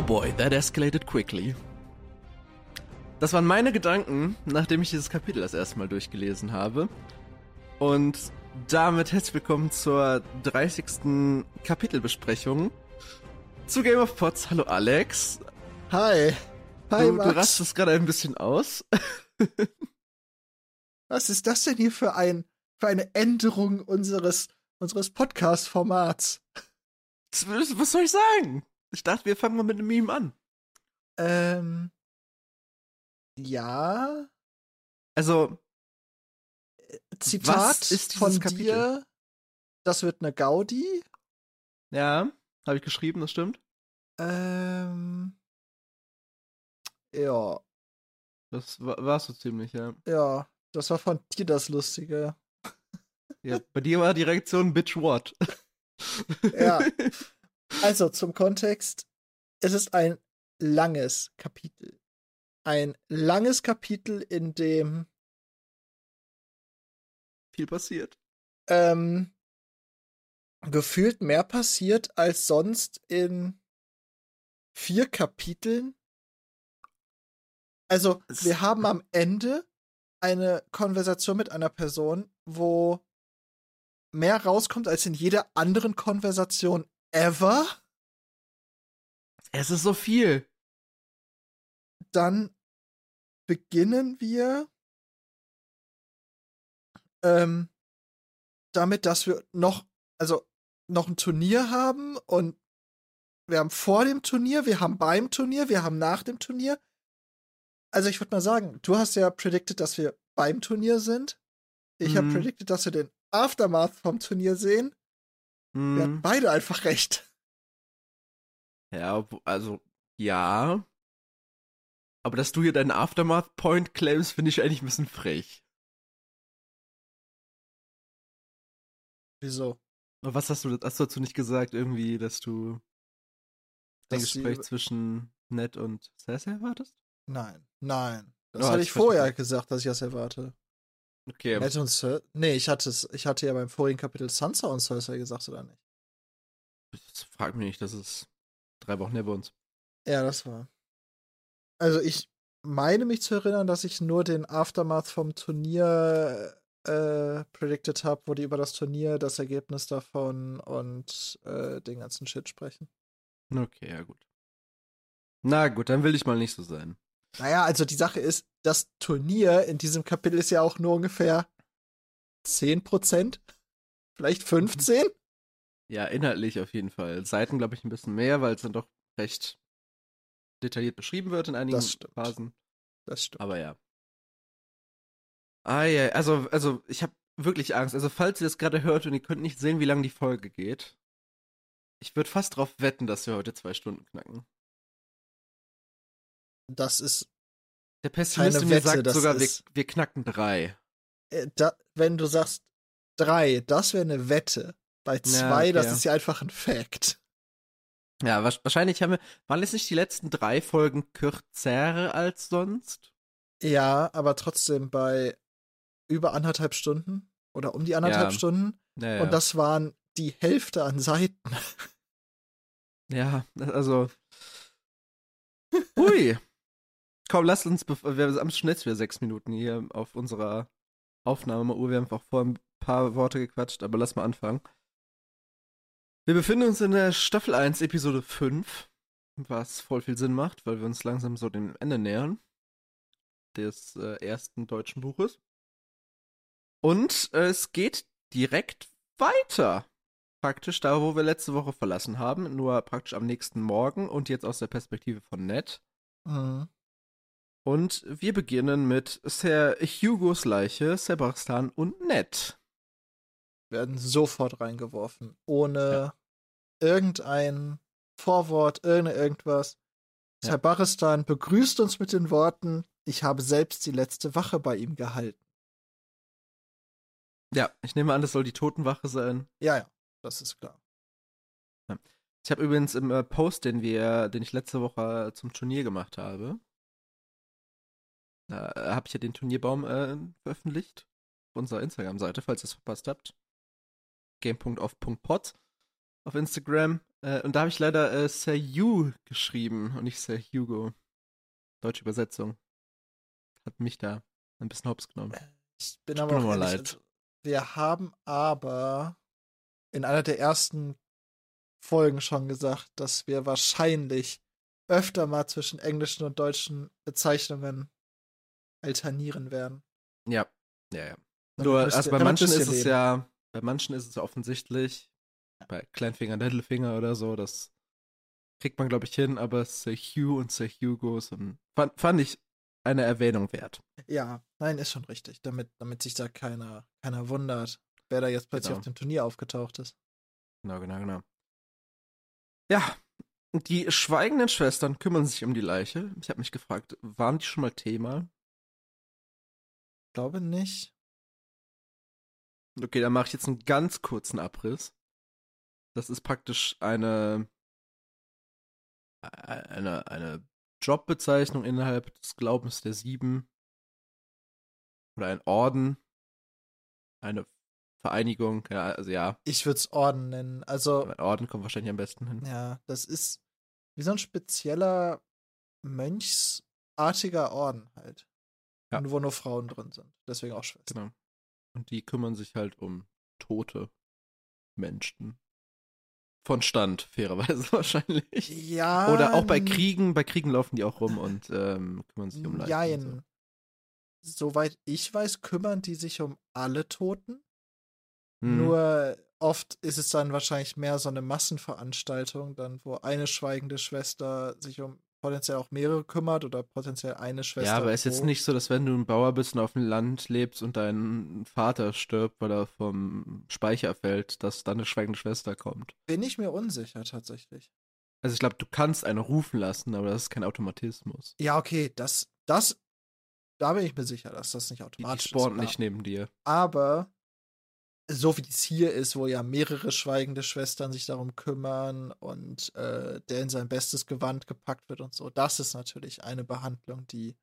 Oh boy, that escalated quickly. Das waren meine Gedanken, nachdem ich dieses Kapitel das erste Mal durchgelesen habe. Und damit herzlich willkommen zur 30. Kapitelbesprechung zu Game of Pots. Hallo Alex. Hi. Hi, du, Max. du rastest gerade ein bisschen aus. Was ist das denn hier für ein für eine Änderung unseres unseres Podcast-Formats? Was was soll ich sagen? Ich dachte, wir fangen mal mit einem Meme an. Ähm. Ja. Also, Zitat Was ist von Kapitel? dir. Das wird eine Gaudi. ja, habe ich geschrieben, das stimmt. Ähm. Ja, Das war, war so ziemlich, ja. ja. Das war von dir das Lustige. ja. Bei dir war die Reaktion Bitch what? Ja. Also zum Kontext. Es ist ein langes Kapitel. Ein langes Kapitel, in dem Viel passiert. ähm, gefühlt mehr passiert als sonst in vier Kapiteln. Also, Es- wir haben am Ende eine Konversation mit einer Person, wo mehr rauskommt als in jeder anderen Konversation ever. Es ist so viel. Dann beginnen wir ähm, damit, dass wir noch, also noch ein Turnier haben und wir haben vor dem Turnier, wir haben beim Turnier, wir haben nach dem Turnier. Also ich würde mal sagen, du hast ja predicted, dass wir beim Turnier sind. Ich habe Mhm. predicted, dass wir den Aftermath vom Turnier sehen. Wir hatten Hm, beide einfach recht. ja, also, ja. Aber dass du hier deinen Aftermath-Point claimst, finde ich eigentlich ein bisschen frech. Wieso? Aber was hast du, hast du dazu nicht gesagt, irgendwie, dass du sie- Gespräch zwischen Ned und Cersei erwartest? Nein, nein. Das Oh, hatte ich vorher gesagt, dass ich das erwarte. Okay, Ned und Cer Nee, ich hatte es, ich hatte ja beim vorigen Kapitel Sansa und Cersei gesagt, oder nicht? das frag mich nicht, das ist drei Wochen her bei uns. Ja, das war. Also ich meine mich zu erinnern, dass ich nur den Aftermath vom Turnier äh, predicted habe, wo die über das Turnier, das Ergebnis davon und äh, den ganzen Shit sprechen. Okay, ja gut. Na gut, dann will ich mal nicht so sein. Naja, also die Sache ist, das Turnier in diesem Kapitel ist ja auch nur ungefähr 10%, vielleicht 15%. Ja, inhaltlich auf jeden Fall. Seiten, glaube ich, ein bisschen mehr, weil es dann doch recht detailliert beschrieben wird in einigen Das. Phasen. Das stimmt. Aber ja. Ah ja, also, also ich habe wirklich Angst. Also falls ihr das gerade hört und ihr könnt nicht sehen, wie lange die Folge geht, ich würde fast drauf wetten, dass wir heute zwei Stunden knacken. Das ist, Der Pessimist mir Wette, sagt sogar, wir, ist- wir knacken drei. äh, da, wenn du sagst drei, das wäre eine Wette. Bei zwei, okay. das ist ja einfach ein Fact. Ja, wahrscheinlich haben wir, waren es nicht die letzten drei Folgen kürzer als sonst? Ja, aber trotzdem bei über anderthalb Stunden oder um die anderthalb Ja. Stunden. Naja. Und das waren die Hälfte an Seiten. Ja, also. Hui. Komm, lasst uns, wir haben schon jetzt wieder sechs Minuten hier auf unserer Aufnahmeuhr. Wir haben auch vor ein paar Worte gequatscht, aber lass mal anfangen. Wir befinden uns in der Staffel 1, Episode 5, was voll viel Sinn macht, weil wir uns langsam so dem Ende nähern des äh, ersten deutschen Buches. Und äh, es geht direkt weiter praktisch da, wo wir letzte Woche verlassen haben, nur praktisch am nächsten Morgen und jetzt aus der Perspektive von Ned. Mhm. Und wir beginnen mit Sir Hugos Leiche, Sebastian und Ned. Werden sofort reingeworfen. Ohne irgendein Vorwort, irgende irgendwas. Ja. Herr Baristan begrüßt uns mit den Worten, ich habe selbst die letzte Wache bei ihm gehalten. Ja, ich nehme an, das soll die Totenwache sein. Ja, ja, das ist klar. Ich habe übrigens im äh, Post, den wir, den ich letzte Woche zum Turnier gemacht habe, da äh, habe ich ja den Turnierbaum äh, veröffentlicht auf unserer Instagram-Seite, falls ihr es verpasst habt. game.off.pod auf Instagram. Äh, und da habe ich leider äh, Sir Hugh geschrieben und nicht Sir Hugo. Deutsche Übersetzung. Hat mich da ein bisschen hops genommen. Ich bin Tut aber auch ehrlich, leid. also, wir haben aber in einer der ersten Folgen schon gesagt, dass wir wahrscheinlich öfter mal zwischen englischen und deutschen Bezeichnungen alternieren werden. Ja, ja, ja. Nur, also bei manchen ist es leben. ja, bei manchen ist es offensichtlich, bei Kleinfinger, Littlfinger oder so, das kriegt man, glaube ich, hin, aber Sir Hugh und Sir Hugo sind, fand, fand ich eine Erwähnung wert. Ja, nein, ist schon richtig, damit, damit sich da keiner, keiner wundert, wer da jetzt plötzlich Genau. auf dem Turnier aufgetaucht ist. Genau, genau, genau. Ja, die schweigenden Schwestern kümmern sich um die Leiche. Ich habe mich gefragt, waren die schon mal Thema? Glaube nicht. Okay, dann mache ich jetzt einen ganz kurzen Abriss. Das ist praktisch eine, eine, eine Jobbezeichnung innerhalb des Glaubens der Sieben. Oder ein Orden. Eine Vereinigung. Ja, also ja, Ich würde es Orden nennen. Also, ein Orden kommt wahrscheinlich am besten hin. ja, das ist wie so ein spezieller mönchsartiger Orden halt. Ja. Und wo nur Frauen drin sind. Deswegen auch Schwestern. Genau. Und die kümmern sich halt um tote Menschen. Von Stand, fairerweise wahrscheinlich. Ja. Oder auch bei Kriegen, bei Kriegen laufen die auch rum und ähm, kümmern sich um Leichen. und Jein. Soweit ich weiß, kümmern die sich um alle Toten. So. Hm. Nur oft ist es dann wahrscheinlich mehr so eine Massenveranstaltung, dann wo eine schweigende Schwester sich um potenziell auch mehrere kümmert oder potenziell eine Schwester. Ja, aber es ist jetzt nicht so, dass wenn du ein Bauer bist und auf dem Land lebst und dein Vater stirbt, weil er vom Speicher fällt, dass dann eine schweigende Schwester kommt. Bin ich mir unsicher tatsächlich. Also ich glaube, du kannst eine rufen lassen, aber das ist kein Automatismus. Ja, okay, das, das, da bin ich mir sicher, dass das nicht Die, die automatisch spornen ist. nicht neben dir. Aber so wie es hier ist, wo ja mehrere schweigende Schwestern sich darum kümmern und äh, der in sein bestes Gewand gepackt wird und so, das ist natürlich eine Behandlung, die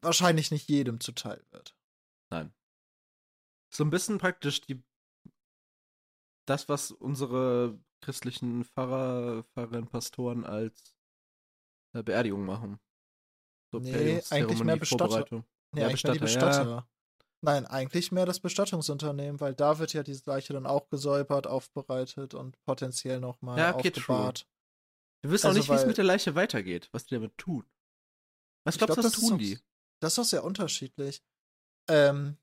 wahrscheinlich nicht jedem zuteil wird. Nein. So ein bisschen praktisch die das, was unsere christlichen Pfarrer, Pfarrerinnen, Pastoren als äh, Beerdigung machen. So Nee, eigentlich mehr Bestatter. Vorbereitung. Nee, Ja, eigentlich mehr Bestatter, ja. Nein, eigentlich mehr das Bestattungsunternehmen, weil da wird ja die Leiche dann auch gesäubert, aufbereitet und potenziell nochmal Ja, okay, true. aufgebahrt. Wir wissen Also, auch nicht, wie es mit der Leiche weitergeht, was die damit tun. Was glaubst du, glaub, was das ist tun auch- die? Das ist doch sehr unterschiedlich. Ähm,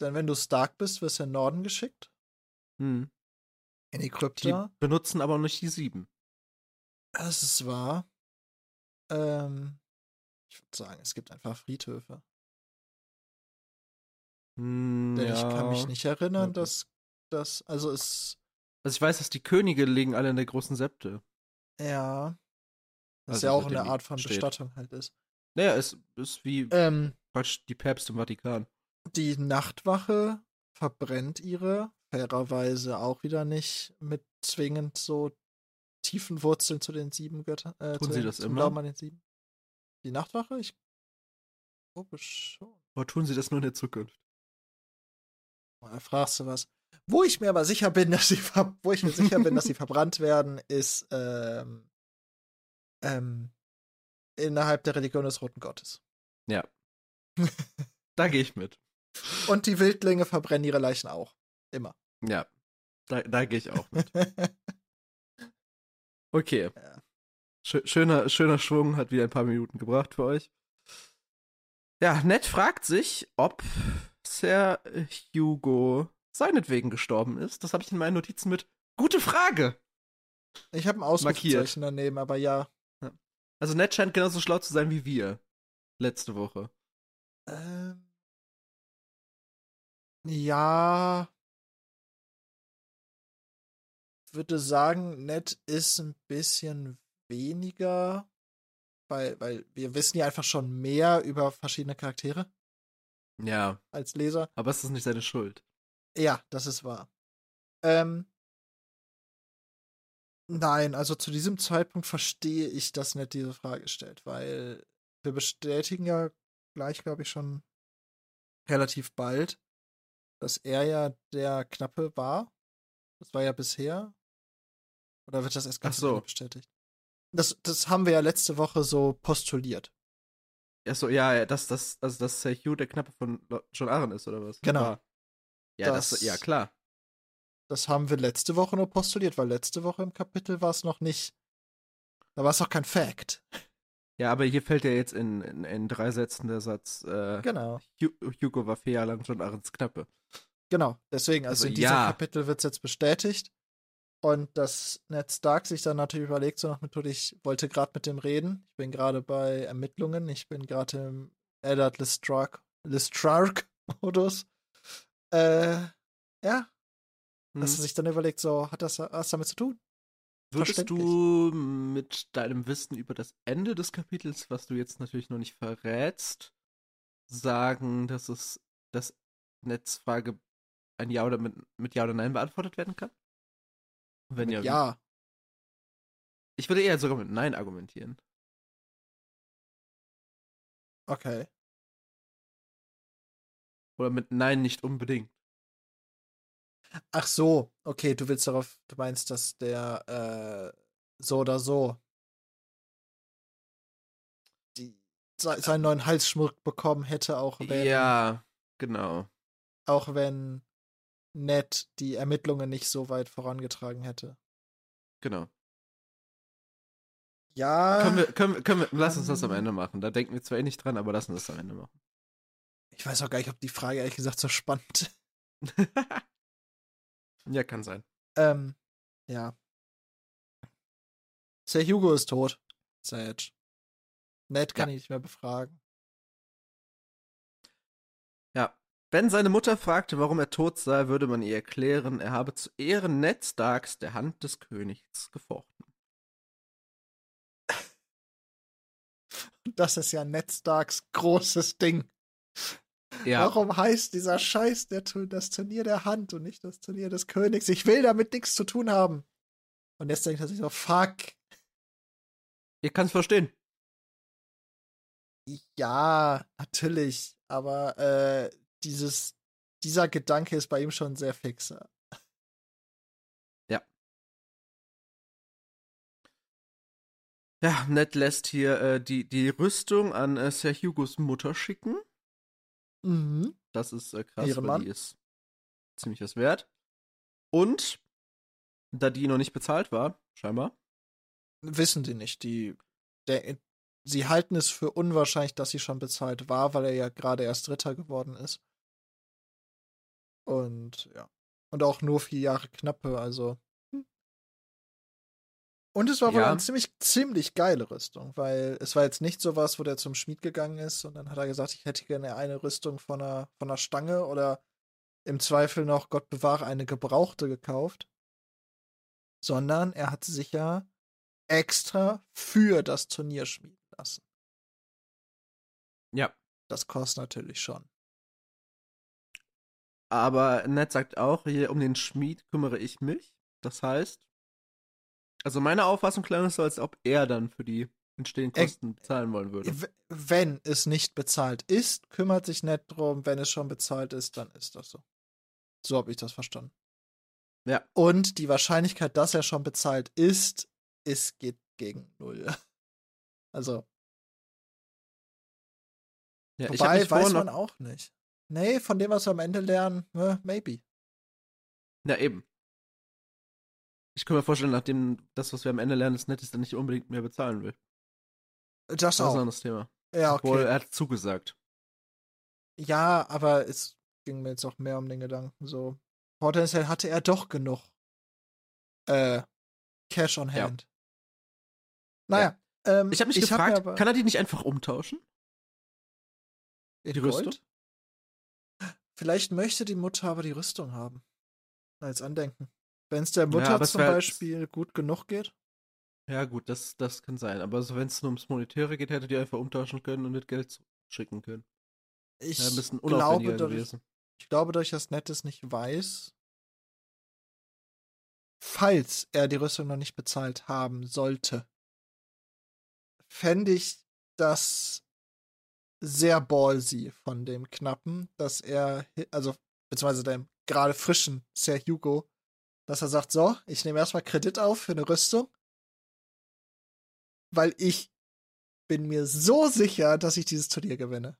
denn wenn du Stark bist, wirst du in den Norden geschickt, Hm. in die Die Krypta. benutzen aber nicht die sieben. Das ist wahr. Ähm, ich würde sagen, es gibt einfach Friedhöfe. Hm, Denn ich kann mich ja. nicht erinnern, Okay. dass das, also es, Also ich weiß, dass die Könige liegen alle in der großen Septe. ja, das Also ja auch eine Art von steht. Bestattung halt ist. Naja, es ist wie Ähm, praktisch die Päpste im Vatikan. die Nachtwache verbrennt ihre, fairerweise auch wieder nicht mit zwingend so tiefen Wurzeln zu den sieben Göttern. Äh, Tun sie den, das immer? Glauben an den sieben. Die Nachtwache? Ich glaube schon. Oder tun sie das nur in der Zukunft? Da fragst du was. Wo ich mir aber sicher bin, dass sie, wo ich mir sicher bin, dass sie verbrannt werden, ist ähm, ähm, innerhalb der Religion des Roten Gottes. Ja. da gehe ich mit. Und die Wildlinge verbrennen ihre Leichen auch. Immer. Ja. Da, da gehe ich auch mit. Okay. Ja. Schö- Schöner, schöner Schwung hat wieder ein paar Minuten gebracht für euch. Ja, Ned fragt sich, ob Sir Hugo seinetwegen gestorben ist. Das habe ich in meinen Notizen mit Gute Frage. ich habe ein Ausrufezeichen daneben, aber ja. Also Ned scheint genauso schlau zu sein wie wir. Letzte Woche. Ähm, ja. Ich würde sagen, Ned ist ein bisschen weniger, weil, weil wir wissen ja einfach schon mehr über verschiedene Charaktere Ja, als Leser. aber es ist nicht seine Schuld. Ja, das ist wahr. Ähm, nein, also zu diesem Zeitpunkt verstehe ich, dass Ned diese Frage stellt, weil wir bestätigen ja gleich, glaube ich, schon relativ bald, dass er ja der Knappe war. Das war ja bisher. Oder wird das erst ganz so. bestätigt? Das, das haben wir ja letzte Woche so postuliert. Achso, ja, ja, dass das, also dass Sir Hugh der Knappe von John Aaron ist, oder was? Genau. War. Ja, das, Das- ja, klar. Das haben wir letzte Woche nur postuliert, weil letzte Woche im Kapitel war es noch nicht. Da war es noch kein Fact. Ja, aber hier fällt ja jetzt in, in, in drei Sätzen der Satz, äh, Genau. Hu Hugo war vier Jahre lang John Aarons Knappe. Genau. Deswegen, also, Also, in diesem ja. Kapitel wird es jetzt bestätigt. Und dass Ned Stark sich dann natürlich überlegt, so nach Methode, ich wollte gerade mit dem reden. Ich bin gerade bei Ermittlungen. Ich bin gerade im Eddard Lestrark, Lestrark-Modus. Äh, ja, dass er Hm. sich dann überlegt, so, hat das was damit zu tun? Würdest du mit deinem Wissen über das Ende des Kapitels, was du jetzt natürlich noch nicht verrätst, sagen, dass es, dass Nets Frage ein Ja oder mit, mit Ja oder Nein beantwortet werden kann? Wenn ja, wie? ja. Ich würde eher sogar mit Nein argumentieren. Okay. Oder mit Nein nicht unbedingt. Ach so, okay, du willst darauf, du meinst, dass der äh, so oder so die, se- seinen neuen Halsschmuck bekommen hätte, auch wenn, Ja, genau. auch wenn Ned die Ermittlungen nicht so weit vorangetragen hätte. Genau. Ja, Können wir, können wir, können wir, lass uns das am ähm, Ende machen. Da denken wir zwar eh nicht dran, aber lass uns das am Ende machen. ich weiß auch gar nicht, ob die Frage ehrlich gesagt so spannend. ja, kann sein. ähm, ja. Sir Hugo ist tot. Sad. Ned kann Ja. ihn nicht mehr befragen. Wenn seine Mutter fragte, warum er tot sei, würde man ihr erklären, er habe zu Ehren Ned Starks der Hand des Königs gefochten. Das ist ja Ned Starks großes Ding. Ja, Warum heißt dieser Scheiß der, das Turnier der Hand und nicht das Turnier des Königs? Ich will damit nichts zu tun haben. Und jetzt denkt er sich so, fuck. ihr kann's verstehen. Ja, natürlich. Aber äh, dieses, dieser Gedanke ist bei ihm schon sehr fixer. Ja, Ned lässt hier äh, die, die Rüstung an äh, Sir Hugos Mutter schicken. Mhm. Das ist äh, krass, Ehrenmann. weil die ist ziemlich was wert. Und, da die noch nicht bezahlt war, scheinbar, Wissen sie nicht. Die, der, sie halten es für unwahrscheinlich, dass sie schon bezahlt war, weil er ja gerade erst Ritter geworden ist. Und ja. Und auch nur vier Jahre knappe, also. hm. Und es war wohl Ja. eine ziemlich, ziemlich geile Rüstung, weil es war jetzt nicht sowas, wo der zum Schmied gegangen ist und dann hat er gesagt, ich hätte gerne eine Rüstung von einer, von einer Stange oder im Zweifel noch, Gott bewahre, eine gebrauchte gekauft. Sondern er hat sie sich ja extra für das Turnier schmieden lassen. ja. Das kostet natürlich schon. Aber Ned sagt auch, hier um den Schmied kümmere ich mich. Das heißt, also meine Auffassung klang es so, als ob er dann für die entstehenden Kosten bezahlen wollen würde. Wenn es nicht bezahlt ist, kümmert sich Ned drum. Wenn es schon bezahlt ist, dann ist das so. So habe ich das verstanden. Ja. Und die Wahrscheinlichkeit, dass er schon bezahlt ist, ist geht gegen null. Also, Ja, wobei weiß man auch nicht. Nee, von dem, was wir am Ende lernen, äh, maybe. Ja, eben. Ich kann mir vorstellen, nachdem das, was wir am Ende lernen, das Ned ist, dann nicht unbedingt mehr bezahlen will. Das Das ist ein auch. anderes Thema. Ja, Obwohl, okay. er hat zugesagt. Ja, aber es ging mir jetzt auch mehr um den Gedanken. So, potenziell hatte er doch genug äh, Cash on Ja. Hand. Naja, ähm, Ich habe mich hab gefragt, mir aber kann er die nicht einfach umtauschen? in die Gold? Rüstung? Vielleicht möchte die Mutter aber die Rüstung haben. Als Andenken. Wenn es der Ja, Mutter es zum Beispiel gut genug geht. Ja, gut, das, das kann sein. Aber so, wenn es nur ums Monetäre geht, hätte die einfach umtauschen können und das Geld schicken können. Ich Ja, ein bisschen glaube, dadurch, ich glaube, durch das Nettes nicht weiß, falls er die Rüstung noch nicht bezahlt haben sollte, fände ich das sehr ballsy von dem Knappen, dass er, also beziehungsweise dem gerade frischen Sir Hugo, dass er sagt, so, ich nehme erstmal Kredit auf für eine Rüstung, weil ich bin mir so sicher, dass ich dieses Turnier gewinne.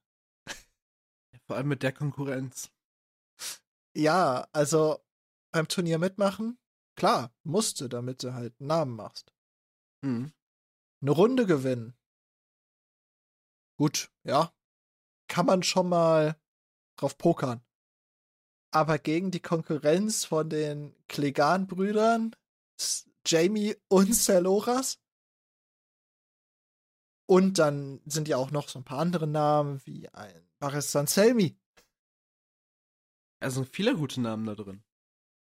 Vor allem mit der Konkurrenz. Ja, also beim Turnier mitmachen, klar, musste, damit du halt einen Namen machst. Mhm. Eine Runde gewinnen. Gut, ja. Kann man schon mal drauf pokern. Aber gegen die Konkurrenz von den Klegan-Brüdern, Jamie und Celoras. Und dann sind ja auch noch so ein paar andere Namen, wie ein Baris Selmi. Also viele gute Namen da drin.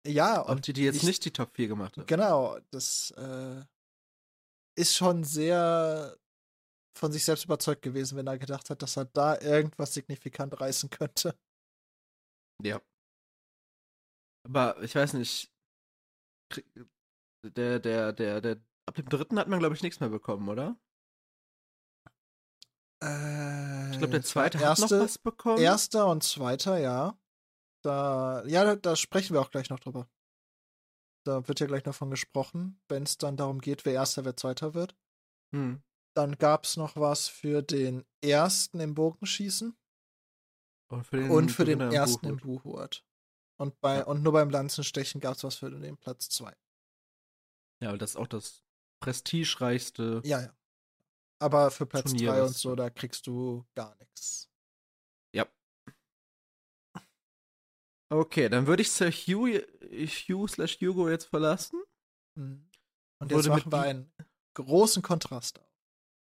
Ja, und die, die jetzt ich, nicht die Top 4 gemacht haben. Genau, das äh, ist schon sehr von sich selbst überzeugt gewesen, wenn er gedacht hat, dass er da irgendwas signifikant reißen könnte. Ja. Aber ich weiß nicht. Der, der, der, der, ab dem dritten hat man, glaube ich, nichts mehr bekommen, oder? Äh, ich glaube, der zweite erste, hat noch was bekommen. Erster und zweiter, ja. Da, ja, da, da sprechen wir auch gleich noch drüber. Da wird ja gleich noch von gesprochen, wenn es dann darum geht, wer erster, wer zweiter wird. Hm. Dann gab es noch was für den ersten im Bogenschießen. Und für den, und für den ersten im Buchurt. Und, bei, ja. und nur beim Lanzenstechen gab es was für den Platz 2. Ja, aber das ist auch das prestigereichste. Ja, ja. Aber für Platz 3 und so, da kriegst du gar nichts. Ja. Okay, dann würde ich Sir Hugh, Hugh slash Hugo jetzt verlassen. Mhm. Und jetzt machen wir einen großen Kontrast auf.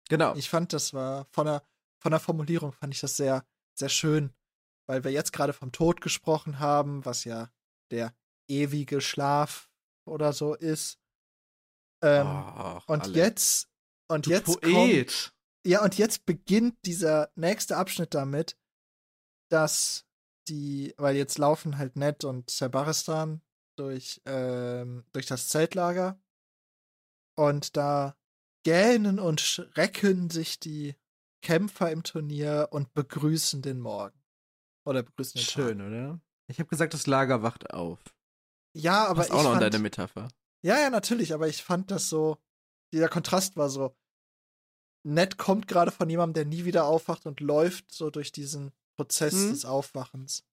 Genau. Ich fand, das war von der, von der Formulierung fand ich das sehr, sehr schön, weil wir jetzt gerade vom Tod gesprochen haben, was ja der ewige Schlaf oder so ist. Ähm, Ach, und alle. jetzt und du jetzt Poet. Kommt, ja und jetzt beginnt dieser nächste Abschnitt damit, dass die, weil jetzt laufen halt Ned und Sebaristan durch ähm, durch das Zeltlager und da gähnen und schrecken sich die Kämpfer im Turnier und begrüßen den Morgen. Oder begrüßen den Schön, Tag. oder? Ich habe gesagt, das Lager wacht auf. Ja, aber das ist auch noch fand, deine Metapher. Ja, ja, natürlich, aber ich fand das so, dieser Kontrast war so, Ned kommt gerade von jemandem, der nie wieder aufwacht und läuft so durch diesen Prozess hm. des Aufwachens.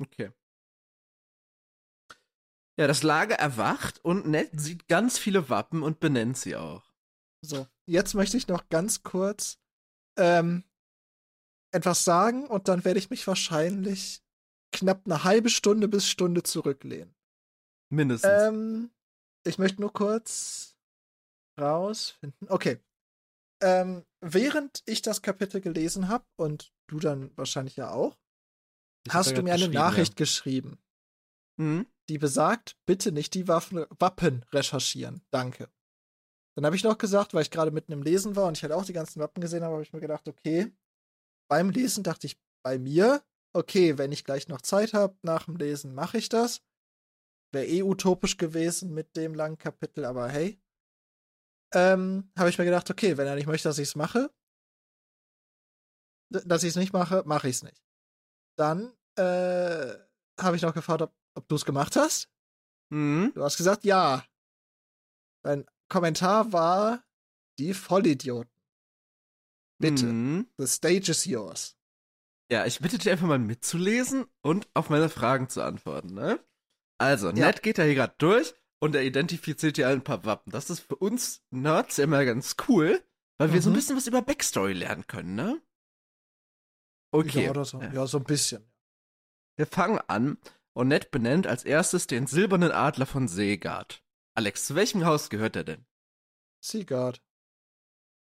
Okay. Ja, das Lager erwacht und Ned sieht ganz viele Wappen und benennt sie auch. So, jetzt möchte ich noch ganz kurz ähm, etwas sagen und dann werde ich mich wahrscheinlich knapp eine halbe Stunde bis Stunde zurücklehnen. Mindestens. Ähm, ich möchte nur kurz rausfinden. Okay. Ähm, während ich das Kapitel gelesen habe und du dann wahrscheinlich ja auch, ich hast du mir eine Nachricht ja. geschrieben, mhm. die besagt, bitte nicht die Waffen, Wappen recherchieren. Danke. Dann habe ich noch gesagt, weil ich gerade mitten im Lesen war und ich halt auch die ganzen Wappen gesehen habe, habe ich mir gedacht, okay, beim Lesen dachte ich bei mir, okay, wenn ich gleich noch Zeit habe nach dem Lesen, mache ich das. Wäre eh utopisch gewesen mit dem langen Kapitel, aber hey. Ähm, habe ich mir gedacht, okay, wenn er nicht möchte, dass ich es mache, dass ich es nicht mache, mache ich es nicht. Dann äh, habe ich noch gefragt, ob, ob du es gemacht hast. Mhm. Du hast gesagt, ja. Dein Kommentar war die Vollidioten. Bitte. Mhm. The stage is yours. Ja, ich bitte dich einfach mal mitzulesen und auf meine Fragen zu antworten, ne? Also, ja. Ned geht da hier gerade durch und er identifiziert hier ein paar Wappen. Das ist für uns Nerds immer ganz cool, weil mhm. wir so ein mhm. bisschen was über Backstory lernen können, ne? Okay. Ja, so. ja, so ein bisschen. Wir fangen an und Ned benennt als erstes den silbernen Adler von Seegard. Alex, zu welchem Haus gehört er denn? Seegard.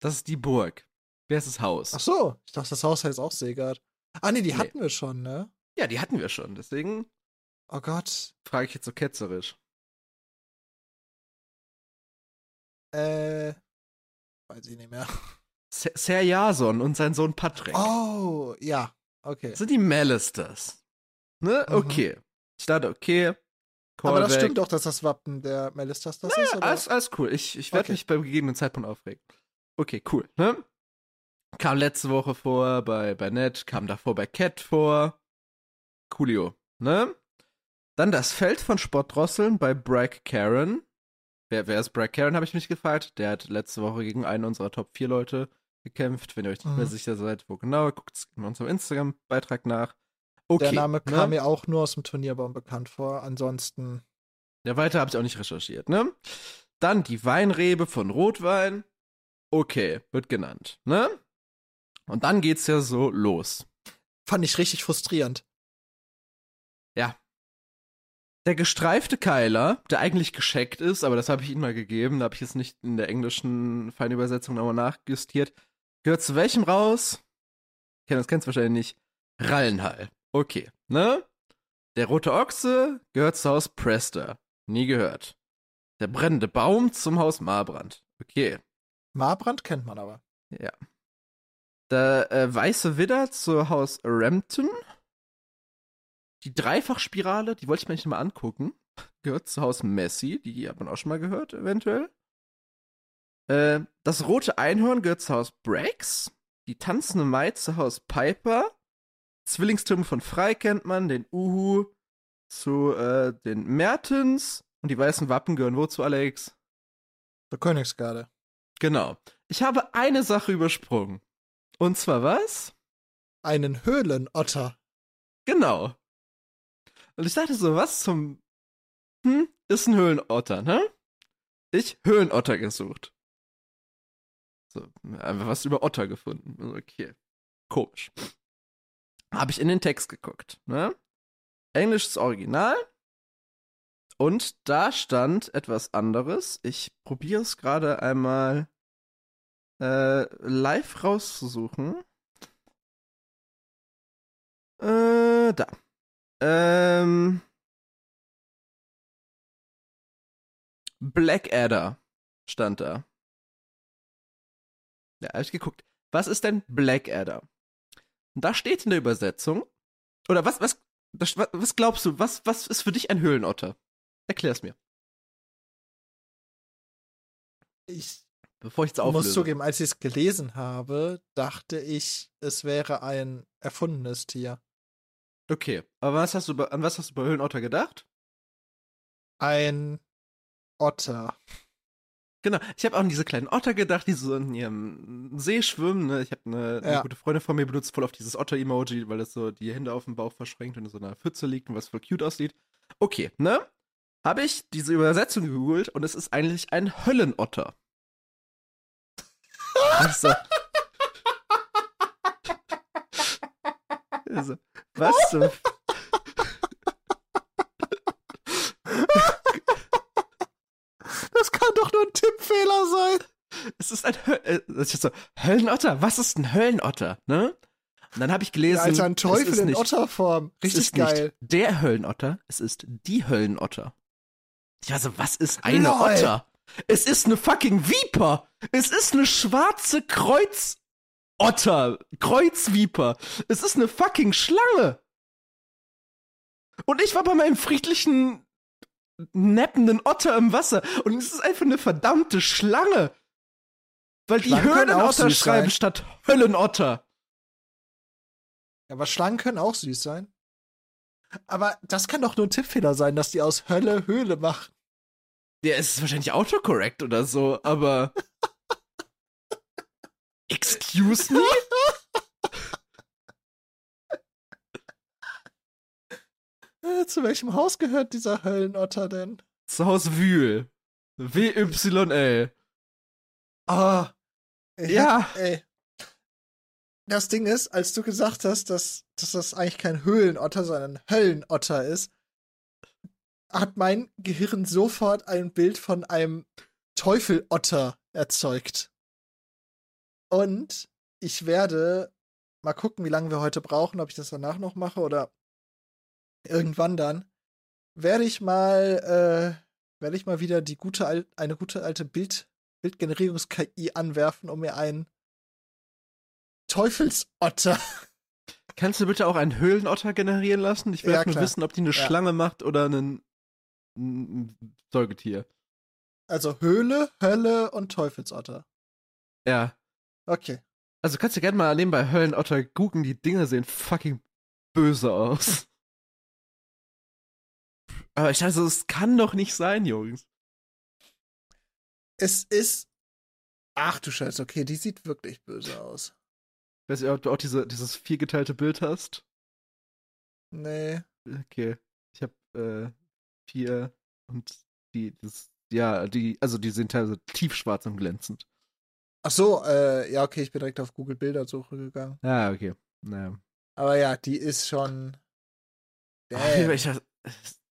Das ist die Burg. Wer ist das Haus? Ach so, ich dachte, das Haus heißt auch Seegard. Ah, nee, die nee. hatten wir schon, ne? Ja, die hatten wir schon, deswegen. Oh Gott. Frage ich jetzt so ketzerisch. Äh. Weiß ich nicht mehr. Ser Jason und sein Sohn Patrick. Oh, ja, okay. Das sind die Malisters. Ne? Mhm. Okay. Ich dachte, okay, Callback. Aber das stimmt doch, dass das Wappen der Melistas das naja, ist, oder? Alles, alles cool. Ich, ich werde okay. mich beim gegebenen Zeitpunkt aufregen. Okay, cool. Ne? Kam letzte Woche vor bei, bei Ned, kam davor bei Cat vor. Coolio, ne? Dann das Feld von Sportdrosseln bei Bragg Karen. Wer, wer ist Bragg Karen, habe ich mich gefragt. Der hat letzte Woche gegen einen unserer Top 4 Leute gekämpft. Wenn ihr euch nicht Mhm. mehr sicher seid, wo genau, guckt in unserem Instagram-Beitrag nach. Okay. Der Name ne? kam mir auch nur aus dem Turnierbaum bekannt vor. Ansonsten. Ja, weiter habe ich auch nicht recherchiert, ne? Dann die Weinrebe von Rotwein. Okay, wird genannt, ne? Und dann geht's ja so los. Fand ich richtig frustrierend. Der gestreifte Keiler, der eigentlich gescheckt ist, aber das habe ich ihm mal gegeben, da habe ich jetzt nicht in der englischen Feinübersetzung nochmal nachjustiert, gehört zu welchem raus? Ken, das kennst du wahrscheinlich nicht. Rallenhall. Okay, ne? Der rote Ochse gehört zu Haus Prester. Nie gehört. Der brennende Baum zum Haus Marbrand. Okay. Marbrand kennt man aber. Ja. Der äh, weiße Widder zu Haus Rampton. Die Dreifachspirale, die wollte ich mir nicht mal angucken. Gehört zu Haus Messi, die hat man auch schon mal gehört, eventuell. Äh, das rote Einhorn gehört zu Haus Breaks. Die tanzende Maid zu Haus Piper. Zwillingstürme von Frei kennt man, den Uhu zu äh, den Mertens. Und die weißen Wappen gehören wo zu Alex? Der Königsgarde. Genau. Ich habe eine Sache übersprungen. Und zwar was? Einen Höhlenotter. Genau. Und ich dachte so, was zum hm, ist ein Höhlenotter, ne? Ich Höhlenotter gesucht. So, einfach was über Otter gefunden. Okay. Komisch. Habe ich in den Text geguckt, ne? Englisches Original. Und da stand etwas anderes. Ich probiere es gerade einmal äh, live rauszusuchen. Äh, da. Ähm. Blackadder stand da. Ja, hab ich geguckt. Was ist denn Blackadder? Und da steht in der Übersetzung. Oder was, was, das, was, glaubst du, was, was ist für dich ein Höhlenotter? Erklär's mir. Ich Bevor ich es muss zugeben, als ich es gelesen habe, dachte ich, es wäre ein erfundenes Tier. Okay, aber was hast du, an was hast du bei Höhlenotter gedacht? Ein Otter. Genau, ich habe auch an diese kleinen Otter gedacht, die so in ihrem See schwimmen. Ne? Ich habe eine, eine Ja. gute Freundin von mir benutzt voll auf dieses Otter-Emoji, weil es so die Hände auf dem Bauch verschränkt und in so einer Pfütze liegt und was voll cute aussieht. Okay, ne? Habe ich diese Übersetzung gegoogelt und es ist eigentlich ein Höllenotter. Also, also, was zum Das kann doch nur ein Tippfehler sein. Es ist ein Hö äh, so, Höllenotter. Was ist ein Höllenotter, ne? Und dann habe ich gelesen, Ja, Alter, ein Teufel in nicht, Otterform. es Richtig ist geil. nicht der Höllenotter, es ist die Höllenotter. Ich war so, was ist eine Lol. Otter? Es ist eine fucking Viper. Es ist eine schwarze Kreuzotter. Kreuzviper. Es ist eine fucking Schlange. Und ich war bei meinem friedlichen neppenden Otter im Wasser und es ist einfach eine verdammte Schlange. Weil die Höhlenotter schreiben sein. statt Höllenotter. Aber Schlangen können auch süß sein. Aber das kann doch nur ein Tippfehler sein, dass die aus Hölle Höhle machen. Ja, es ist wahrscheinlich autocorrect oder so, aber. Excuse me? Äh, zu welchem Haus gehört dieser Höllenotter denn? Zu Hause Wühl. W-Y-L. Ah. Ich Ja. Ey. Das Ding ist, als du gesagt hast, dass, dass das eigentlich kein Höhlenotter, sondern ein Höllenotter ist, hat mein Gehirn sofort ein Bild von einem Teufelotter erzeugt. Und ich werde mal gucken, wie lange wir heute brauchen, ob ich das danach noch mache oder irgendwann dann. Werde ich mal, äh, werde ich mal wieder die gute eine gute alte Bild Bildgenerierungs-KI anwerfen, um mir einen Teufelsotter. Kannst du bitte auch einen Höhlenotter generieren lassen? Ich will Ja, nur klar. wissen, ob die eine Ja. Schlange macht oder einen, ein Säugetier. Also Höhle, Hölle und Teufelsotter. Ja. Okay. Also kannst du gerne mal nebenbei Höllenotter googeln, die Dinger sehen fucking böse aus. Aber ich dachte, es kann doch nicht sein, Jungs. Es ist. Ach du Scheiße, okay, die sieht wirklich böse aus. Ich weiß nicht, ob du auch diese, dieses viergeteilte Bild hast. Nee. Okay. Ich habe äh, vier und die, das, ja, die, also die sind teilweise tiefschwarz und glänzend. Ach so, äh, ja, okay, ich bin direkt auf Google Bildersuche gegangen. Ah, okay. Naja. Aber ja, die ist schon. Ach, Damn. ich,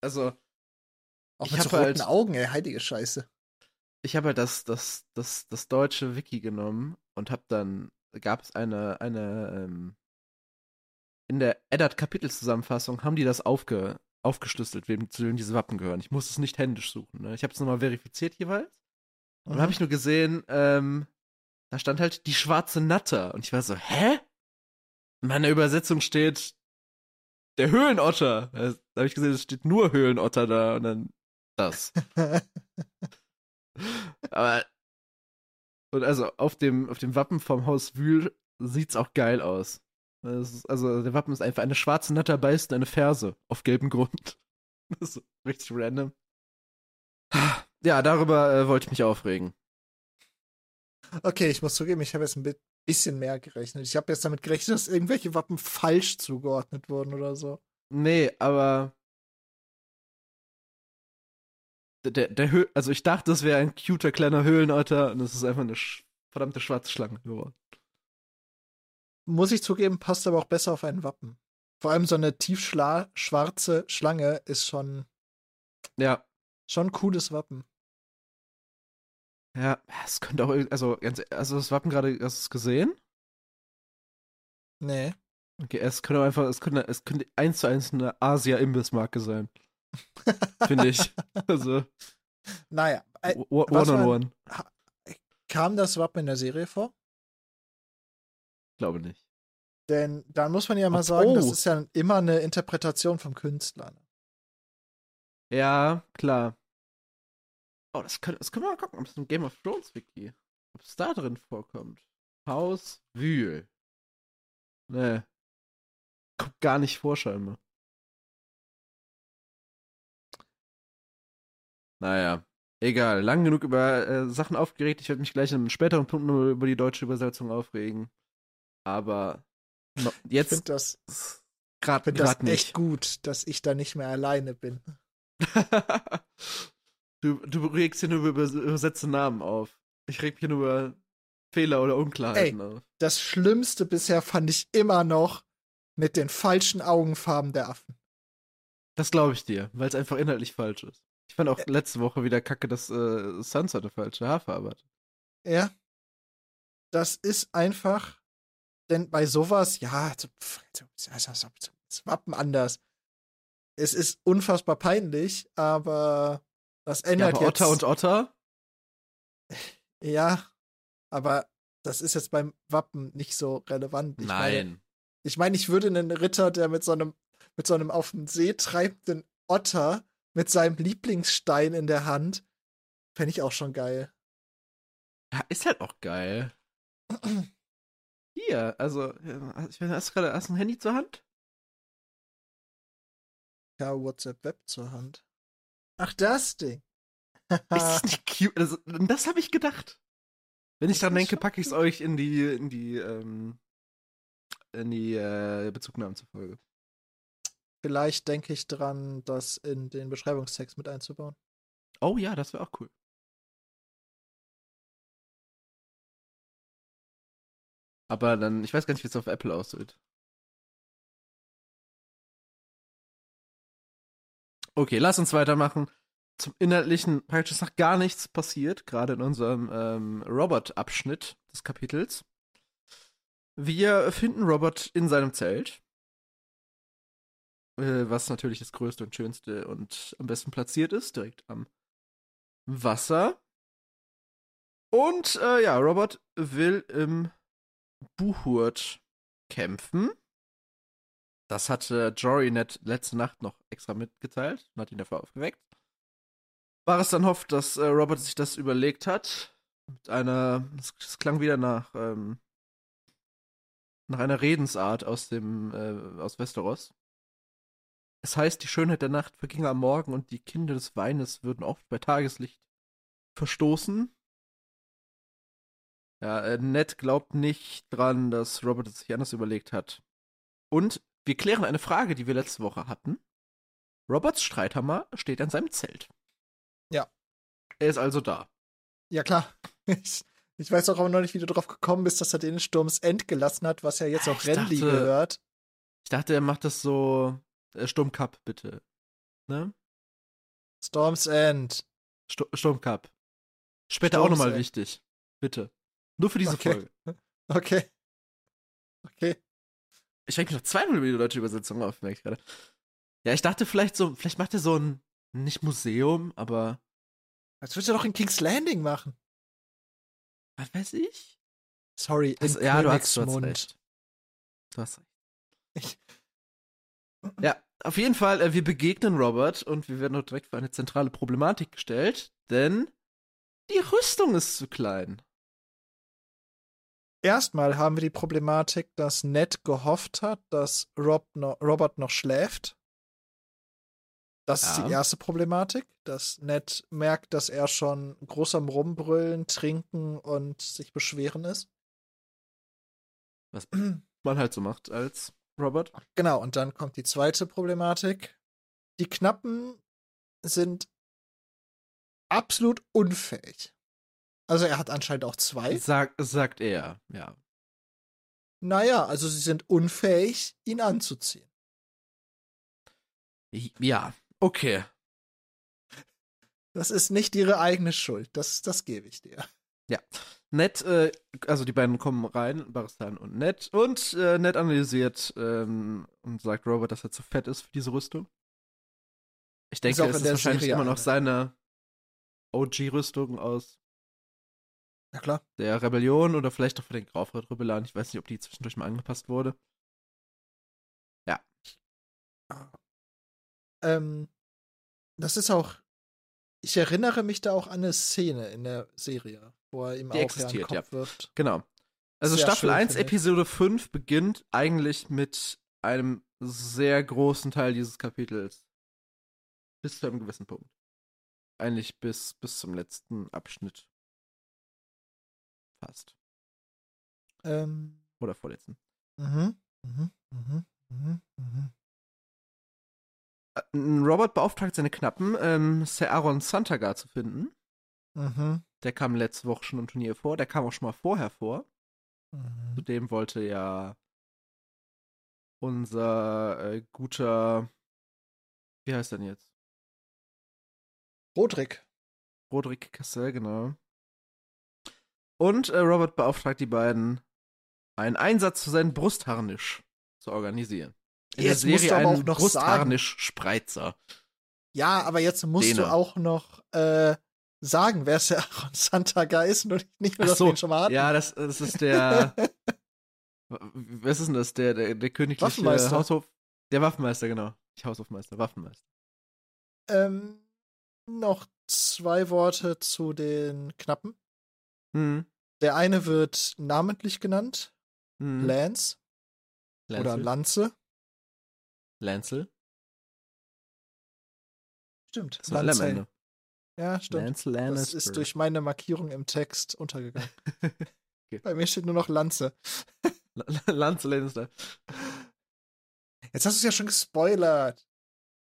also, Auch ich mit so hab roten halt- Augen, ey, heilige Scheiße. Ich habe halt das, das, das, das deutsche Wiki genommen und habe dann, gab es eine, eine, ähm, in der Eddard-Kapitelzusammenfassung haben die das aufge, aufgeschlüsselt, wem zu wem diese Wappen gehören. Ich muss es nicht händisch suchen. Ne? Ich habe es nochmal verifiziert jeweils. Und dann habe ich nur gesehen, ähm, da stand halt die schwarze Natter. Und ich war so, hä? In meiner Übersetzung steht der Höhlenotter. Da habe ich gesehen, es steht nur Höhlenotter da und dann das. Aber und also auf dem, auf dem Wappen vom Haus Wühl sieht's auch geil aus. Ist, also der Wappen ist einfach eine schwarze Natter beißt eine Ferse auf gelbem Grund. Das ist richtig random. Ja, darüber äh, wollte ich mich aufregen. okay, ich muss zugeben, ich habe jetzt ein bi- bisschen mehr gerechnet. Ich habe jetzt damit gerechnet, dass irgendwelche Wappen falsch zugeordnet wurden oder so. Nee, aber der, der Hö also ich dachte, das wäre ein cuter kleiner Höhlenotter und es ist einfach eine sch verdammte schwarze Schlange geworden. Muss ich zugeben, passt aber auch besser auf ein Wappen. Vor allem so eine tiefschwarze Schlange ist schon, Ja, schon ein cooles Wappen. ja, es könnte auch also ganz also das Wappen gerade hast du es gesehen? Nee. Okay, es könnte einfach es könnte es könnte eins zu eins eine Asia Imbissmarke sein, finde ich. Also Naja, äh, one on war- one, kam das Wappen in der Serie vor? glaube nicht. Denn dann muss man ja mal Ach, sagen, das oh. ist ja immer eine Interpretation vom Künstler. ne? Ja, klar. Oh, das können, das können wir mal gucken, ob es im Game of Thrones Wiki, ob es da drin vorkommt. Haus Wühl. Nee. Kommt gar nicht vor, scheinbar. Naja, egal. Lang genug über äh, Sachen aufgeregt. Ich werde mich gleich in einem späteren Punkt nur über die deutsche Übersetzung aufregen. Aber no, Ich jetzt finde das, gerade find das grad nicht. echt gut, dass ich da nicht mehr alleine bin. du, du regst hier nur über übers- übersetzte Namen auf. Ich reg mich hier nur über Fehler oder Unklarheiten auf. Das Schlimmste bisher fand ich immer noch mit den falschen Augenfarben der Affen. Das glaube ich dir, weil es einfach inhaltlich falsch ist. Ich fand auch letzte Woche wieder kacke, dass äh, Sansa eine falsche Haarfarbe hat. Ja. Das ist einfach, denn bei sowas, ja, das Wappen anders. Es ist unfassbar peinlich, aber das Ja, ändert aber jetzt. Otter und Otter? Ja, aber das ist jetzt beim Wappen nicht so relevant. Ich Meine, Nein. ich meine, ich würde einen Ritter, der mit so einem, mit so einem auf dem See treibenden Otter mit seinem Lieblingsstein in der Hand, fände ich auch schon geil. Ja, ist halt auch geil. Hier, also, ja, ich weiß, hast du gerade hast du ein Handy zur Hand? Ja, WhatsApp Web zur Hand. Ach, das Ding. Ist das nicht cute? Also, das habe ich gedacht. Wenn ich dran denke, packe ich es euch in die, in die, ähm, in die äh, Bezugnahmen zur Folge. Vielleicht denke ich dran, das in den Beschreibungstext mit einzubauen. Oh ja, das wäre auch cool. Aber dann, ich weiß gar nicht, wie es auf Apple aussieht. Okay, lass uns weitermachen. Zum Inhaltlichen praktisch ist noch gar nichts passiert, gerade in unserem ähm, Robert-Abschnitt des Kapitels. Wir finden Robert in seinem Zelt. Äh, was natürlich das größte und schönste und am besten platziert ist, direkt am Wasser. Und äh, ja, Robert will im Buhurt kämpfen. Das hatte Jory net letzte Nacht noch extra mitgeteilt und hat ihn dafür aufgeweckt. War es dann hofft, dass äh, Robert sich das überlegt hat. Mit einer, es klang wieder nach, ähm, nach einer Redensart aus dem, äh, aus Westeros. Es heißt, die Schönheit der Nacht verginge am Morgen und die Kinder des Weines würden oft bei Tageslicht verstoßen. Ja, äh, Ned glaubt nicht dran, dass Robert es sich anders überlegt hat. Und wir klären eine Frage, die wir letzte Woche hatten. Roberts Streithammer steht an seinem Zelt. Ja. Er ist also da. Ja, klar. Ich, ich weiß auch aber noch nicht, wie du drauf gekommen bist, dass er den Sturms End gelassen hat, was ja jetzt auch Ich Renly gehört. Ich dachte, er macht das so. Äh, Sturmcup, bitte. Ne? Storms End. Stu Sturmcup. Später auch Sturms nochmal End. wichtig. Bitte. Nur für diese Okay. Folge. Okay. Okay. Ich mich noch zweimal über die deutsche Übersetzung auf, merke ich gerade. Ja, ich dachte vielleicht so, vielleicht macht er so ein, nicht Museum, aber Jetzt wird er doch in King's Landing machen. was weiß ich? Sorry, in Also, ja, du hast, du hast recht. Du hast recht. Ich- Ja, auf jeden Fall, äh, wir begegnen Robert und wir werden dort direkt für eine zentrale Problematik gestellt, denn die Rüstung ist zu klein. Erstmal haben wir die Problematik, dass Ned gehofft hat, dass Rob no Robert noch schläft. Das ist Ja. die erste Problematik, dass Ned merkt, dass er schon groß am Rumbrüllen, Trinken und sich beschweren ist. Was man halt so macht als Robert. Genau, und dann kommt die zweite Problematik. Die Knappen sind absolut unfähig. Also er hat anscheinend auch zwei. Sag, sagt er, ja. Naja, also sie sind unfähig, ihn anzuziehen. Ja, okay. Das ist nicht ihre eigene Schuld. Das, das gebe ich dir. Ned, äh, also die beiden kommen rein, Baristan und Ned, und äh, Ned analysiert ähm, und sagt Robert, dass er zu fett ist für diese Rüstung. Ich denke, auch es ist wahrscheinlich Serie immer noch eine. seine OG-Rüstung aus Ja klar. der Rebellion oder vielleicht auch von den Graufred-Rebellern. Ich weiß nicht, ob die zwischendurch mal angepasst wurde. Ähm, das ist auch. Ich erinnere mich da auch an eine Szene in der Serie, wo er ihm Die auch ja existiert, Kopf wirft. Genau. Also Sehr Staffel schön, 1, finde ich. Episode 5 beginnt eigentlich mit einem sehr großen Teil dieses Kapitels. Bis zu einem gewissen Punkt. Eigentlich bis, bis zum letzten Abschnitt. Fast. Ähm, Oder vorletzten. mhm, mhm, mhm, mhm, mhm. Äh, Robert beauftragt seine Knappen, ähm, Sir Aaron Santagar zu finden. Mhm, Der kam letzte Woche schon im Turnier vor. Der kam auch schon mal vorher vor. mhm. Zudem wollte ja unser äh, guter, wie heißt er denn jetzt? Roderick. Roderick Cassell, genau. Und äh, Robert beauftragt die beiden, einen Einsatz für seinen Brustharnisch zu organisieren. In Jetzt der musst Serie du aber auch noch Brustharnisch-Spreizer. Ja, aber jetzt musst Däne. du auch noch äh, sagen, wer Sir Aaron Santaga ist und nicht nur, dass so, wir ihn schon mal hatten. Ja, das, das ist der. was ist denn das? Der, der, der königliche Waffenmeister. Haushof. Der Waffenmeister, genau. Nicht Haushofmeister, Waffenmeister. ähm, noch zwei Worte zu den Knappen. Hm. Der eine wird namentlich genannt, Hm. Lance oder Lancel. Lanze. Lancel. Stimmt, Das war L am Lance. Ende. Ja, stimmt. Lance Das Lannister. ist durch meine Markierung im Text untergegangen. Okay. Bei mir steht nur noch Lanze. Lance Lannister. Jetzt hast du es ja schon gespoilert.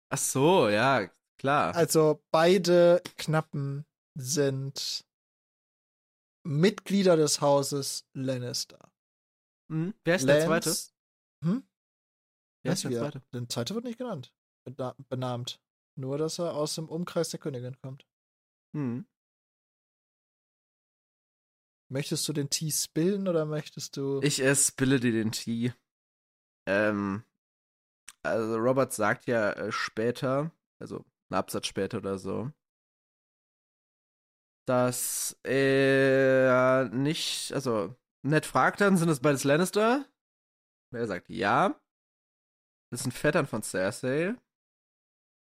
Ach so, ja, klar. Also beide Knappen sind Mitglieder des Hauses Lannister. Hm. Wer ist der zweite? Hm? Wer ist der wir. zweite? Der zweite wird nicht genannt. Bena benannt. Nur, dass er aus dem Umkreis der Königin kommt. Hm. Möchtest du den Tee spillen oder möchtest du. Ich äh, spille dir den Tee. Ähm, also Robert sagt ja äh, später, also einen Absatz später oder so, dass er nicht, also Ned fragt dann, sind das beides Lannister? Er sagt ja. Das sind Vettern von Cersei.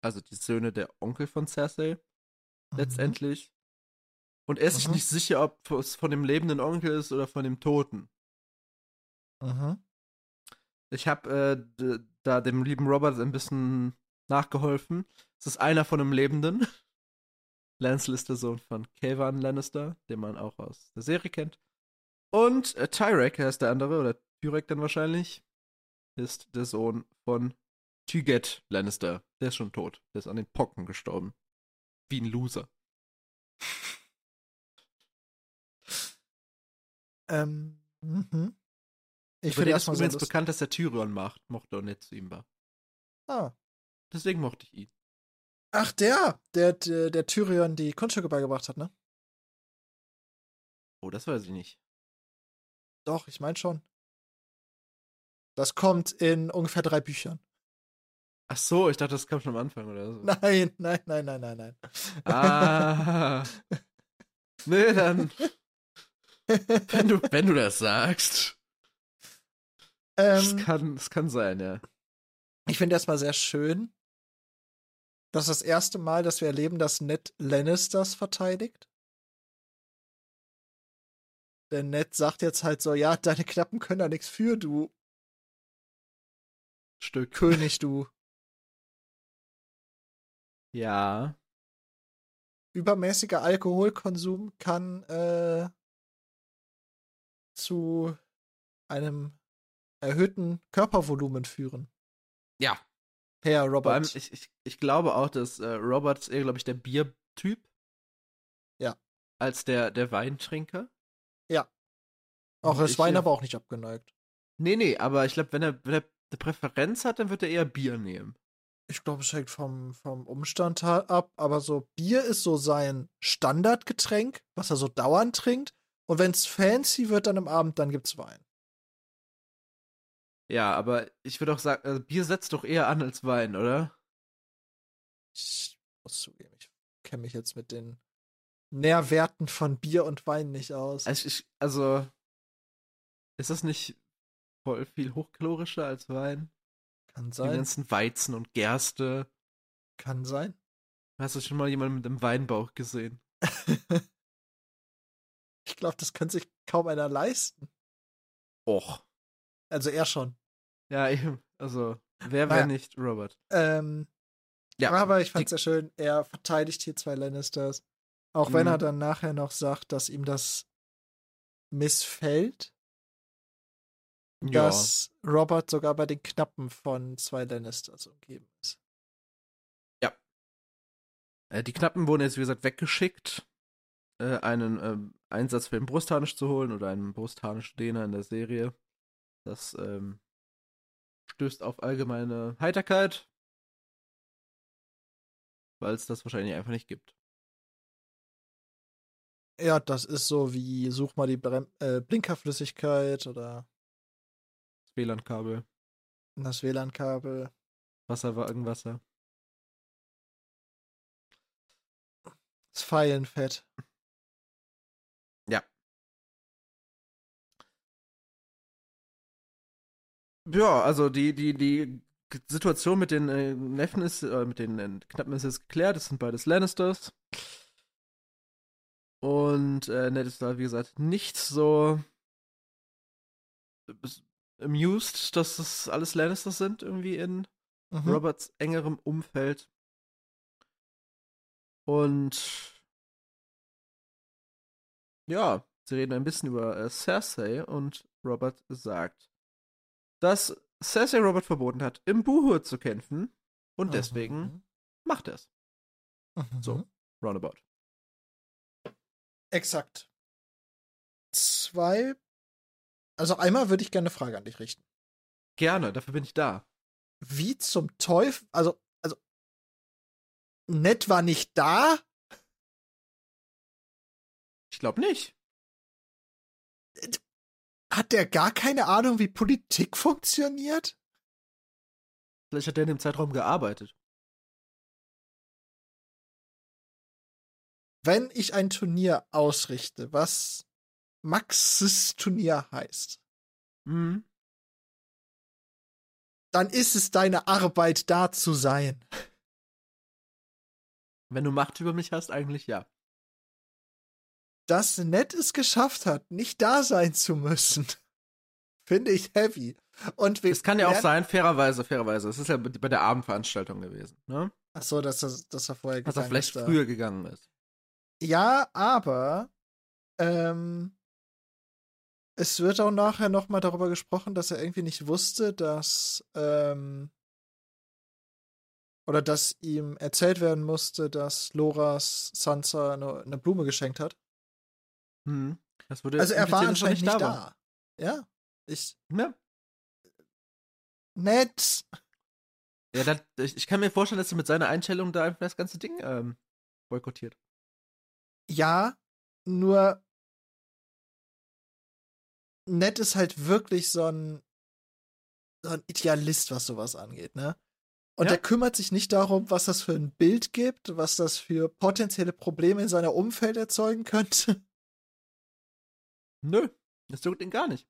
Also die Söhne der Onkel von Cersei. Letztendlich. Und er ist sich Mhm. nicht sicher, ob es von dem lebenden Onkel ist oder von dem Toten. Mhm. Ich habe äh, da dem lieben Robert ein bisschen nachgeholfen. Es ist einer von einem Lebenden. Lancel ist der Sohn von Kavan Lannister, den man auch aus der Serie kennt. Und äh, Tyrek heißt der andere, oder Tyrek dann wahrscheinlich, ist der Sohn von Tyget Lannister. Der ist schon tot. Der ist an den Pocken gestorben. Wie ein Loser. Ähm, mhm. Ich finde erstmal übrigens lustig. bekannt, dass er Tyrion macht, mochte und nett zu ihm war. Ah. Deswegen mochte ich ihn. Ach, der, der, der, der Tyrion die Kunststücke beigebracht hat, ne? Oh, das weiß ich nicht. Doch, ich meine schon. Das kommt in ungefähr drei Büchern. Ach so, ich dachte, das kam schon am Anfang oder so. Nein, nein, nein, nein, nein, nein. Ah. nee, dann, wenn du, wenn du das sagst. Das ähm, kann, das kann sein, ja. ich finde erstmal sehr schön. Das ist das erste Mal, dass wir erleben, dass Ned Lannisters verteidigt. Denn Ned sagt jetzt halt so, ja, deine Knappen können da nichts für, du Stück. König, du. Ja. Übermäßiger Alkoholkonsum kann äh, zu einem erhöhten Körpervolumen führen. Ja. Herr Vor allem, Robert. ich, ich, ich glaube auch, dass äh, Robert ist eher, glaube ich, der Biertyp. Ja. Als der, der Weintrinker. auch das Wein äh, aber auch nicht abgeneigt. Nee, nee, aber ich glaube, wenn er, wenn er eine Präferenz hat, dann wird er eher Bier nehmen. Ich glaube, es hängt vom, vom Umstand ab, aber so Bier ist so sein Standardgetränk, was er so dauernd trinkt. Und wenn es fancy wird dann am Abend, dann gibt's Wein. Ja, aber ich würde auch sagen, also Bier setzt doch eher an als Wein, oder? Ich muss zugeben, ich kenne mich jetzt mit den Nährwerten von Bier und Wein nicht aus. Also, ich, also ist das nicht voll viel hochkalorischer als Wein? Kann Die sein. ganzen Weizen und Gerste. Kann sein. Hast du schon mal jemanden mit einem Weinbauch gesehen? ich glaube, das kann sich kaum einer leisten. Och. Also er schon. Ja, eben. Also, wer Naja. wäre nicht Robert? Ähm, Ja. aber ich die- fand's sehr schön. Er verteidigt hier zwei Lannisters. Auch wenn Mhm. er dann nachher noch sagt, dass ihm das missfällt, Ja. dass Robert sogar bei den Knappen von zwei Lannisters umgeben ist. Äh, die Knappen wurden jetzt, wie gesagt, weggeschickt, äh, einen ähm, Einsatz für den Brustharnisch zu holen oder einen Brustharnisch-Dehner in der Serie. Das ähm, stößt auf allgemeine Heiterkeit, weil es das wahrscheinlich einfach nicht gibt. Ja, das ist so wie such mal die Brem äh, Blinkerflüssigkeit oder WLAN-Kabel, das WLAN-Kabel. Wasser war irgendwasser. Das Pfeilenfett. Ja, also die, die, die Situation mit den äh, Neffen ist, äh, mit den äh, Knappen ist jetzt geklärt. Das sind beides Lannisters. Und äh, Ned ist da, wie gesagt, nicht so bes- amused, dass das alles Lannisters sind, irgendwie in Mhm. Roberts engerem Umfeld. Und ja, sie reden ein bisschen über äh, Cersei und Robert sagt, dass Cersei Robert verboten hat, im Buhur zu kämpfen und deswegen Mhm. macht er es. Mhm. So. Roundabout. Exakt. Zwei. Also einmal würde ich gerne eine Frage an dich richten. Gerne, dafür bin ich da. Wie zum Teufel, also, also, Ned war nicht da? Ich glaube nicht. Hat der gar keine Ahnung, wie Politik funktioniert? Vielleicht hat er in dem Zeitraum gearbeitet. Wenn ich ein Turnier ausrichte, was Maxes Turnier heißt, Mhm. dann ist es deine Arbeit, da zu sein. Wenn du Macht über mich hast, eigentlich ja. Dass Ned es geschafft hat, nicht da sein zu müssen, finde ich heavy. Und Es kann ja auch sein, fairerweise, fairerweise. Es ist ja bei der Abendveranstaltung gewesen, ne? Ach so, dass, das, dass er vorher Dass er gegangen vielleicht ist da. früher gegangen ist. Ja, aber ähm, es wird auch nachher nochmal darüber gesprochen, dass er irgendwie nicht wusste, dass ähm, oder dass ihm erzählt werden musste, dass Loras Sansa eine, eine Blume geschenkt hat. Hm. Also er war anscheinend nicht war. da. Ja, ich Ja. nett. Ja, das, ich, ich kann mir vorstellen, dass er mit seiner Einstellung da einfach das ganze Ding ähm, boykottiert. Ja, nur Ned ist halt wirklich so ein, so ein Idealist, was sowas angeht, ne? Und Ja. er kümmert sich nicht darum, was das für ein Bild gibt, was das für potenzielle Probleme in seiner Umfeld erzeugen könnte. Nö, das juckt ihn gar nicht.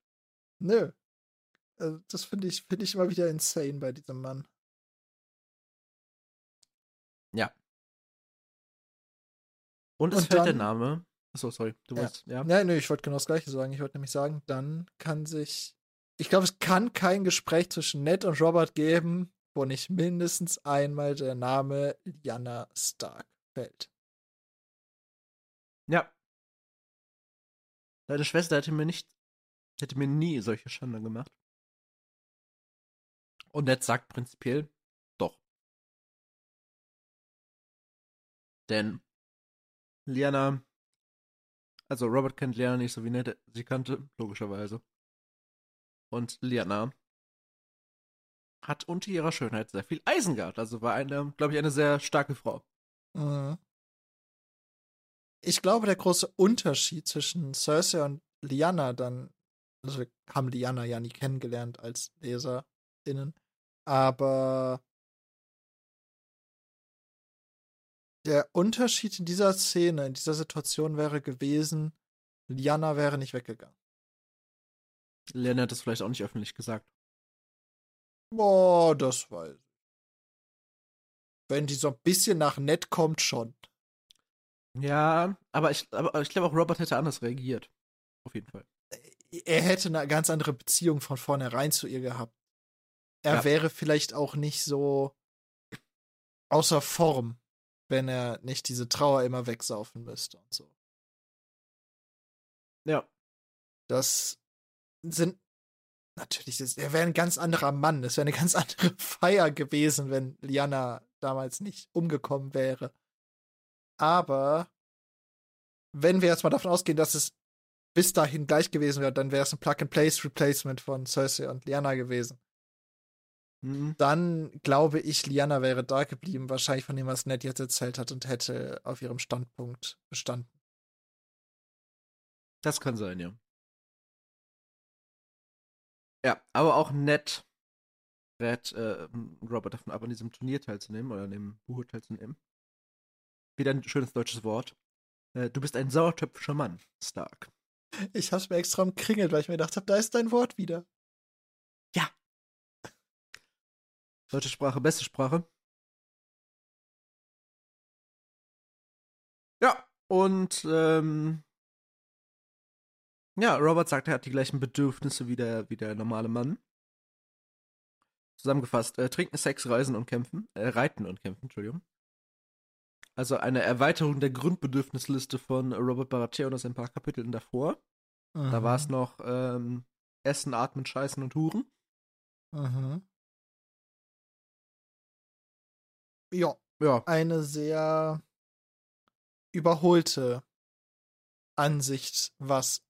Nö. Also das finde ich, finde ich immer wieder insane bei diesem Mann. Und es Und fällt der dann- Name. Achso, sorry. Du Ja. wolltest, ja. Nein, nö, ich wollte genau das Gleiche sagen. Ich wollte nämlich sagen, dann kann sich. Ich glaube, es kann kein Gespräch zwischen Ned und Robert geben, wo nicht mindestens einmal der Name Lyanna Stark fällt. Ja. Deine Schwester hätte mir nicht, hätte mir nie solche Schande gemacht. Und Ned sagt prinzipiell doch. Denn Liana, also Robert kennt Liana nicht so wie Ned sie kannte, logischerweise. Und Liana hat unter ihrer Schönheit sehr viel Eisen gehabt. Also war eine, glaube ich, eine sehr starke Frau. Mhm. Ich glaube, der große Unterschied zwischen Cersei und Lyanna dann, also wir haben Lyanna ja nie kennengelernt als LeserInnen, aber der Unterschied in dieser Szene, in dieser Situation wäre gewesen, Lyanna wäre nicht weggegangen. Liana hat das vielleicht auch nicht öffentlich gesagt. Boah, das weiß ich. Wenn die so ein bisschen nach nett kommt, schon. Ja, aber ich, aber ich glaube auch Robert hätte anders reagiert. Auf jeden Fall. er hätte eine ganz andere Beziehung von vornherein zu ihr gehabt. Er Ja. wäre vielleicht auch nicht so außer Form, wenn er nicht diese Trauer immer wegsaufen müsste und so. Ja. Das sind natürlich, das- er wäre ein ganz anderer Mann. Es wäre eine ganz andere Feier gewesen, wenn Liana damals nicht umgekommen wäre. Aber wenn wir jetzt mal davon ausgehen, dass es bis dahin gleich gewesen wäre, dann wäre es ein Plug-and-Place-Replacement von Cersei und Lyanna gewesen. Mhm. Dann glaube ich, Lyanna wäre da geblieben, wahrscheinlich von dem, was Ned jetzt erzählt hat und hätte auf ihrem Standpunkt bestanden. Das kann sein, ja. Ja, aber auch nett rät äh, Robert davon ab, an diesem Turnier teilzunehmen oder an dem Buch teilzunehmen. Wieder ein schönes deutsches Wort. Äh, du bist ein sauertöpfischer Mann, Stark. Ich hab's mir extra umkringelt, weil ich mir gedacht habe, da ist dein Wort wieder. Deutsche Sprache, beste Sprache. Ja, und ähm, ja, Robert sagt, er hat die gleichen Bedürfnisse wie der, wie der normale Mann. Zusammengefasst, äh, trinken, Sex, reisen und kämpfen. Äh, reiten und kämpfen, Entschuldigung. Also eine Erweiterung der Grundbedürfnisliste von Robert Baratheon aus ein paar Kapiteln davor. Da war es noch ähm, Essen, Atmen, Scheißen und Huren. Mhm. Ja, Ja, eine sehr überholte Ansicht, was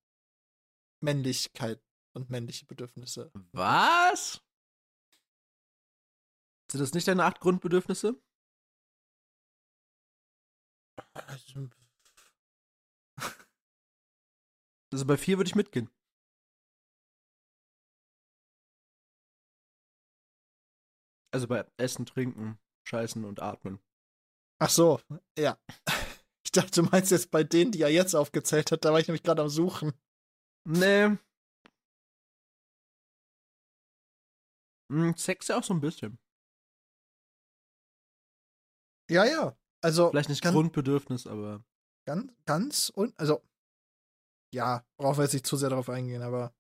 Männlichkeit und männliche Bedürfnisse. Was? Sind das nicht deine acht Grundbedürfnisse? Also bei vier würde ich mitgehen. Also bei Essen, Trinken, Scheißen und Atmen. Ach so, ja. Ich dachte, du meinst jetzt bei denen, die er jetzt aufgezählt hat, da war ich nämlich gerade am Suchen. Nee. Hm, Sex ja auch so ein bisschen. Ja, ja. Also Vielleicht nicht ganz, Grundbedürfnis, aber. ganz, ganz und also ja, brauchen wir jetzt nicht zu sehr darauf eingehen, aber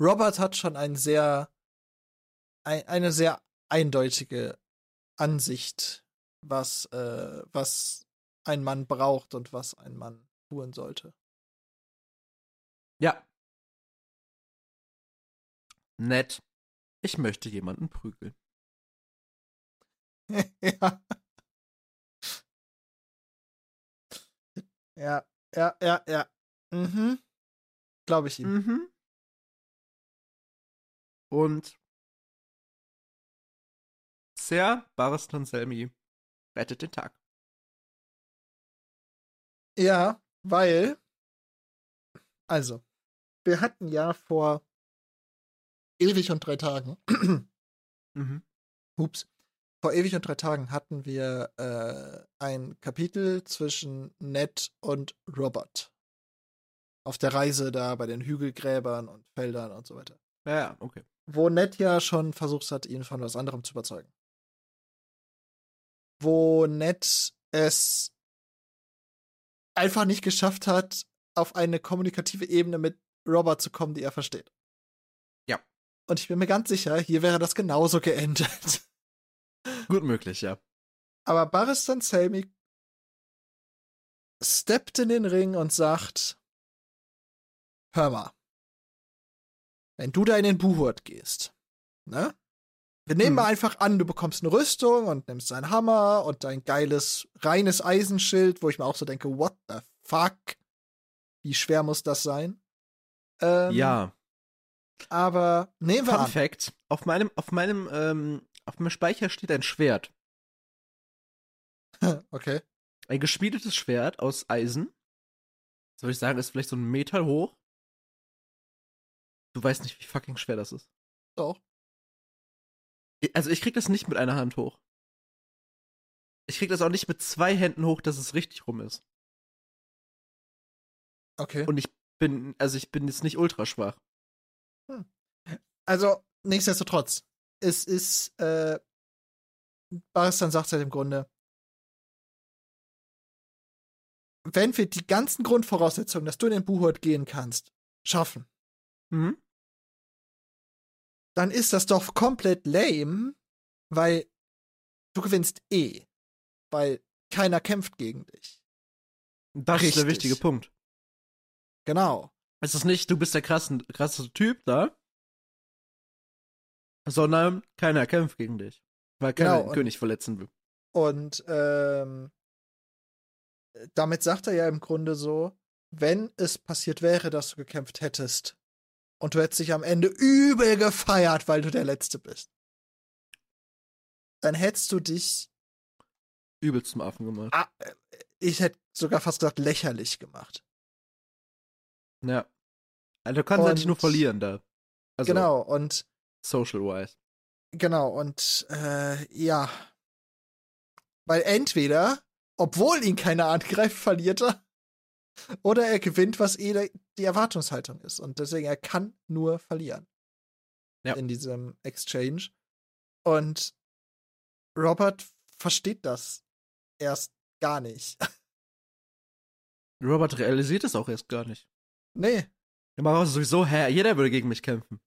Robert hat schon ein sehr, ein, eine sehr eindeutige Ansicht, was, äh, was ein Mann braucht und was ein Mann tun sollte. Ja. Nett. Ich möchte jemanden prügeln. ja. Ja, ja, ja, ja. Mhm. Glaube ich ihm. Mhm. Und Sir Baristan Selmy rettet den Tag. Ja, weil, also, wir hatten ja vor ewig und drei Tagen, Mhm. Hups, vor ewig und drei Tagen hatten wir äh, ein Kapitel zwischen Ned und Robert. Auf der Reise da bei den Hügelgräbern und Feldern und so weiter. Ja, ja, okay. Wo Ned ja schon versucht hat, ihn von was anderem zu überzeugen. Wo Ned es einfach nicht geschafft hat, auf eine kommunikative Ebene mit Robert zu kommen, die er versteht. Ja. Und ich bin mir ganz sicher, hier wäre das genauso geendet. Gut möglich, ja. Aber Baristan Selmy steppt in den Ring und sagt: Hör mal, wenn du da in den Buhurt gehst, ne? Wir nehmen Hm. mal einfach an, du bekommst eine Rüstung und nimmst deinen Hammer und dein geiles, reines Eisenschild, wo ich mir auch so denke, what the fuck? Wie schwer muss das sein? Ähm, ja. Aber nehmen wir Fun an. Fact: Auf meinem, auf meinem, ähm, auf meinem Speicher steht ein Schwert. Okay. Ein geschmiedetes Schwert aus Eisen. Soll ich sagen, ist vielleicht so ein Meter hoch. Du weißt nicht, wie fucking schwer das ist. Doch. Also ich krieg das nicht mit einer Hand hoch. Ich krieg das auch nicht mit zwei Händen hoch, dass es richtig rum ist. Okay. Und ich bin, also ich bin jetzt nicht ultra schwach. Also, nichtsdestotrotz, es ist, äh, Baristan sagt halt im Grunde, wenn wir die ganzen Grundvoraussetzungen, dass du in den Buhurt gehen kannst, schaffen, Mhm. Dann ist das doch komplett lame, weil du gewinnst eh. Weil keiner kämpft gegen dich. Das ist der Richtig. wichtige Punkt. Genau. Es ist nicht, du bist der krassen, krasse Typ da, sondern keiner kämpft gegen dich. Weil keiner Genau, den König verletzen will. Und ähm, damit sagt er ja im Grunde so, wenn es passiert wäre, dass du gekämpft hättest und du hättest dich am Ende übel gefeiert, weil du der Letzte bist, dann hättest du dich, Übel zum Affen gemacht. ah, äh, ich hätte sogar fast gesagt, lächerlich gemacht. Ja. Also du kannst eigentlich nur Und- verlieren da. Also genau, und social-wise. genau, und äh, ja. Weil entweder, obwohl ihn keiner angreift, verliert er, oder er gewinnt, was eh die Erwartungshaltung ist. Und deswegen, er kann nur verlieren. Ja. In diesem Exchange. Und Robert versteht das erst gar nicht. Robert realisiert es auch erst gar nicht. nee. Er macht sowieso, hä, jeder würde gegen mich kämpfen.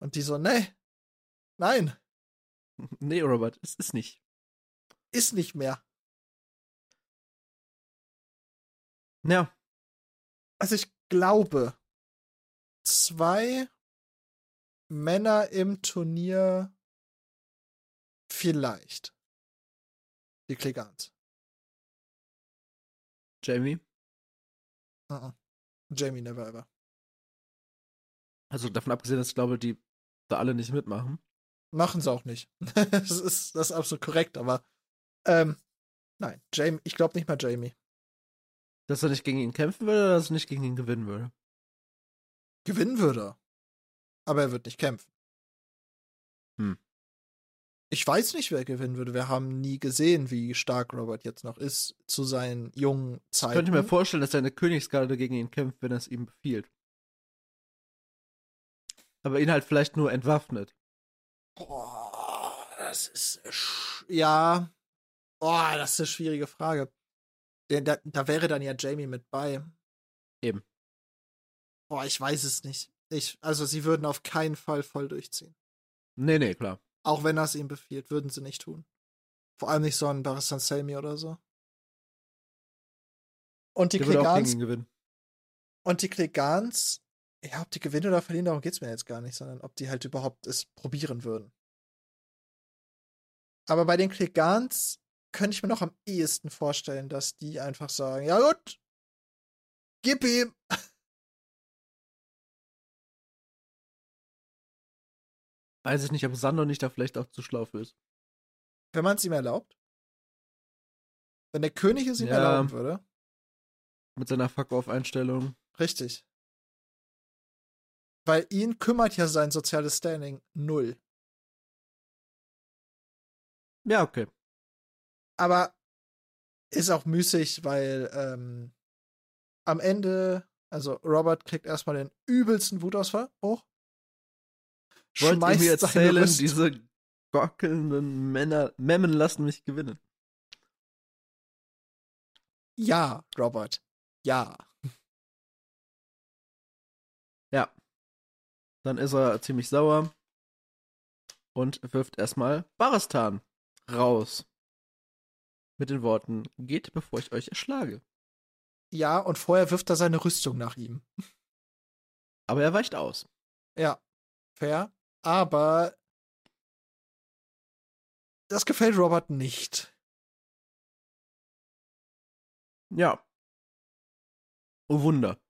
Und die so, nee. Nein, Nee, Robert, es ist nicht. ist nicht mehr. Ja, Also ich glaube, zwei Männer im Turnier vielleicht. Die Klegans. Jamie. Uh -uh. Jamie never ever. Also davon abgesehen, dass ich glaube, die da alle nicht mitmachen. Machen sie auch nicht. das, ist, das ist absolut korrekt, aber ähm, nein, Jamie, ich glaube nicht mal Jamie. Dass er nicht gegen ihn kämpfen würde oder dass er nicht gegen ihn gewinnen würde. Gewinnen würde er. Aber er wird nicht kämpfen. Hm. Ich weiß nicht, wer gewinnen würde. Wir haben nie gesehen, wie stark Robert jetzt noch ist zu seinen jungen Ich Zeiten. könnte mir vorstellen, dass seine Königsgarde gegen ihn kämpft, wenn er es ihm befiehlt. Aber ihn halt vielleicht nur entwaffnet. Boah, das ist ja. Boah, das ist eine schwierige Frage. Denn da, da wäre dann ja Jamie mit bei. Eben. Boah, ich weiß es nicht. Ich, also sie würden auf keinen Fall voll durchziehen. Nee, nee, klar. Auch wenn es ihm befiehlt, würden sie nicht tun. Vor allem nicht so ein Baristan Selmi oder so. Und die Klegans, und die Klegans, ja, ob die gewinnen oder verlieren, darum geht's mir jetzt gar nicht, sondern ob die halt überhaupt es probieren würden. Aber bei den Klegans könnte ich mir noch am ehesten vorstellen, dass die einfach sagen, ja gut, gib ihm. Weiß ich nicht, ob Sando nicht da vielleicht auch zu schlau für ist. Wenn man es ihm erlaubt. Wenn der König es ihm Ja. erlauben würde. Mit seiner Fuck-Off-Einstellung. Richtig. Weil ihn kümmert ja sein soziales Standing null. Ja, okay. Aber ist auch müßig, weil ähm, am Ende, also Robert kriegt erstmal den übelsten Wutausfall hoch. Wollt ihr mir erzählen, diese gockelnden Männer, Memmen lassen mich gewinnen? Ja, Robert. Ja. Ja. Dann ist er ziemlich sauer und wirft erstmal Baristan raus. Mit den Worten, geht, bevor ich euch erschlage. Ja, und vorher wirft er seine Rüstung nach ihm. Aber er weicht aus. Ja, fair. Aber das gefällt Robert nicht. Ja. Oh Wunder.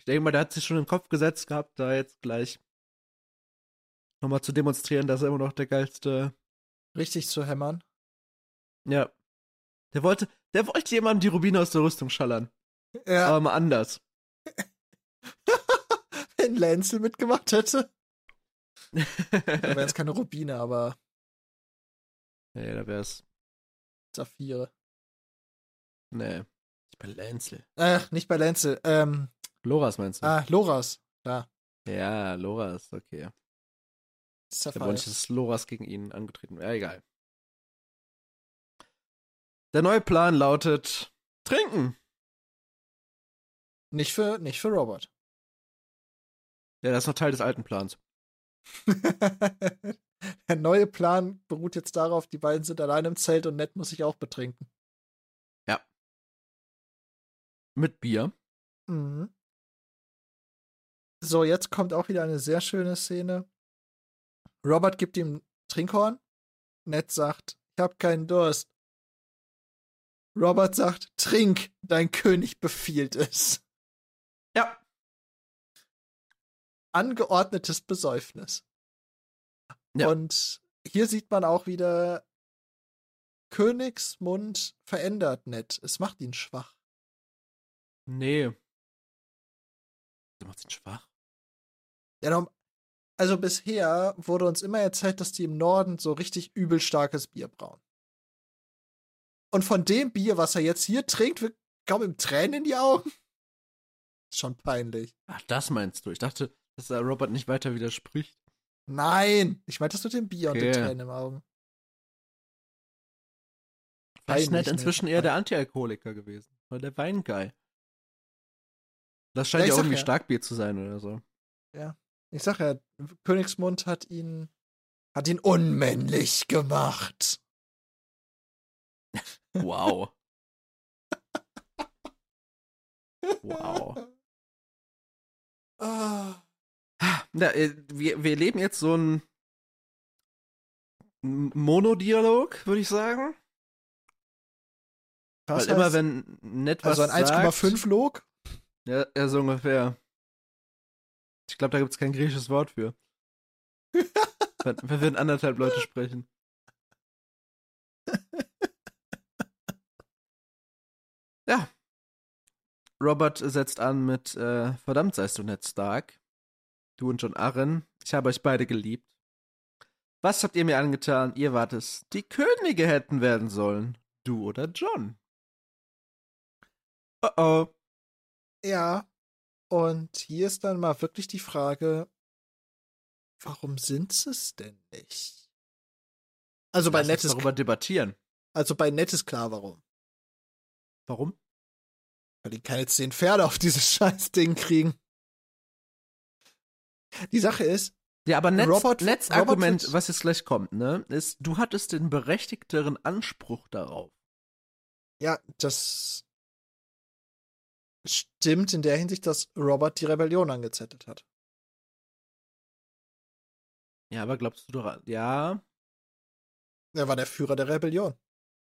Ich denke mal, der hat sich schon im Kopf gesetzt gehabt, da jetzt gleich nochmal zu demonstrieren, dass er immer noch der geilste. Richtig zu hämmern. Ja. Der wollte, der wollte jemandem die Rubine aus der Rüstung schallern. Ja, Aber mal anders. wenn Lancel mitgemacht hätte. Da wären es keine Rubine, aber da wär's. Saphire. Nee. Ich bin Lancel. Ach, nicht bei Lancel. Ähm, Loras meinst du? ah, Loras. Da. Ja, Loras, okay. Sapphire. nicht, dass Loras gegen ihn angetreten. Ja, egal. Der neue Plan lautet: Trinken. Nicht für, nicht für Robert. Ja, das ist noch Teil des alten Plans. Der neue Plan beruht jetzt darauf, die beiden sind allein im Zelt und Ned muss sich auch betrinken. Mit Bier. Mhm. So, jetzt kommt auch wieder eine sehr schöne Szene. Robert gibt ihm Trinkhorn. Ned sagt, ich hab keinen Durst. Robert sagt, trink, dein König befiehlt es. Ja. Angeordnetes Besäufnis. Ja. Und hier sieht man auch wieder, Königsmund verändert Ned. Es macht ihn schwach. Nee. Du machst ihn schwach. Ja, also bisher wurde uns immer erzählt, dass die im Norden so richtig übel starkes Bier brauen. Und von dem Bier, was er jetzt hier trinkt, wir kommen ihm Tränen in die Augen. Ist schon peinlich. Ach, das meinst du. Ich dachte, dass der Robert nicht weiter widerspricht. Nein, ich meinte das mit dem Bier und den Okay. Tränen im Augen. Vielleicht ist Ned inzwischen Ned. eher der Antialkoholiker gewesen. Oder der Weinguy. Das scheint Ja, ja, irgendwie ja. Starkbier zu sein oder so. Ich sag ja, Königsmund hat ihn, hat ihn unmännlich gemacht. Wow. Wow. Ah. Ja, wir, wir leben jetzt so ein Monodialog, würde ich sagen. Was Weil immer heißt- wenn Ned was also ein sagt, 1,5 Log? Ja, ja, so ungefähr. Ich glaube, da gibt es kein griechisches Wort für. wenn, wenn wir in anderthalb Leute sprechen. Ja. Robert setzt an mit äh, Verdammt seist du Ned Stark. Du und John Arryn. Ich habe euch beide geliebt. Was habt ihr mir angetan? Ihr wart es. Die Könige hätten werden sollen. Du oder John. Oh oh. Ja. Und hier ist dann mal wirklich die Frage, warum sind sie es denn nicht? Also bei Lass ist, darüber debattieren. also bei ist klar, warum. Warum? Weil die keine zehn Pferde auf dieses scheiß Ding kriegen. Die Sache ist, Ja, aber Netz, Robert- Netz Robert was jetzt gleich kommt, ne, ist, du hattest den berechtigteren Anspruch darauf. ja, das stimmt in der Hinsicht, dass Robert die Rebellion angezettelt hat. Ja, aber glaubst du doch, ja, Er war der Führer der Rebellion.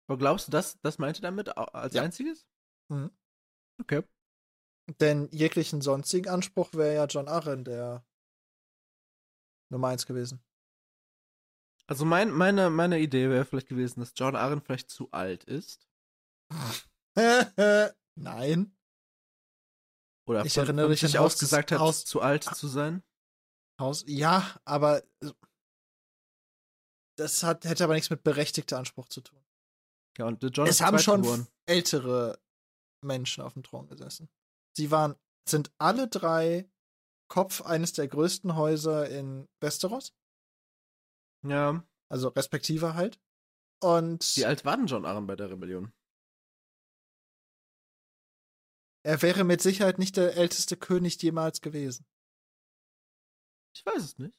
aber glaubst du, das, das meinte er damit als Ja. einziges? Mhm. Okay. Denn jeglichen sonstigen Anspruch wäre ja John Arryn der Nummer eins gewesen. Also mein, meine, meine Idee wäre vielleicht gewesen, dass John Arryn vielleicht zu alt ist. Nein. Oder Ich erinnere mich an sich Haus aus des- gesagt hat, Haus- zu alt zu sein. Haus. Ja, aber das hat, hätte aber nichts mit berechtigter Anspruch zu tun. Ja, und John es ist haben schon geboren. ältere Menschen auf dem Thron gesessen. Sie waren, sind alle drei Kopf eines der größten Häuser in Westeros, Ja. also respektive halt. Und Wie alt war denn John Arryn bei der Rebellion? er wäre mit Sicherheit nicht der älteste König jemals gewesen. Ich weiß es nicht.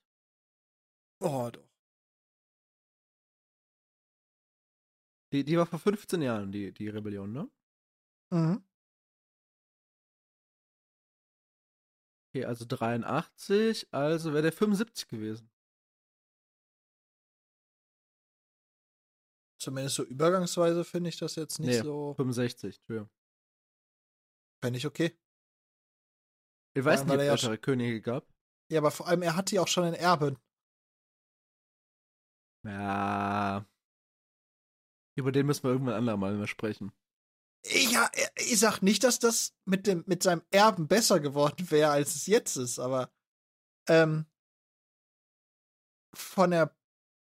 Oh, doch. Die, die war vor 15 Jahren, die, die Rebellion, ne? Mhm. Okay, also 83, also wäre der 75 gewesen. Zumindest so übergangsweise finde ich das jetzt nicht Nee. so. 65, Entschuldigung. Fände ich okay. Ich weiß nicht, ob er ja es ältere Könige gab. Ja, aber vor allem, er hatte ja auch schon ein Erbe. Ja. Über den müssen wir irgendwann andermal mal sprechen. Ja, ich sag nicht, dass das mit dem mit seinem Erben besser geworden wäre, als es jetzt ist, aber ähm, von der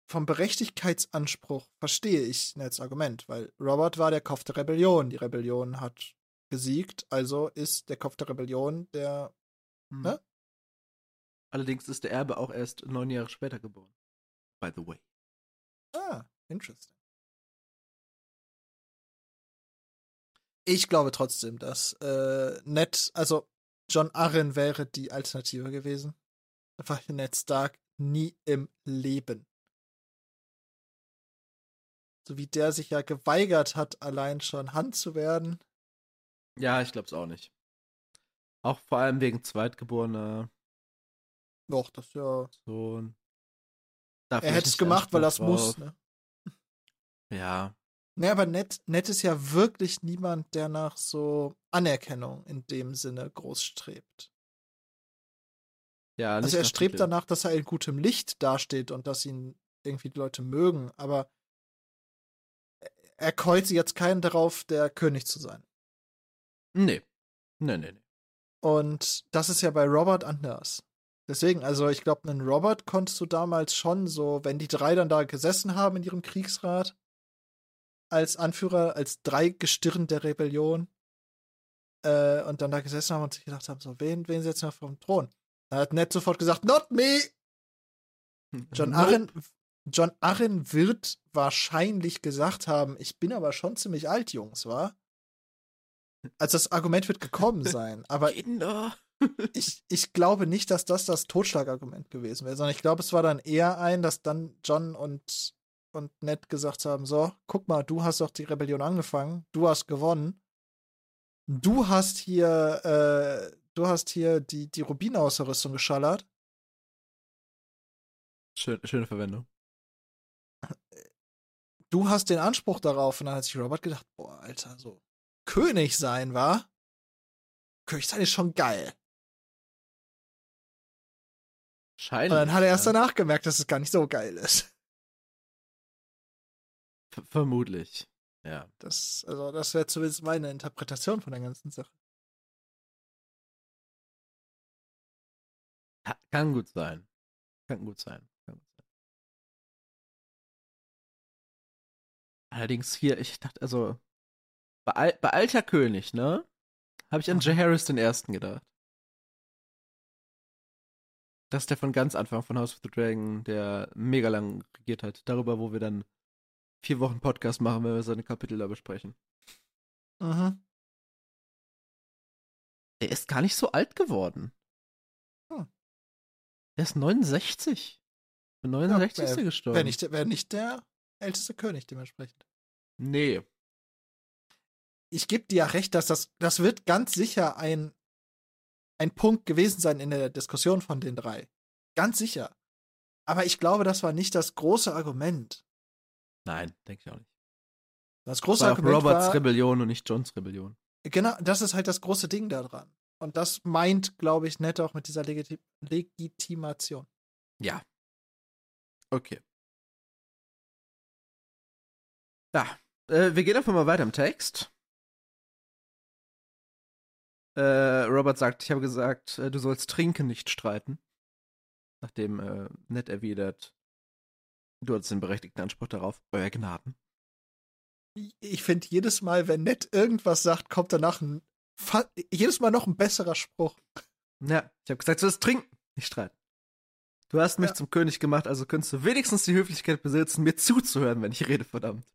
vom Berechtigkeitsanspruch verstehe ich Neds Argument, weil Robert war der Kopf der Rebellion. Die Rebellion hat gesiegt, also ist der Kopf der Rebellion der. Hm. Ne? Allerdings ist der Erbe auch erst neun Jahre später geboren. By the way. Ah, interesting. Ich glaube trotzdem, dass äh, Ned, also John Arryn wäre die Alternative gewesen. Einfach Ned Stark nie im Leben. So wie der sich ja geweigert hat, allein schon Hand zu werden. Ja, ich glaub's auch nicht. Auch vor allem wegen zweitgeborener Doch, das ja. Sohn. Er hätte es gemacht, weil er es Anspruch muss. Ne? Ja. Ne, aber Ned, Ned ist ja wirklich niemand, der nach so Anerkennung in dem Sinne groß strebt. Ja, Also er strebt danach, dass er in gutem Licht dasteht und dass ihn irgendwie die Leute mögen, aber er kreuzt jetzt keinen darauf, der König zu sein. Nee. Nee, nee, nee. Und das ist ja bei Robert anders. Deswegen, also ich glaube, einen Robert konntest du damals schon so, wenn die drei dann da gesessen haben in ihrem Kriegsrat, als Anführer, als drei Gestirn der Rebellion, äh, und dann da gesessen haben und sich gedacht haben, so, wen, wen setzen wir vom Thron? Dann hat Ned sofort gesagt, not me! John. Arryn, John Arryn wird wahrscheinlich gesagt haben, ich bin aber schon ziemlich alt, Jungs, wa? Also das Argument wird gekommen sein, aber Kinder. ich, ich glaube nicht, dass das das Totschlagargument gewesen wäre, sondern ich glaube, es war dann eher ein, dass dann John und, und Ned gesagt haben, so, guck mal, du hast doch die Rebellion angefangen, du hast gewonnen, du hast hier, äh, du hast hier die, die Rubine aus der Rüstung geschallert, Schön, schöne Verwendung. du hast den Anspruch darauf. Und dann hat sich Robert gedacht, boah, Alter, so König sein, war? König sein ist schon geil. Scheinlich. Und dann hat er erst danach gemerkt, dass es gar nicht so geil ist. Ver- Vermutlich. Ja. Das, also, das wäre zumindest meine Interpretation von der ganzen Sache. Kann gut sein. Kann gut sein. Kann gut sein. Allerdings hier, ich dachte, also, bei, Al bei Alter König, ne? Habe ich an Mhm. Jaehaerys den Ersten gedacht. Das ist der von ganz Anfang von House of the Dragon, der mega lang regiert hat. Darüber, wo wir dann vier Wochen Podcast machen, wenn wir seine Kapitel da besprechen. Mhm. Der ist gar nicht so alt geworden. Der ist 69. Mit 69 Ja, ist er Wäre gestorben. nicht, wär nicht der älteste König dementsprechend. Nee. Ich gebe dir ja recht, dass das, das wird ganz sicher ein, ein Punkt gewesen sein in der Diskussion von den drei. Ganz sicher. Aber ich glaube, das war nicht das große Argument. Nein, denke ich auch nicht. Das Das große war auch Argument Roberts war, Rebellion und nicht Johns Rebellion. genau, das ist halt das große Ding daran. Und das meint, glaube ich, nett auch mit dieser Legiti Legitimation. Ja. Okay. Ja, äh, wir gehen einfach mal weiter im Text. Äh, Robert sagt, ich habe gesagt, äh, du sollst trinken, nicht streiten. Nachdem äh, Ned erwidert, du hast den berechtigten Anspruch darauf, euer Gnaden. Ich finde, jedes Mal, wenn Ned irgendwas sagt, kommt danach ein, jedes Mal noch ein besserer Spruch. Ja, ich habe gesagt, du sollst trinken, nicht streiten. Du hast mich Ja. zum König gemacht, also könntest du wenigstens die Höflichkeit besitzen, mir zuzuhören, wenn ich rede, verdammt.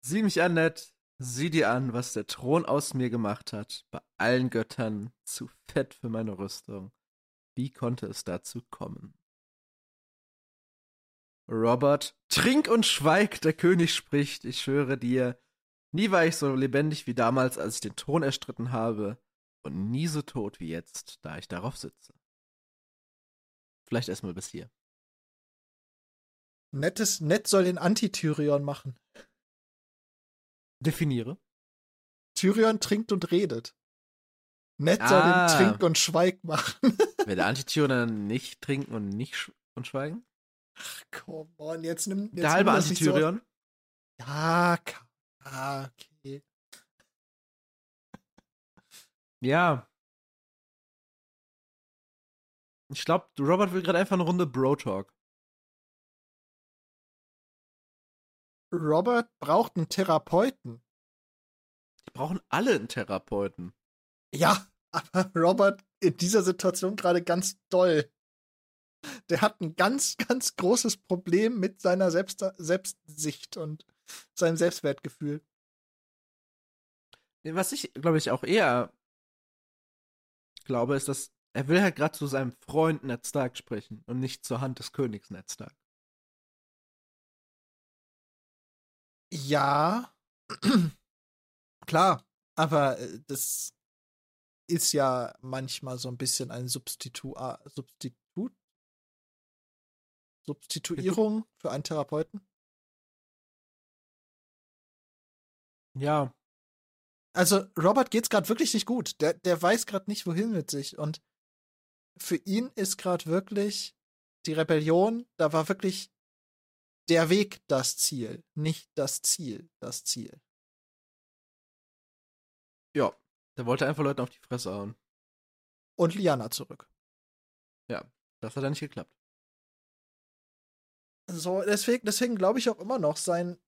Sieh mich an, Ned. Sieh dir an, was der Thron aus mir gemacht hat. Bei allen Göttern zu fett für meine Rüstung. Wie konnte es dazu kommen? Robert, trink und schweig, der König spricht. Ich schwöre dir, nie war ich so lebendig wie damals, als ich den Thron erstritten habe, und nie so tot wie jetzt, da ich darauf sitze. Vielleicht erstmal bis hier. Nettes, Ned soll den Anti-Tyrion machen. Definiere. Tyrion trinkt und redet. Soll Ah. den Trink und Schweig machen. Will der Antitüren dann nicht trinken und nicht sch und schweigen? Come on, jetzt nimm. Jetzt der halbe nicht so- Antityrion? Ja, ah, okay. Ja. Ich glaube, Robert will gerade einfach eine Runde Bro-Talk. Robert braucht einen Therapeuten. Die brauchen alle einen Therapeuten. Ja, aber Robert in dieser Situation gerade ganz doll. Der hat ein ganz, ganz großes Problem mit seiner Selbst Selbstsicht und seinem Selbstwertgefühl. Was ich, glaube ich, auch eher glaube, ist, dass er will halt gerade zu seinem Freund Ned Stark sprechen und nicht zur Hand des Königs Ned Stark. Ja, klar, aber äh, das ist ja manchmal so ein bisschen ein Substitu Substitut? Substituierung für einen Therapeuten. Ja, Also Robert geht's gerade wirklich nicht gut. Der, der weiß gerade nicht, wohin mit sich. Und für ihn ist gerade wirklich die Rebellion, da war wirklich der Weg das Ziel, nicht das Ziel das Ziel. ja. Der wollte einfach Leuten auf die Fresse hauen. Und Liana zurück. Das hat dann nicht geklappt. So, deswegen, deswegen glaube ich auch immer noch, sein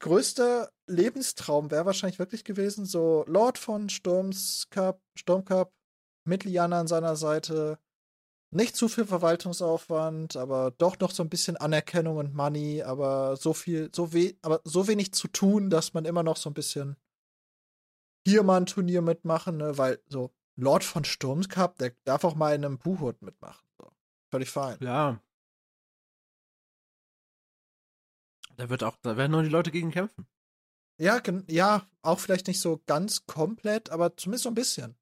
größter Lebenstraum wäre wahrscheinlich wirklich gewesen, so Lord von Sturmscup, Sturmcup, mit Liana an seiner Seite, nicht zu viel Verwaltungsaufwand, aber doch noch so ein bisschen Anerkennung und Money, aber so viel, so we aber so wenig zu tun, dass man immer noch so ein bisschen hier mal ein Turnier mitmachen, ne, weil so Lord von Sturmscup, der darf auch mal in einem Buhut mitmachen. So. Völlig fein. Ja. Da wird auch, da werden nur die Leute gegen kämpfen. Ja, ja, auch vielleicht nicht so ganz komplett, aber zumindest so ein bisschen.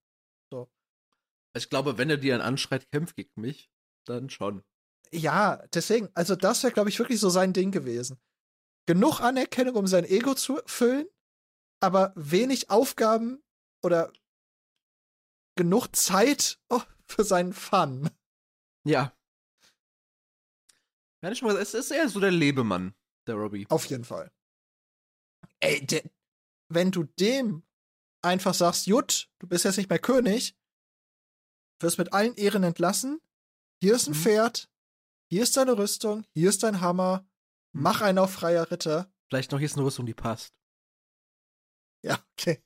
Ich glaube, wenn er dir einen anschreit, kämpf gegen mich, dann schon. Ja, deswegen, also das wäre, glaube ich, wirklich so sein Ding gewesen. Genug Anerkennung, um sein Ego zu füllen, aber wenig Aufgaben oder genug Zeit oh, für seinen Fun. Ja. Ja, schon mal, es ist eher so der Lebemann, der Robbie. Auf jeden Fall. Ey, der, wenn du dem einfach sagst, Jut, du bist jetzt nicht mehr König, wirst mit allen Ehren entlassen, hier ist ein Mhm. Pferd, hier ist deine Rüstung, hier ist dein Hammer, Mhm. mach einen auf freier Ritter. Vielleicht noch hier ist eine Rüstung, die passt. Ja, okay.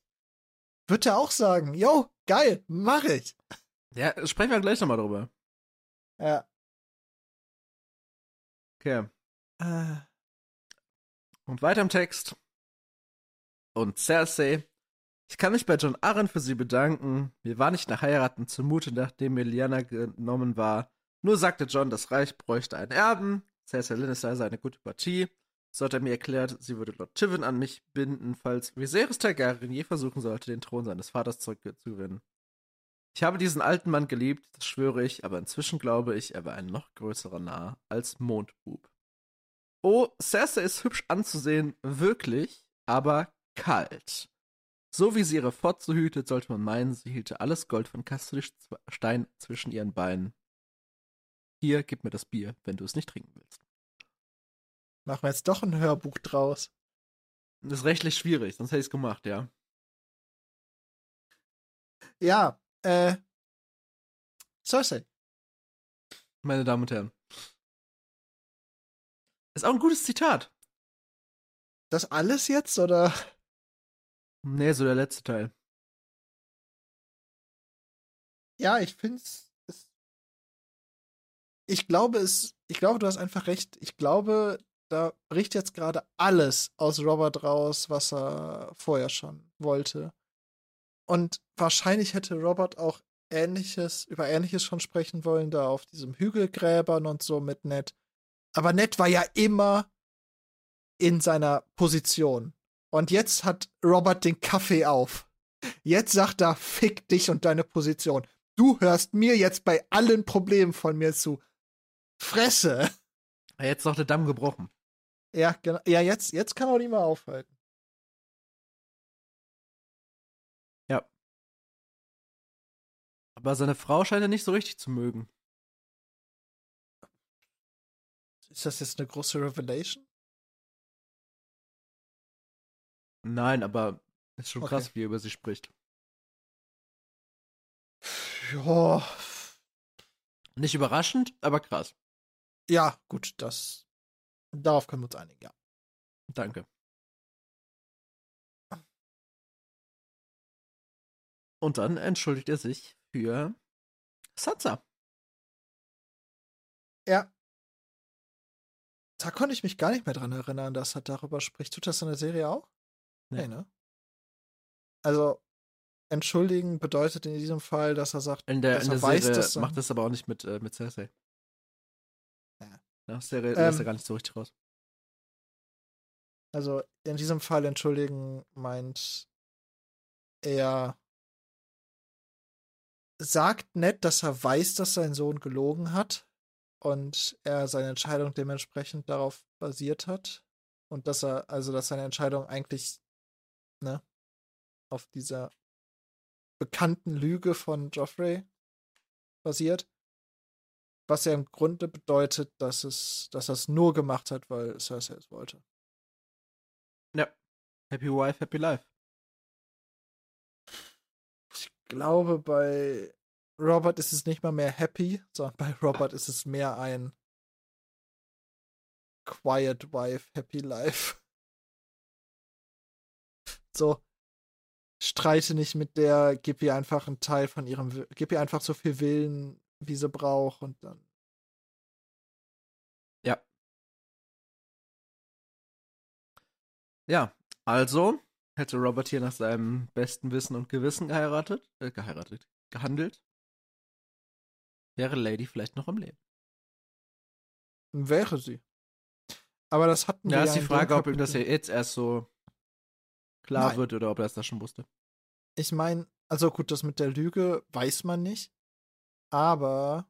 Wird er auch sagen, yo, geil, mach ich. Ja, sprechen wir gleich nochmal drüber. Ja. Okay. Äh, Und weiter im Text. Und Cersei. Ich kann mich bei John Arryn für sie bedanken. Mir war nicht nach Heiraten zumute, nachdem Lyanna genommen war. Nur sagte John, das Reich bräuchte einen Erben. Cersei Lannister sei eine gute Partie. So hat er mir erklärt, sie würde Lord Tivin an mich binden, falls Viserys Targaryen je versuchen sollte, den Thron seines Vaters zurückzugewinnen. Ich habe diesen alten Mann geliebt, das schwöre ich, aber inzwischen glaube ich, er war ein noch größerer Narr als Mondbub. Oh, Cersei ist hübsch anzusehen, wirklich, aber kalt. So wie sie ihre Fotze hütet, sollte man meinen, sie hielte alles Gold von Stein zwischen ihren Beinen. Hier, gib mir das Bier, wenn du es nicht trinken willst. Machen wir jetzt doch ein Hörbuch draus. Das ist rechtlich schwierig, sonst hätte ich es gemacht, ja. Ja, äh, Cersei. Meine Damen und Herren. Ist auch ein gutes Zitat. Das alles jetzt, oder? Nee, so der letzte Teil. Ja, ich find's. Es, ich glaube es. Ich glaube, du hast einfach recht. Ich glaube, da bricht jetzt gerade alles aus Robert raus, was er vorher schon wollte. Und wahrscheinlich hätte Robert auch ähnliches, über ähnliches schon sprechen wollen, da auf diesem Hügelgräbern und so mit Ned. Aber Ned war ja immer in seiner Position. Und jetzt hat Robert den Kaffee auf. Jetzt sagt er, fick dich und deine Position. Du hörst mir jetzt bei allen Problemen von mir zu. Fresse. Jetzt ist doch der Damm gebrochen. Ja, genau. Ja, jetzt, jetzt kann er auch nicht mehr aufhalten. Aber seine Frau scheint er nicht so richtig zu mögen. Ist das jetzt eine große Revelation? Nein, aber ist schon krass, okay. wie er über sie spricht. Ja. Nicht überraschend, aber krass. Ja, gut, das. Darauf können wir uns einigen, ja. Danke. Und dann entschuldigt er sich für Sansa. Ja. Da konnte ich mich gar nicht mehr dran erinnern, dass er darüber spricht. Tut das in der Serie auch? Nee, nee ne? Also, entschuldigen bedeutet in diesem Fall, dass er sagt, in der, dass in er der weiß, Serie dass er, macht das aber auch nicht mit, äh, mit Cersei. Ja. Nach Serie Ähm, lässt er gar nicht so richtig raus. Also in diesem Fall entschuldigen meint er sagt nett, dass er weiß, dass sein Sohn gelogen hat und er seine Entscheidung dementsprechend darauf basiert hat und dass er also dass seine Entscheidung eigentlich ne auf dieser bekannten Lüge von Joffrey basiert, was ja im Grunde bedeutet, dass es dass er es nur gemacht hat, weil Cersei es wollte. Ja. Happy Wife, Happy Life. Ich glaube, bei Robert ist es nicht mal mehr happy, sondern bei Robert ist es mehr ein Quiet Wife, Happy Life. So, streite nicht mit der, gib ihr einfach einen Teil von ihrem, gib ihr einfach so viel Willen, wie sie braucht und dann. Ja. Ja, also hätte Robert hier nach seinem besten Wissen und Gewissen geheiratet, äh, geheiratet, gehandelt, wäre Lady vielleicht noch am Leben. Wäre sie. Aber das hatten wir Ja, ja ist die Frage, ob ihm das ja jetzt erst so klar Nein. wird oder ob er es da schon wusste. Ich meine, also gut, das mit der Lüge weiß man nicht. Aber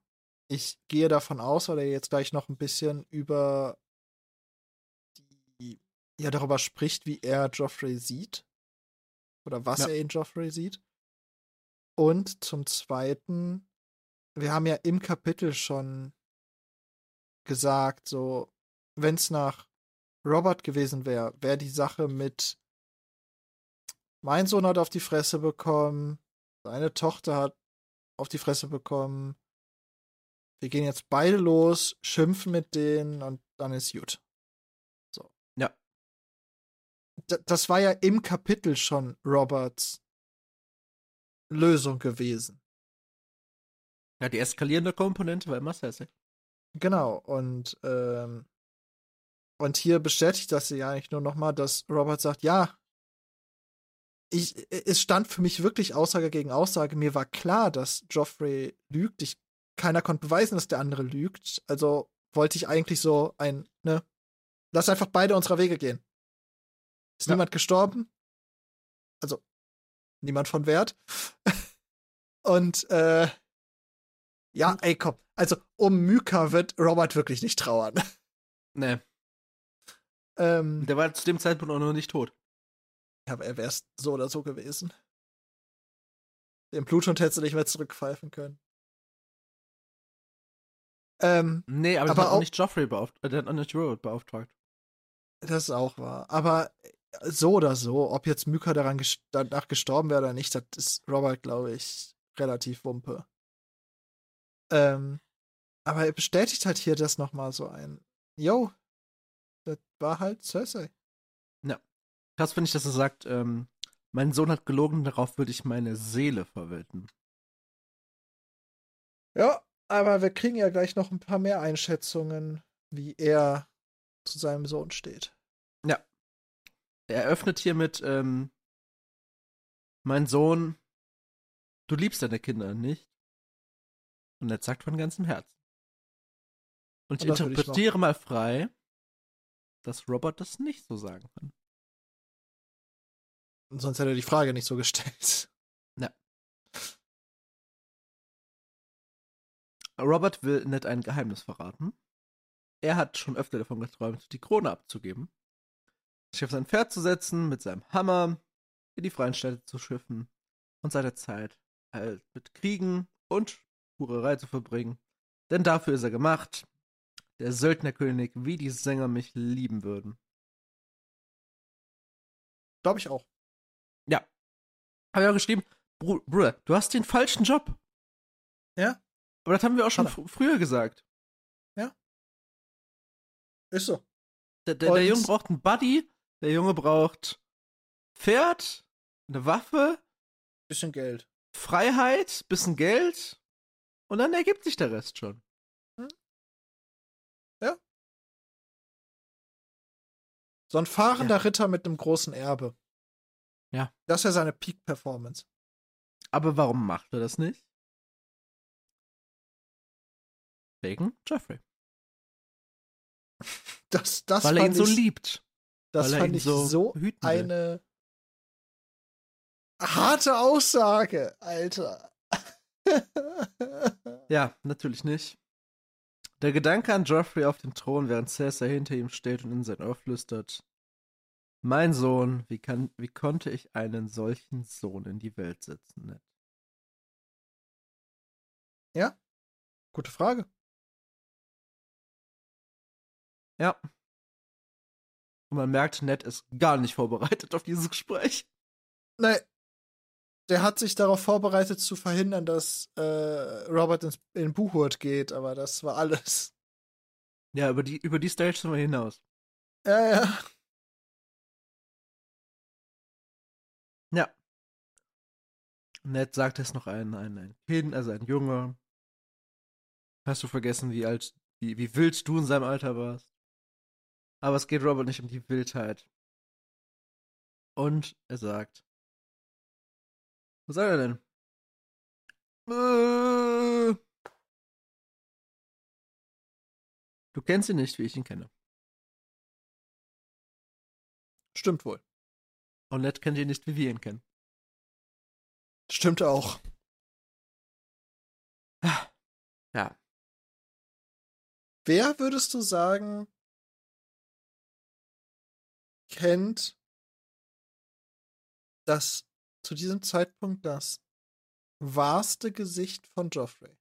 ich gehe davon aus, weil er jetzt gleich noch ein bisschen über die, ja, darüber spricht, wie er Joffrey sieht. Oder was Ja. er in Joffrey sieht. Und zum Zweiten, wir haben ja im Kapitel schon gesagt, so, wenn es nach Robert gewesen wäre, wäre die Sache mit mein Sohn hat auf die Fresse bekommen, seine Tochter hat auf die Fresse bekommen. Wir gehen jetzt beide los, schimpfen mit denen und dann ist gut. So. Ja. D das war ja im Kapitel schon Roberts Lösung gewesen. Ja, die eskalierende Komponente war immer Cersei. Genau, und, ähm, und hier bestätigt das ja eigentlich nur nochmal, dass Robert sagt, ja, ich, es stand für mich wirklich Aussage gegen Aussage. Mir war klar, dass Joffrey lügt. Ich keiner konnte beweisen, dass der andere lügt. Also wollte ich eigentlich so ein, ne, lass einfach beide unserer Wege gehen. Ist Ja. niemand gestorben? Also, niemand von Wert. Und, äh, ja, ey, komm. Also, um Myka wird Robert wirklich nicht trauern. Nee, ähm, der war zu dem Zeitpunkt auch noch nicht tot. aber er wäre so oder so gewesen. Den Bluthund hättest du nicht mehr zurückpfeifen können. Ähm, Nee, aber, Aber der hat auch auch- nicht Joffrey beauftragt. Der hat auch nicht Robert beauftragt. das ist auch wahr. Aber so oder so, ob jetzt Myka daran ges danach gestorben wäre oder nicht, das ist Robert, glaube ich, relativ wumpe. Ähm, aber er bestätigt halt hier das nochmal so ein. Yo, das war halt Cersei. Krass finde ich, dass er sagt, ähm, mein Sohn hat gelogen, darauf würde ich meine Seele verwelten. Ja, aber wir kriegen ja gleich noch ein paar mehr Einschätzungen, wie er zu seinem Sohn steht. Er eröffnet hiermit, ähm, mein Sohn, du liebst deine Kinder nicht. Und er sagt von ganzem Herzen. Und ich Und das will ich interpretiere mal frei, dass Robert das nicht so sagen kann. Und sonst hätte er die Frage nicht so gestellt. Robert will Ned ein Geheimnis verraten. Er hat schon öfter davon geträumt, die Krone abzugeben, sich auf sein Pferd zu setzen, mit seinem Hammer in die freien Städte zu schiffen und seine Zeit halt mit Kriegen und Hurerei zu verbringen. Denn dafür ist er gemacht. Der Söldnerkönig, wie die Sänger mich lieben würden. Glaube ich auch. Ja. Habe ich auch geschrieben, Bru Bruder, du hast den falschen Job. Ja. Aber das haben wir auch schon fr früher gesagt. Ist so. Der, der, der Junge braucht einen Buddy, der Junge braucht Pferd, eine Waffe, Bisschen Geld. Freiheit, bisschen Geld und dann ergibt sich der Rest schon. So ein fahrender Ritter mit einem großen Erbe. Ja. Das ja seine Peak-Performance. Aber warum macht er das nicht? Wegen Jeffrey. Das, das Weil er ihn fand so ich, liebt. das weil fand ich so so will. eine harte Aussage, Alter. Ja, natürlich nicht. Der Gedanke an Joffrey auf dem Thron, während Cersei hinter ihm steht und in sein Ohr flüstert. Mein Sohn, wie, kann, wie konnte ich einen solchen Sohn in die Welt setzen? Ned? Gute Frage. Ja. Und man merkt, Ned ist gar nicht vorbereitet auf dieses Gespräch. Nee. Der hat sich darauf vorbereitet, zu verhindern, dass äh, Robert ins, in Buchurt geht, aber das war alles. Ja, über die, über die Stage sind wir hinaus. Ja, ja. Ja. Ned sagt es noch ein, ein, ein Kind, also ein Junge. Hast du vergessen, wie alt, wie, wie wild du in seinem Alter warst? Aber es geht Robert nicht um die Wildheit. Und er sagt. Was soll er denn? Äh, Du kennst ihn nicht, wie ich ihn kenne. Stimmt wohl. Und Ned kennt ihn nicht, wie wir ihn kennen. Stimmt auch. Ja. Wer würdest du sagen, kennt das zu diesem Zeitpunkt das wahrste Gesicht von Joffrey?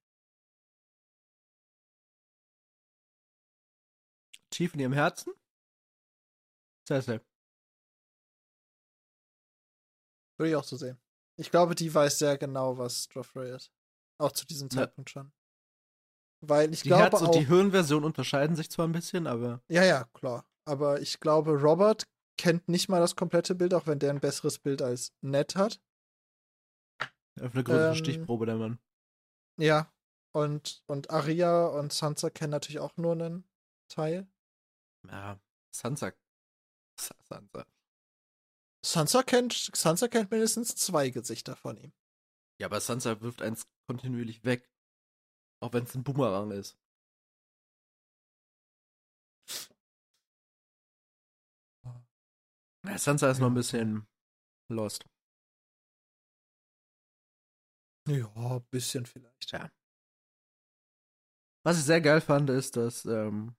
Tief in ihrem Herzen? Cersei. Würde ich auch so sehen. Ich glaube, die weiß sehr genau, was Joffrey ist. Auch zu diesem Ja. Zeitpunkt schon. Weil ich Die glaube Herz- und auch. die Hirnversion unterscheiden sich zwar ein bisschen, aber Ja, ja, klar. Aber ich glaube, Robert kennt nicht mal das komplette Bild, auch wenn der ein besseres Bild als Ned hat. auf eine größere Ähm, Stichprobe der Mann. Ja. Und, und Arya und Sansa kennen natürlich auch nur einen Teil. Ja, Sansa. Sa- Sansa. Sansa kennt, Sansa kennt mindestens zwei Gesichter von ihm. Ja, aber Sansa wirft eins kontinuierlich weg. Auch wenn es ein Boomerang ist. Ja, Sansa ist noch ein bisschen lost. Ja, ein bisschen vielleicht. Ja. Was ich sehr geil fand, ist, dass ähm,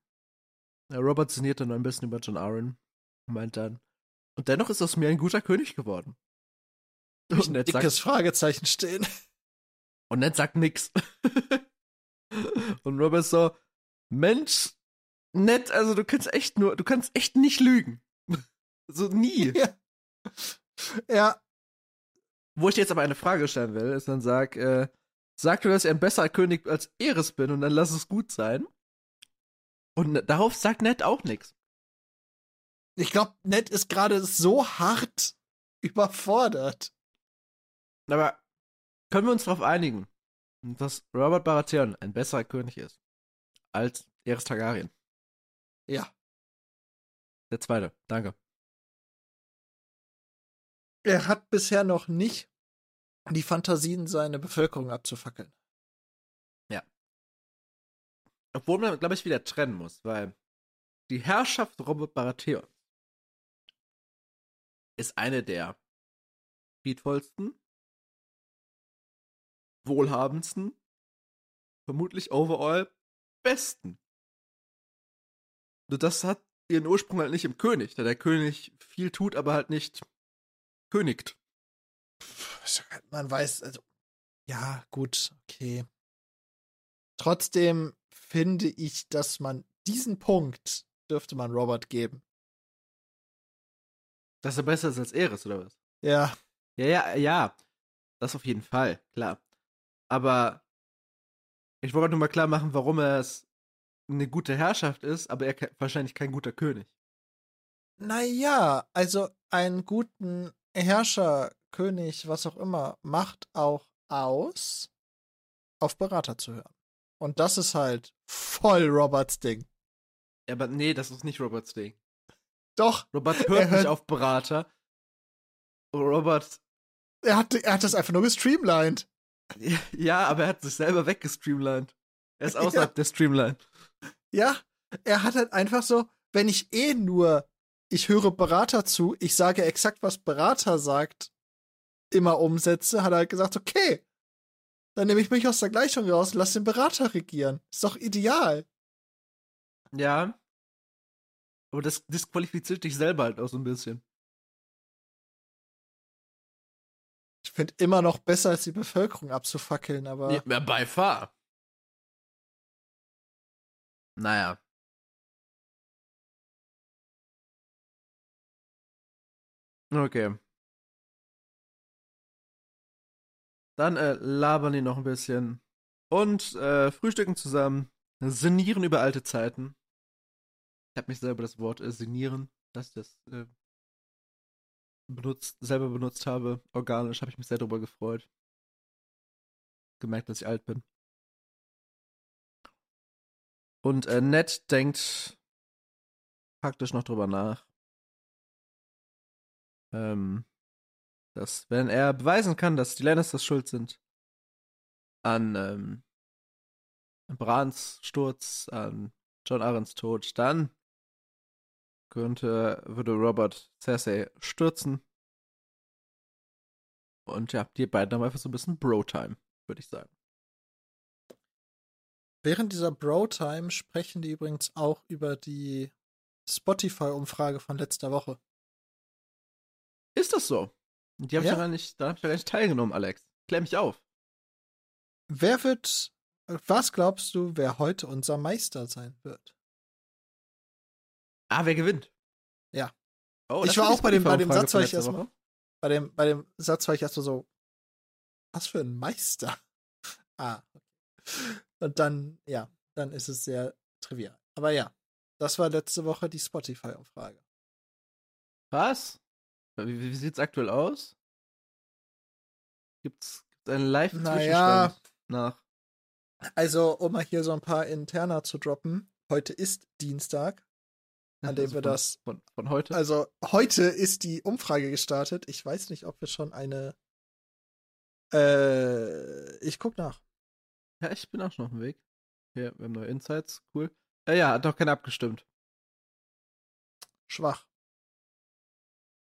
Robert sinniert dann ein bisschen über John und meint dann, und dennoch ist aus mir ein guter König geworden. Und ein Ned dickes sagt, Fragezeichen stehen. Und Ned sagt nix. und Robert so, Mensch, Ned, also du kannst echt nur, du kannst echt nicht lügen. So nie. Ja. ja. Wo ich jetzt aber eine Frage stellen will, ist dann sag, äh, sag du, dass ich ein besserer König als Eris bin und dann lass es gut sein. Und darauf sagt Ned auch nichts. Ich glaube, Ned ist gerade so hart überfordert. Aber können wir uns darauf einigen, dass Robert Baratheon ein besserer König ist als Eris Targaryen? Ja. Der zweite, danke. Er hat bisher noch nicht die Fantasien, seine Bevölkerung abzufackeln. Ja. Obwohl man, glaube ich, wieder trennen muss, weil die Herrschaft Robert Baratheon ist eine der friedvollsten, wohlhabendsten, vermutlich overall besten. Nur das hat ihren Ursprung halt nicht im König, da der König viel tut, aber halt nicht königt. Man weiß, also, ja, gut, okay. Trotzdem finde ich, dass man diesen Punkt dürfte man Robert geben. Dass er besser ist als Eris, oder was? Ja. Ja, ja, ja. Das auf jeden Fall, klar. Aber ich wollte nur mal klar machen, warum er es eine gute Herrschaft ist, aber er wahrscheinlich kein guter König. Naja, also einen guten Herrscher, König, was auch immer, macht auch aus, auf Berater zu hören. Und das ist halt voll Roberts Ding. Ja, aber nee, das ist nicht Roberts Ding. Doch. Robert hört, hört nicht auf Berater. Robert. Er hat, er hat das einfach nur gestreamlined. Ja, aber er hat sich selber weggestreamlined. Er ist außerhalb ja. der Streamline. Ja, er hat halt einfach so, wenn ich eh nur, ich höre Berater zu, ich sage exakt, was Berater sagt, immer umsetze, hat er halt gesagt, okay, dann nehme ich mich aus der Gleichung raus und lass den Berater regieren. Ist doch ideal. Ja. Aber das disqualifiziert dich selber halt auch so ein bisschen. Ich finde immer noch besser, als die Bevölkerung abzufackeln, aber. Ja, bei Fahr. Naja. Okay. Dann äh, labern die noch ein bisschen und äh, frühstücken zusammen, sinnieren über alte Zeiten. Ich habe mich selber das Wort äh, sinnieren, dass das äh, benutzt, selber benutzt habe, organisch, habe ich mich sehr darüber gefreut. Gemerkt, dass ich alt bin. Und äh, Ned denkt praktisch noch drüber nach. Ähm, dass, wenn er beweisen kann, dass die Lannisters schuld sind an ähm, Brans Sturz, an John Arrens Tod, dann könnte, würde Robert Cersei stürzen. Und ja, die beiden haben einfach so ein bisschen Bro-Time, würde ich sagen. Während dieser Bro-Time sprechen die übrigens auch über die Spotify-Umfrage von letzter Woche. Ist das so? Die habe ja. ich ja gar nicht, da habe ich ja gar nicht teilgenommen, Alex. Klär mich auf. Wer wird, was glaubst du, wer heute unser Meister sein wird? Ah, wer gewinnt? Ja. Oh, ich war auch bei dem, bei dem Satz, war ich erstmal, bei dem, bei dem Satz war ich erstmal so, was für ein Meister? ah. Und dann, ja, dann ist es sehr trivial. Aber ja, das war letzte Woche die Spotify-Umfrage. Was? Wie, wie sieht's aktuell aus? Gibt's, gibt's einen Live-Zwischenstand naja, nach? Also, um mal hier so ein paar interner zu droppen, heute ist Dienstag, an also dem wir von, das. Von, von heute? Also, heute ist die Umfrage gestartet. Ich weiß nicht, ob wir schon eine. Äh, ich guck nach. Ja, ich bin auch schon auf dem Weg. Okay, wir haben neue Insights. Cool. Ja, ja, hat doch keiner abgestimmt. Schwach.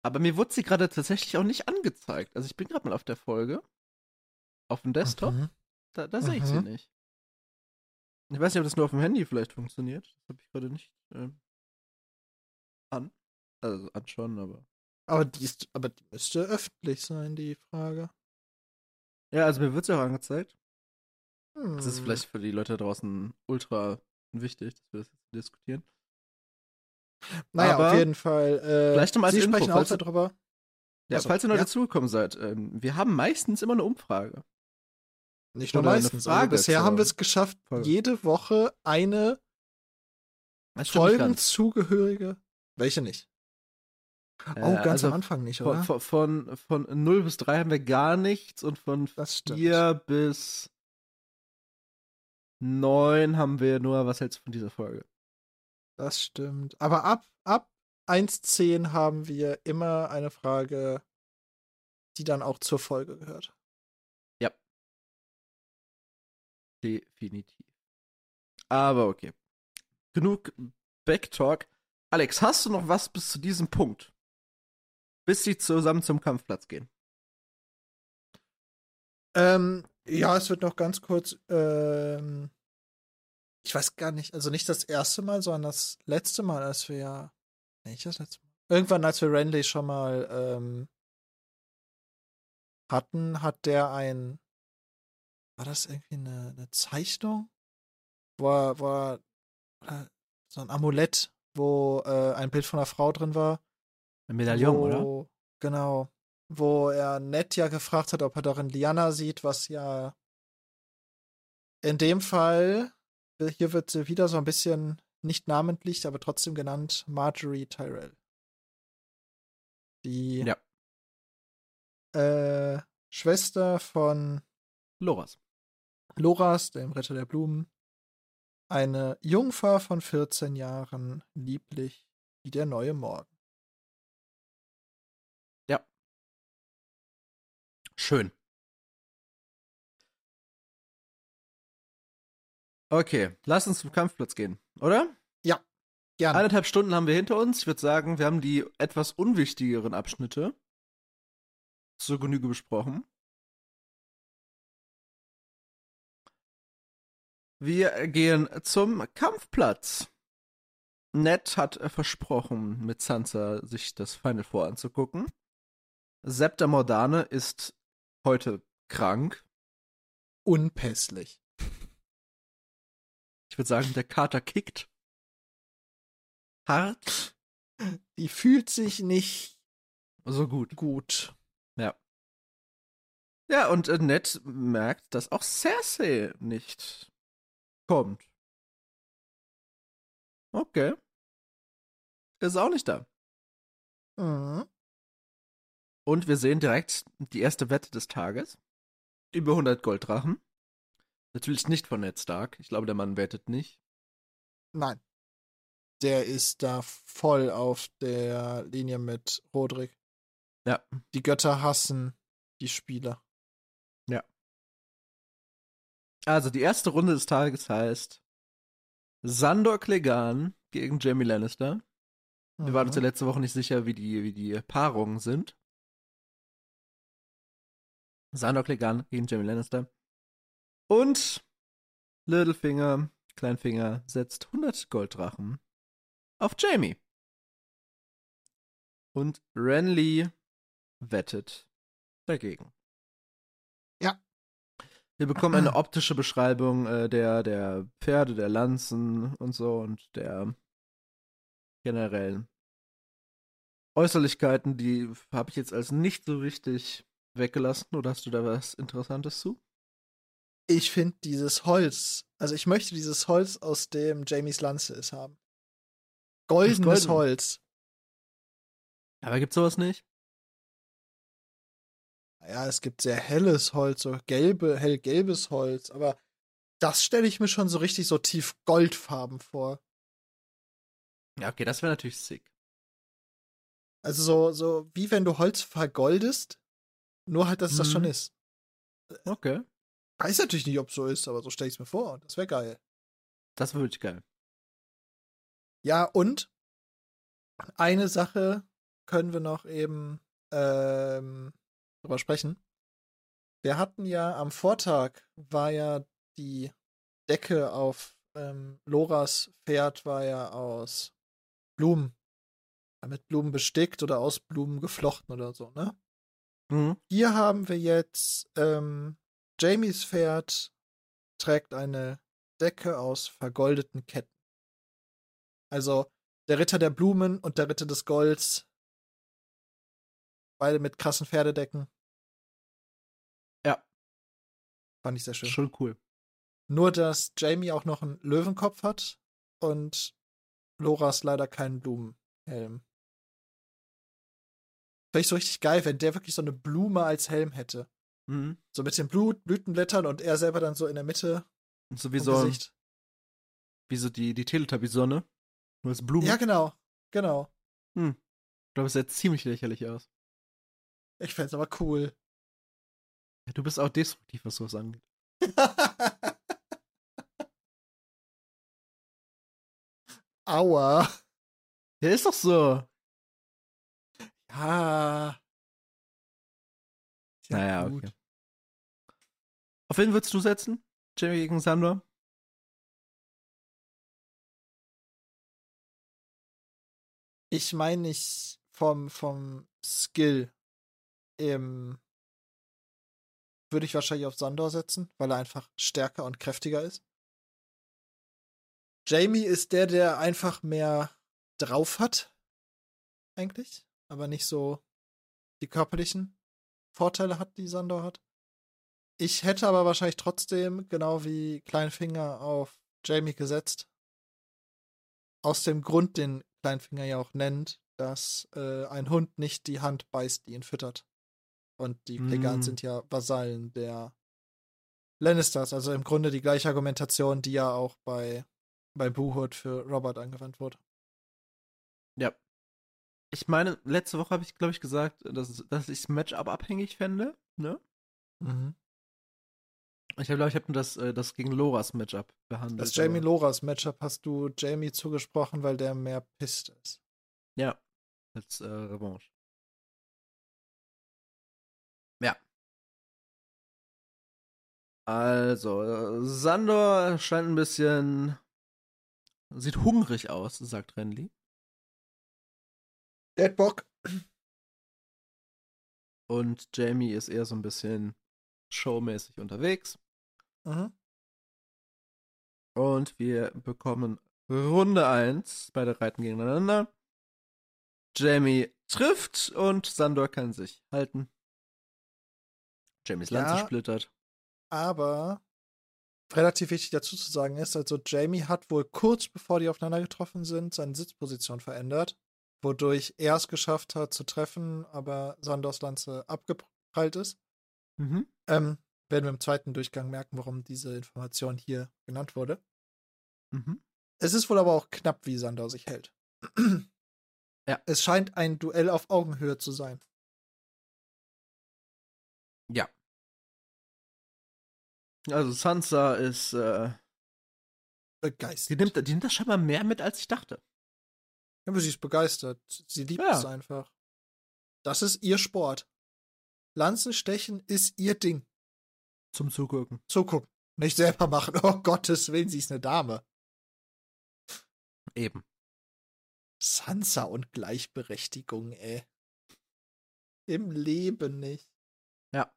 Aber mir wurde sie gerade tatsächlich auch nicht angezeigt. Also ich bin gerade mal auf der Folge. Auf dem Desktop. Mhm. Da, da sehe ich sie Mhm. nicht. Ich weiß nicht, ob das nur auf dem Handy vielleicht funktioniert. Das habe ich gerade nicht ähm, an. Also anschauen, aber. Aber die, ist, aber die müsste öffentlich sein, die Frage. Ja, also mir wird sie auch angezeigt. Hm. Das ist vielleicht für die Leute draußen ultra wichtig, dass wir das jetzt diskutieren. Naja, aber auf jeden Fall. Äh, vielleicht noch mal als Sie Info, sprechen auch falls- darüber. Ja, Also, falls ihr neu ja. dazugekommen seid, ähm, wir haben meistens immer eine Umfrage. Nicht nur Oder meistens. Frage Also bisher haben wir es geschafft, Folge. jede Woche eine. Folgenzugehörige. Welche nicht? Äh, oh, ganz also am Anfang nicht, oder? von, von, von 0 bis 3 haben wir gar nichts und von Das stimmt. 4 bis 9 haben wir nur, was hältst du von dieser Folge? Das stimmt. Aber ab, ab 1.10 haben wir immer eine Frage, die dann auch zur Folge gehört. Definitiv. Aber okay. Genug Backtalk. Alex, hast du noch was bis zu diesem Punkt? Bis sie zusammen zum Kampfplatz gehen. Ähm, ja, es wird noch ganz kurz, ähm, ich weiß gar nicht, also nicht das erste Mal, sondern das letzte Mal, als wir ja, nicht das letzte Mal. Irgendwann, als wir Renly schon mal ähm, hatten, hat der ein, war das irgendwie eine, eine Zeichnung? Wo er, wo er, oder so ein Amulett, wo äh, ein Bild von einer Frau drin war. Ein Medaillon, wo, oder? Genau. Wo er Ned ja gefragt hat, ob er darin Liana sieht, was ja in dem Fall, äh, hier wird sie wieder so ein bisschen nicht namentlich, aber trotzdem genannt, Marjorie Tyrell. Die Ja. äh, Schwester von Loras. Loras, dem Ritter der Blumen. Eine Jungfer von 14 Jahren, lieblich wie der neue Morgen. Schön. Okay, lass uns zum Kampfplatz gehen, oder? Gerne. Eineinhalb Stunden haben wir hinter uns. Ich würde sagen, wir haben die etwas unwichtigeren Abschnitte zur Genüge besprochen. Wir gehen zum Kampfplatz. Ned hat versprochen, mit Sansa sich das Final Four anzugucken. Septa Mordane ist heute krank. Unpässlich. Ich würde sagen, der Kater kickt. Hart, Die fühlt sich nicht so gut. gut. Ja. Ja, und äh, Ned merkt, dass auch Cersei nicht kommt. Okay. Ist auch nicht da. Mhm. Und wir sehen direkt die erste Wette des Tages. Über 100 Golddrachen. Natürlich nicht von Ned Stark. Ich glaube, der Mann wettet nicht. Nein. Der ist da voll auf der Linie mit Rodrik. Ja. Die Götter hassen die Spieler. Also, die erste Runde des Tages heißt Sandor Clegane gegen Jamie Lannister. Wir waren uns ja Mhm. letzte Woche nicht sicher, wie die, wie die Paarungen sind. Sandor Clegane gegen Jamie Lannister. Und Littlefinger, Kleinfinger, setzt 100 Golddrachen auf Jamie. Und Renly wettet dagegen. Ja. Wir bekommen eine optische Beschreibung äh, der, der Pferde, der Lanzen und so und der generellen Äußerlichkeiten, die habe ich jetzt als nicht so wichtig weggelassen. Oder hast du da was Interessantes zu? Ich finde dieses Holz, also ich möchte dieses Holz, aus dem Jamies Lanze ist, haben. Goldenes golden. Holz. Aber gibt's sowas nicht? Ja, es gibt sehr helles Holz, so gelbe, hellgelbes Holz, aber das stelle ich mir schon so richtig so tief goldfarben vor. Ja, okay, das wäre natürlich sick. Also so, so wie wenn du Holz vergoldest, nur halt, dass es das Mhm. schon ist. Okay. Weiß natürlich nicht, ob es so ist, aber so stelle ich es mir vor. Das wäre geil. Das wäre wirklich geil. Ja, und eine Sache können wir noch eben ähm, drüber sprechen. Wir hatten ja am Vortag war ja die Decke auf ähm, Loras Pferd war ja aus Blumen. Mit Blumen bestickt oder aus Blumen geflochten oder so, ne? Mhm. Hier haben wir jetzt ähm, Jamies Pferd trägt eine Decke aus vergoldeten Ketten. Also der Ritter der Blumen und der Ritter des Golds. Beide mit krassen Pferdedecken. Ja. Fand ich sehr schön. Schon cool. Nur, dass Jamie auch noch einen Löwenkopf hat und Loras leider keinen Blumenhelm. Wäre ich so richtig geil, wenn der wirklich so eine Blume als Helm hätte. Mhm. So mit den Blut, Blütenblättern und er selber dann so in der Mitte. Und so wie so, Gesicht. wie so die, die Teletubby-Sonne. Nur als Blumen. Ja, genau. Genau. Hm. Ich glaube, es sieht ziemlich lächerlich aus. Ich fände aber cool. Ja, du bist auch destruktiv, was sowas angeht. Aua. Ja, ist doch so. Ja. Ja naja, gut. okay. Auf wen würdest du setzen? Jamie gegen Sandor? Ich meine nicht vom, vom Skill im würde ich wahrscheinlich auf Sandor setzen, weil er einfach stärker und kräftiger ist. Jamie ist der, der einfach mehr drauf hat, eigentlich, aber nicht so die körperlichen Vorteile hat, die Sandor hat. Ich hätte aber wahrscheinlich trotzdem, genau wie Kleinfinger, auf Jamie gesetzt. Aus dem Grund, den Kleinfinger ja auch nennt, dass äh, ein Hund nicht die Hand beißt, die ihn füttert. Und die Plegans Mm. sind ja Vasallen der Lannisters. Also im Grunde die gleiche Argumentation, die ja auch bei, bei Boohood für Robert angewandt wurde. Ja. Ich meine, letzte Woche habe ich, glaube ich, gesagt, dass, dass ich es Matchup abhängig fände. Ne? Mhm. Ich glaube, ich habe nur das, äh, das gegen Loras Matchup behandelt. Das Jamie Loras Matchup hast du Jamie zugesprochen, weil der mehr pisst ist. Ja. Als äh, Revanche. Ja. Also, Sandor scheint ein bisschen. Sieht hungrig aus, sagt Renly. Deadbock. Und Jamie ist eher so ein bisschen showmäßig unterwegs. Mhm. Und wir bekommen Runde 1. Beide reiten gegeneinander. Jamie trifft und Sandor kann sich halten. Jamies Lanze Ja. splittert. Aber relativ wichtig dazu zu sagen ist, also Jamie hat wohl kurz bevor die aufeinander getroffen sind, seine Sitzposition verändert, wodurch er es geschafft hat zu treffen, aber Sandors Lanze abgeprallt ist. Mhm. Ähm, werden wir im zweiten Durchgang merken, warum diese Information hier genannt wurde. Mhm. Es ist wohl aber auch knapp, wie Sandor sich hält. Ja. Es scheint ein Duell auf Augenhöhe zu sein. Ja. Also Sansa ist, äh, Begeistert. die nimmt, die nimmt das scheinbar mehr mit, als ich dachte. Ja, aber sie ist begeistert. Sie liebt Ja. es einfach. Das ist ihr Sport. Lanzenstechen ist ihr Ding. Zum Zugucken. Zugucken. Nicht selber machen. Oh Gottes Willen, sie ist eine Dame. Eben. Sansa und Gleichberechtigung, ey. Im Leben nicht. Ja.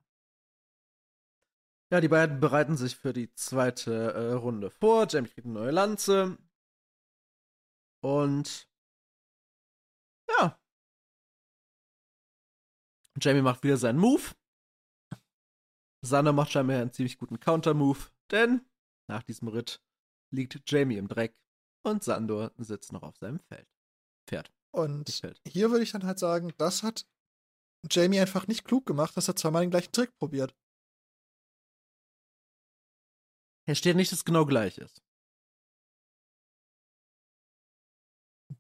Ja, die beiden bereiten sich für die zweite äh, Runde vor. Jamie kriegt eine neue Lanze. Und ja. Jamie macht wieder seinen Move. Sanna macht scheinbar einen ziemlich guten Counter-Move, denn nach diesem Ritt liegt Jamie im Dreck und Sandor sitzt noch auf seinem Feld. Pferd. Und Feld. hier würde ich dann halt sagen, das hat Jamie einfach nicht klug gemacht, dass er zweimal den gleichen Trick probiert. Hier steht nicht, dass es genau gleich ist.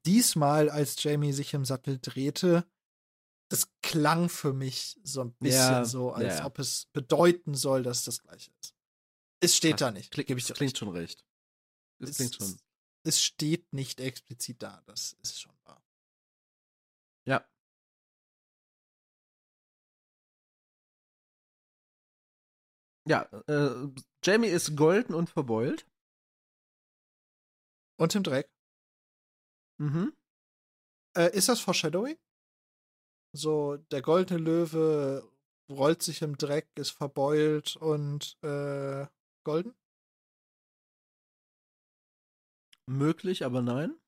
Diesmal, als Jamie sich im Sattel drehte, das klang für mich so ein bisschen Ja, so, als ja, ob es bedeuten soll, dass es das gleiche ist. Es steht Ach, da nicht. Klingt, gebe ich klingt schon recht. Das Es- klingt schon. Es steht nicht explizit da, das ist schon wahr. Ja. Ja, äh, Jamie ist golden und verbeult. Und im Dreck. Mhm. Äh, ist das Foreshadowing? So, der goldene Löwe rollt sich im Dreck, ist verbeult und äh, golden? Möglich, aber nein.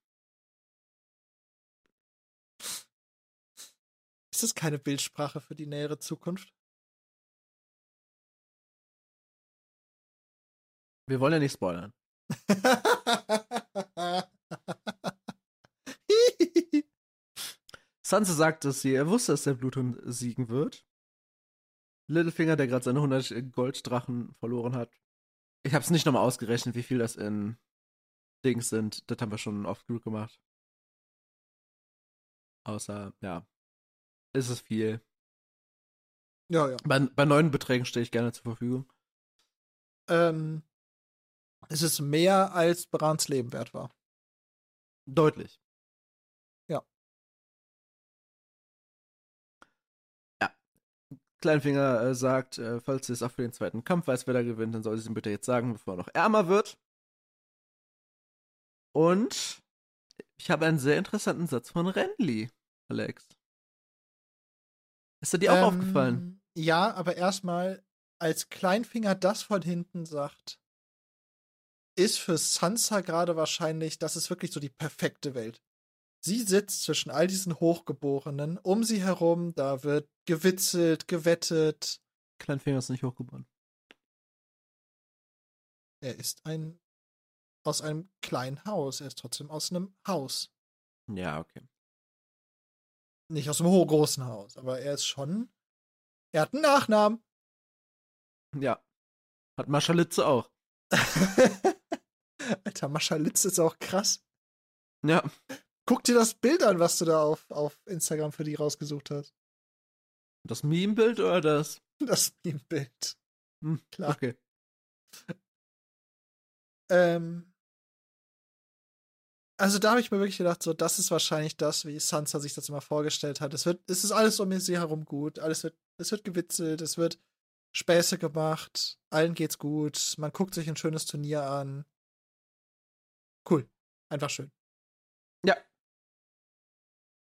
Ist das keine Bildsprache für die nähere Zukunft? Wir wollen ja nicht spoilern. Sansa sagt es sie, er wusste, dass der Bluthund siegen wird. Littlefinger, der gerade seine 100 Golddrachen verloren hat. Ich habe es nicht nochmal ausgerechnet, wie viel das in Dings sind. Das haben wir schon oft genug gemacht. Außer, ja, ist es viel. ja, ja. Bei, bei neuen Beträgen stehe ich gerne zur Verfügung. Ähm, es ist mehr als Brans Leben wert war. Deutlich. Kleinfinger äh, sagt, äh, falls sie es auch für den zweiten Kampf weiß, wer da gewinnt, dann soll sie es ihm bitte jetzt sagen, bevor er noch ärmer wird. Und ich habe einen sehr interessanten Satz von Renly, Alex. Ist er dir auch Ähm, aufgefallen? Ja, aber erstmal, als Kleinfinger das von hinten sagt, ist für Sansa gerade wahrscheinlich, das ist wirklich so die perfekte Welt. Sie sitzt zwischen all diesen Hochgeborenen, um sie herum, da wird gewitzelt, gewettet. Kleinfinger ist nicht hochgeboren. Er ist ein aus einem kleinen Haus, er ist trotzdem aus einem Haus. Ja, okay. Nicht aus einem großen Haus, aber er ist schon. Er hat einen Nachnamen. Ja. Hat Maschalitze auch. Alter, Mascha Litz ist auch krass. Ja. Guck dir das Bild an, was du da auf, auf Instagram für die rausgesucht hast. Das Meme-Bild oder das? Das Meme-Bild. Hm, Klar. Okay. Ähm, also da habe ich mir wirklich gedacht, so, das ist wahrscheinlich das, wie Sansa sich das immer vorgestellt hat. Es wird, es ist alles um sie herum gut, alles wird, es wird gewitzelt, es wird Späße gemacht, allen geht's gut, man guckt sich ein schönes Turnier an. Cool. Einfach schön.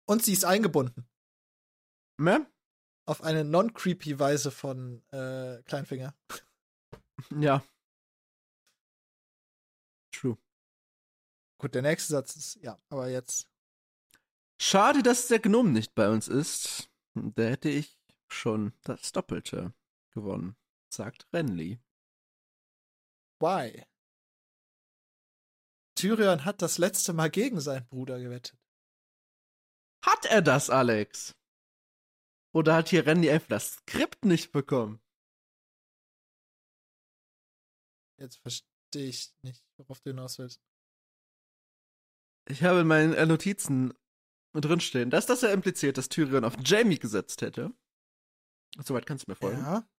Und sie ist eingebunden. Mehr? Auf eine non-creepy Weise von äh, Kleinfinger. Ja. True. Gut, der nächste Satz ist, ja, aber jetzt. Schade, dass der Gnome nicht bei uns ist. Da hätte ich schon das Doppelte gewonnen, sagt Renly. Why? Tyrion hat das letzte Mal gegen seinen Bruder gewettet. Hat er das, Alex? Oder hat hier Renly einfach das Skript nicht bekommen? Jetzt verstehe ich nicht, worauf du hinaus willst. Ich habe in meinen äh, Notizen drinstehen, dass das ja impliziert, dass Tyrion auf Jamie gesetzt hätte. Soweit kannst du mir folgen. Ja.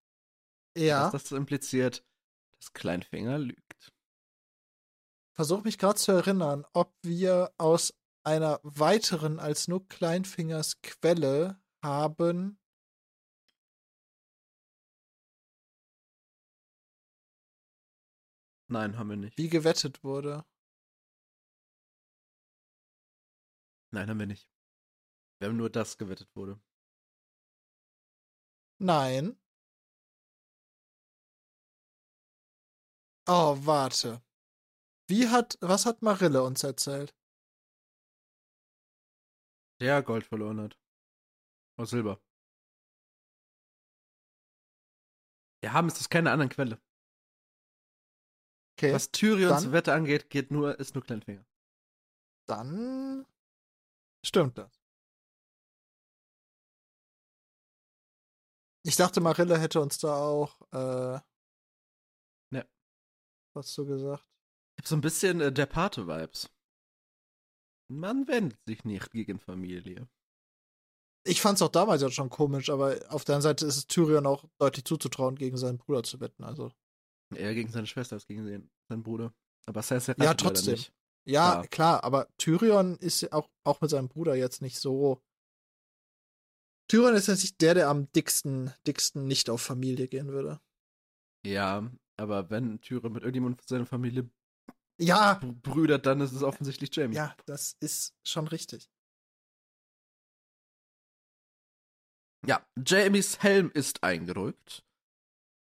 Ja. Dass das impliziert, dass Kleinfinger lügt. Versuch mich gerade zu erinnern, ob wir aus einer weiteren als nur Kleinfingers Quelle haben. Nein, haben wir nicht. wie gewettet wurde. Nein, haben wir nicht. Wir haben nur das gewettet wurde. Nein. Oh, warte. Wie hat, was hat Marille uns erzählt? Der Gold verloren hat. Aus Silber. Wir haben es aus keiner anderen Quelle. Okay, Was Tyrions dann- Wette angeht, geht nur, ist nur Kleinfinger. dann stimmt das. Ich dachte, Marille hätte uns da auch äh, Ja. was zu gesagt. Ich hab so ein bisschen äh, der Pate-Vibes. Man wendet sich nicht gegen Familie. Ich fand's auch damals ja schon komisch, aber auf der anderen Seite ist es Tyrion auch deutlich zuzutrauen, gegen seinen Bruder zu wetten. Also Eher gegen seine Schwester als gegen den, seinen Bruder. Aber Cersei Ja, rettet leider trotzdem. Nicht. Ja, Klar. klar, aber Tyrion ist ja auch, auch mit seinem Bruder jetzt nicht so. Tyrion ist jetzt nicht der, der am dicksten, dicksten nicht auf Familie gehen würde. Ja, aber wenn Tyrion mit irgendjemandem von seiner Familie Ja, br- brüdert, dann ist es offensichtlich Jamie. ja, das ist schon richtig. Ja, Jamies Helm ist eingerückt.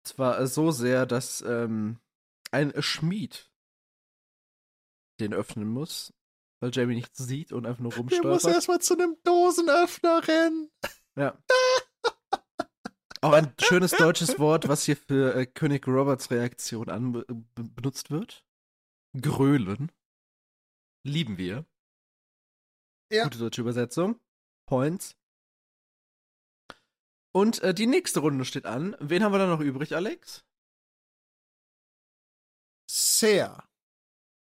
Zwar so sehr, dass ähm, ein Schmied den öffnen muss, weil Jamie nichts sieht und einfach nur Der muss rumstolpert. erstmal zu einem Dosenöffner rennen. Ja. Auch ein schönes deutsches Wort, was hier für äh, König Roberts Reaktion an be benutzt wird. Grölen. Lieben wir. Ja. Gute deutsche Übersetzung. Points. Und äh, die nächste Runde steht an. Wen haben wir da noch übrig, Alex? Ser,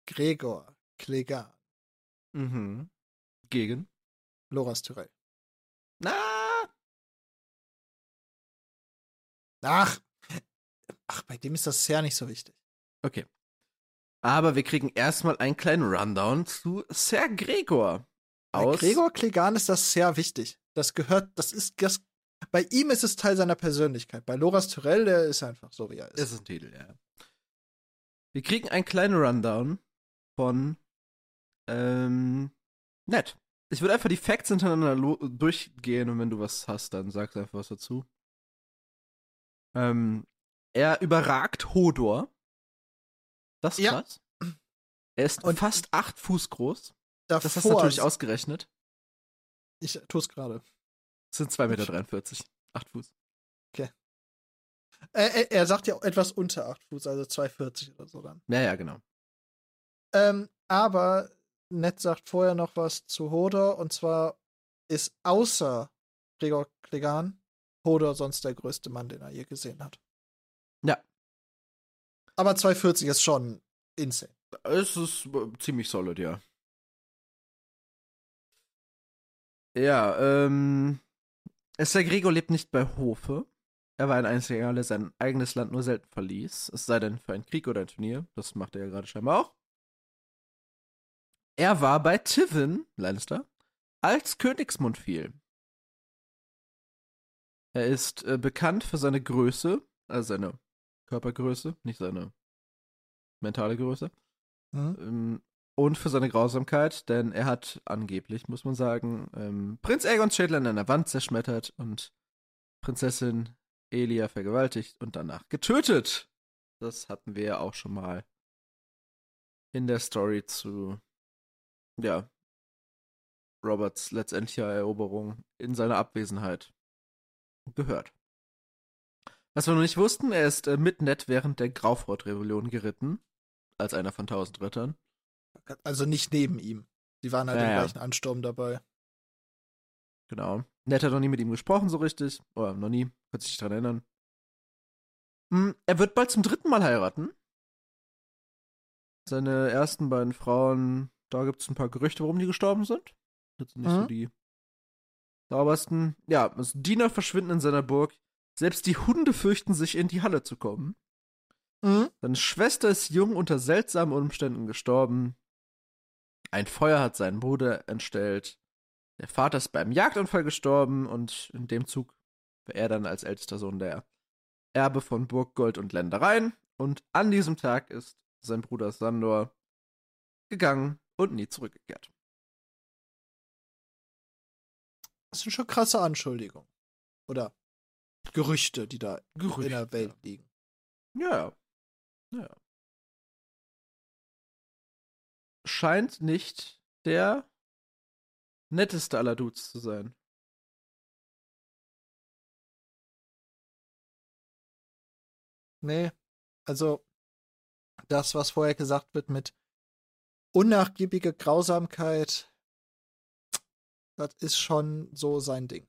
Gregor, Clegane, Mhm. Gegen. Loras Tyrell. Na, Ach, ach, bei dem ist das Ser nicht so wichtig. okay. Aber wir kriegen erstmal einen kleinen Rundown zu Ser Gregor. Bei Aus Gregor Clegane ist das sehr wichtig. Das gehört, das ist, das, bei ihm ist es Teil seiner Persönlichkeit. Bei Loras Tyrell, der ist einfach so, wie er ist. Das ist ein Titel, ja. Wir kriegen einen kleinen Rundown von ähm, Ned. Ich würde einfach die Facts hintereinander durchgehen und wenn du was hast, dann sagst einfach was dazu. Ähm, er überragt Hodor. Das ist Ja. krass. Er ist Und- fast acht Fuß groß. Davor, Das hast du natürlich ausgerechnet. ich tue es gerade. Das sind 2,43 Meter. Acht Fuß. Er, er, er sagt ja auch etwas unter 8 Fuß, also 2,40 oder so dann. Ja, ja, genau. Ähm, aber Ned sagt vorher noch was zu Hodor und zwar ist außer Gregor Clegane Hodor sonst der größte Mann, den er je gesehen hat. Aber 2,40 ist schon insane. Es ist äh, ziemlich solid, ja. Ja, ähm. Esther Gregor lebt nicht bei Hofe. Er war ein einziger, der sein eigenes Land nur selten verließ. Es sei denn für einen Krieg oder ein Turnier. Das macht er ja gerade scheinbar auch. Er war bei Tivin, Lannister, als Königsmund fiel. Er ist äh, bekannt für seine Größe, also seine Körpergröße, nicht seine mentale Größe. Mhm. Ähm, und für seine Grausamkeit, denn er hat angeblich, muss man sagen, ähm, Prinz Aegons Schädel an einer Wand zerschmettert und Prinzessin Elia vergewaltigt und danach getötet. Das hatten wir ja auch schon mal in der Story zu, ja, Roberts letztendlicher Eroberung in seiner Abwesenheit gehört. Was wir noch nicht wussten, er ist äh, mit Ned während der Graufrot-Rebellion geritten, als einer von tausend Rittern. Also nicht neben ihm. Die waren halt Ja, im gleichen Ansturm dabei. Genau. Ned hat noch nie mit ihm gesprochen, so richtig. Oder noch nie. Kann sich nicht dran erinnern. Hm, er wird bald zum dritten Mal heiraten. Seine ersten beiden Frauen, da gibt es ein paar Gerüchte, warum die gestorben sind. Das sind nicht so Mhm. die saubersten. Ja, Diener verschwinden in seiner Burg. Selbst die Hunde fürchten sich, in die Halle zu kommen. Mhm. Seine Schwester ist jung unter seltsamen Umständen gestorben. Ein Feuer hat seinen Bruder entstellt. Der Vater ist beim Jagdunfall gestorben und in dem Zug war er dann als ältester Sohn der Erbe von Burg, Gold und Ländereien. Und an diesem Tag ist sein Bruder Sandor gegangen und nie zurückgekehrt. Das sind schon krasse Anschuldigungen. Oder Gerüchte, die da in Gerüchte. der Welt liegen. Ja. Ja. Scheint nicht der netteste aller Dudes zu sein. Nee. Also, das, was vorher gesagt wird mit unnachgiebige Grausamkeit, das ist schon so sein Ding.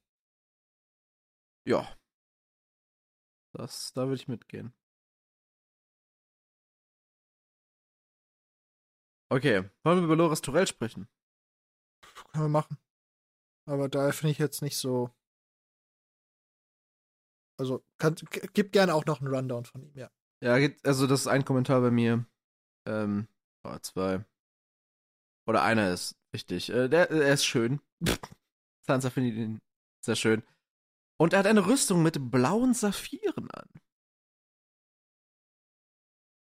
Ja. Das, da würde ich mitgehen. Okay, wollen wir über Loras Torell sprechen? Können wir machen. Aber da finde ich jetzt nicht so. Also, kann, gib gerne auch noch einen Rundown von ihm, ja. Ja, also das ist ein Kommentar bei mir. Ähm, oh, zwei. Oder einer ist richtig. Äh, der, er ist schön. Sansa findet ihn sehr schön. Und er hat eine Rüstung mit blauen Saphiren an.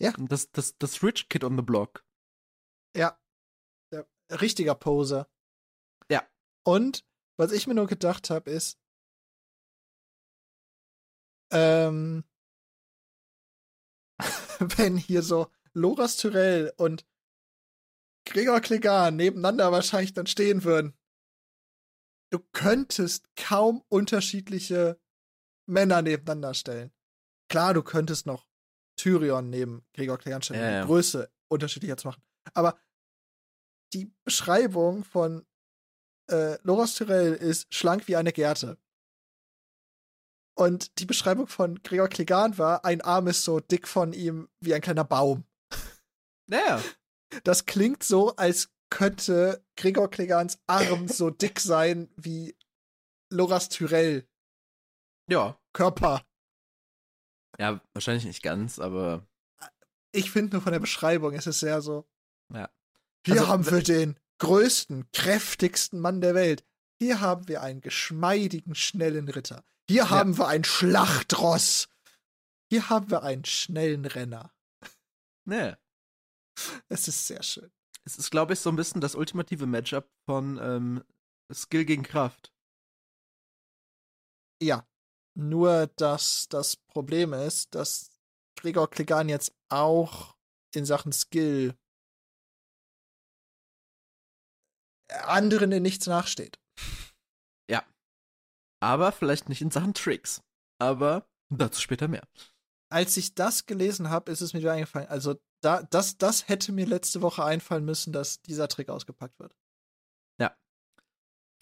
Ja. Das, das, das Rich Kid on the Block. Ja. Der richtiger Poser. Ja. Und was ich mir nur gedacht habe, ist, ähm, wenn hier so Loras Tyrell und Gregor Clegane nebeneinander wahrscheinlich dann stehen würden. Du könntest kaum unterschiedliche Männer nebeneinander stellen. Klar, du könntest noch Tyrion neben Gregor Clegane stellen, Ja, ja. die Größe unterschiedlicher zu machen. Aber die Beschreibung von äh, Loras Tyrell ist schlank wie eine Gerte. Und die Beschreibung von Gregor Clegane war, ein Arm ist so dick von ihm wie ein kleiner Baum. Naja. Das klingt so, als könnte Gregor Clegans Arm so dick sein wie Loras Tyrell. Ja. Körper. Ja, wahrscheinlich nicht ganz, aber. Ich finde nur von der Beschreibung, es ist sehr so. Ja. Hier Also, haben wir den größten, kräftigsten Mann der Welt. Hier haben wir einen geschmeidigen, schnellen Ritter. Hier haben wir ein Schlachtross. Hier haben wir einen schnellen Renner. Naja. Es ist sehr schön. Es ist, glaube ich, so ein bisschen das ultimative Matchup von ähm, Skill gegen Kraft. Ja. Nur, dass das Problem ist, dass Gregor Clegan jetzt auch in Sachen Skill anderen in nichts nachsteht. Aber vielleicht nicht in Sachen Tricks. Aber dazu später mehr. Als ich das gelesen habe, ist es mir wieder eingefallen. Also, da, das, das hätte mir letzte Woche einfallen müssen, dass dieser Trick ausgepackt wird.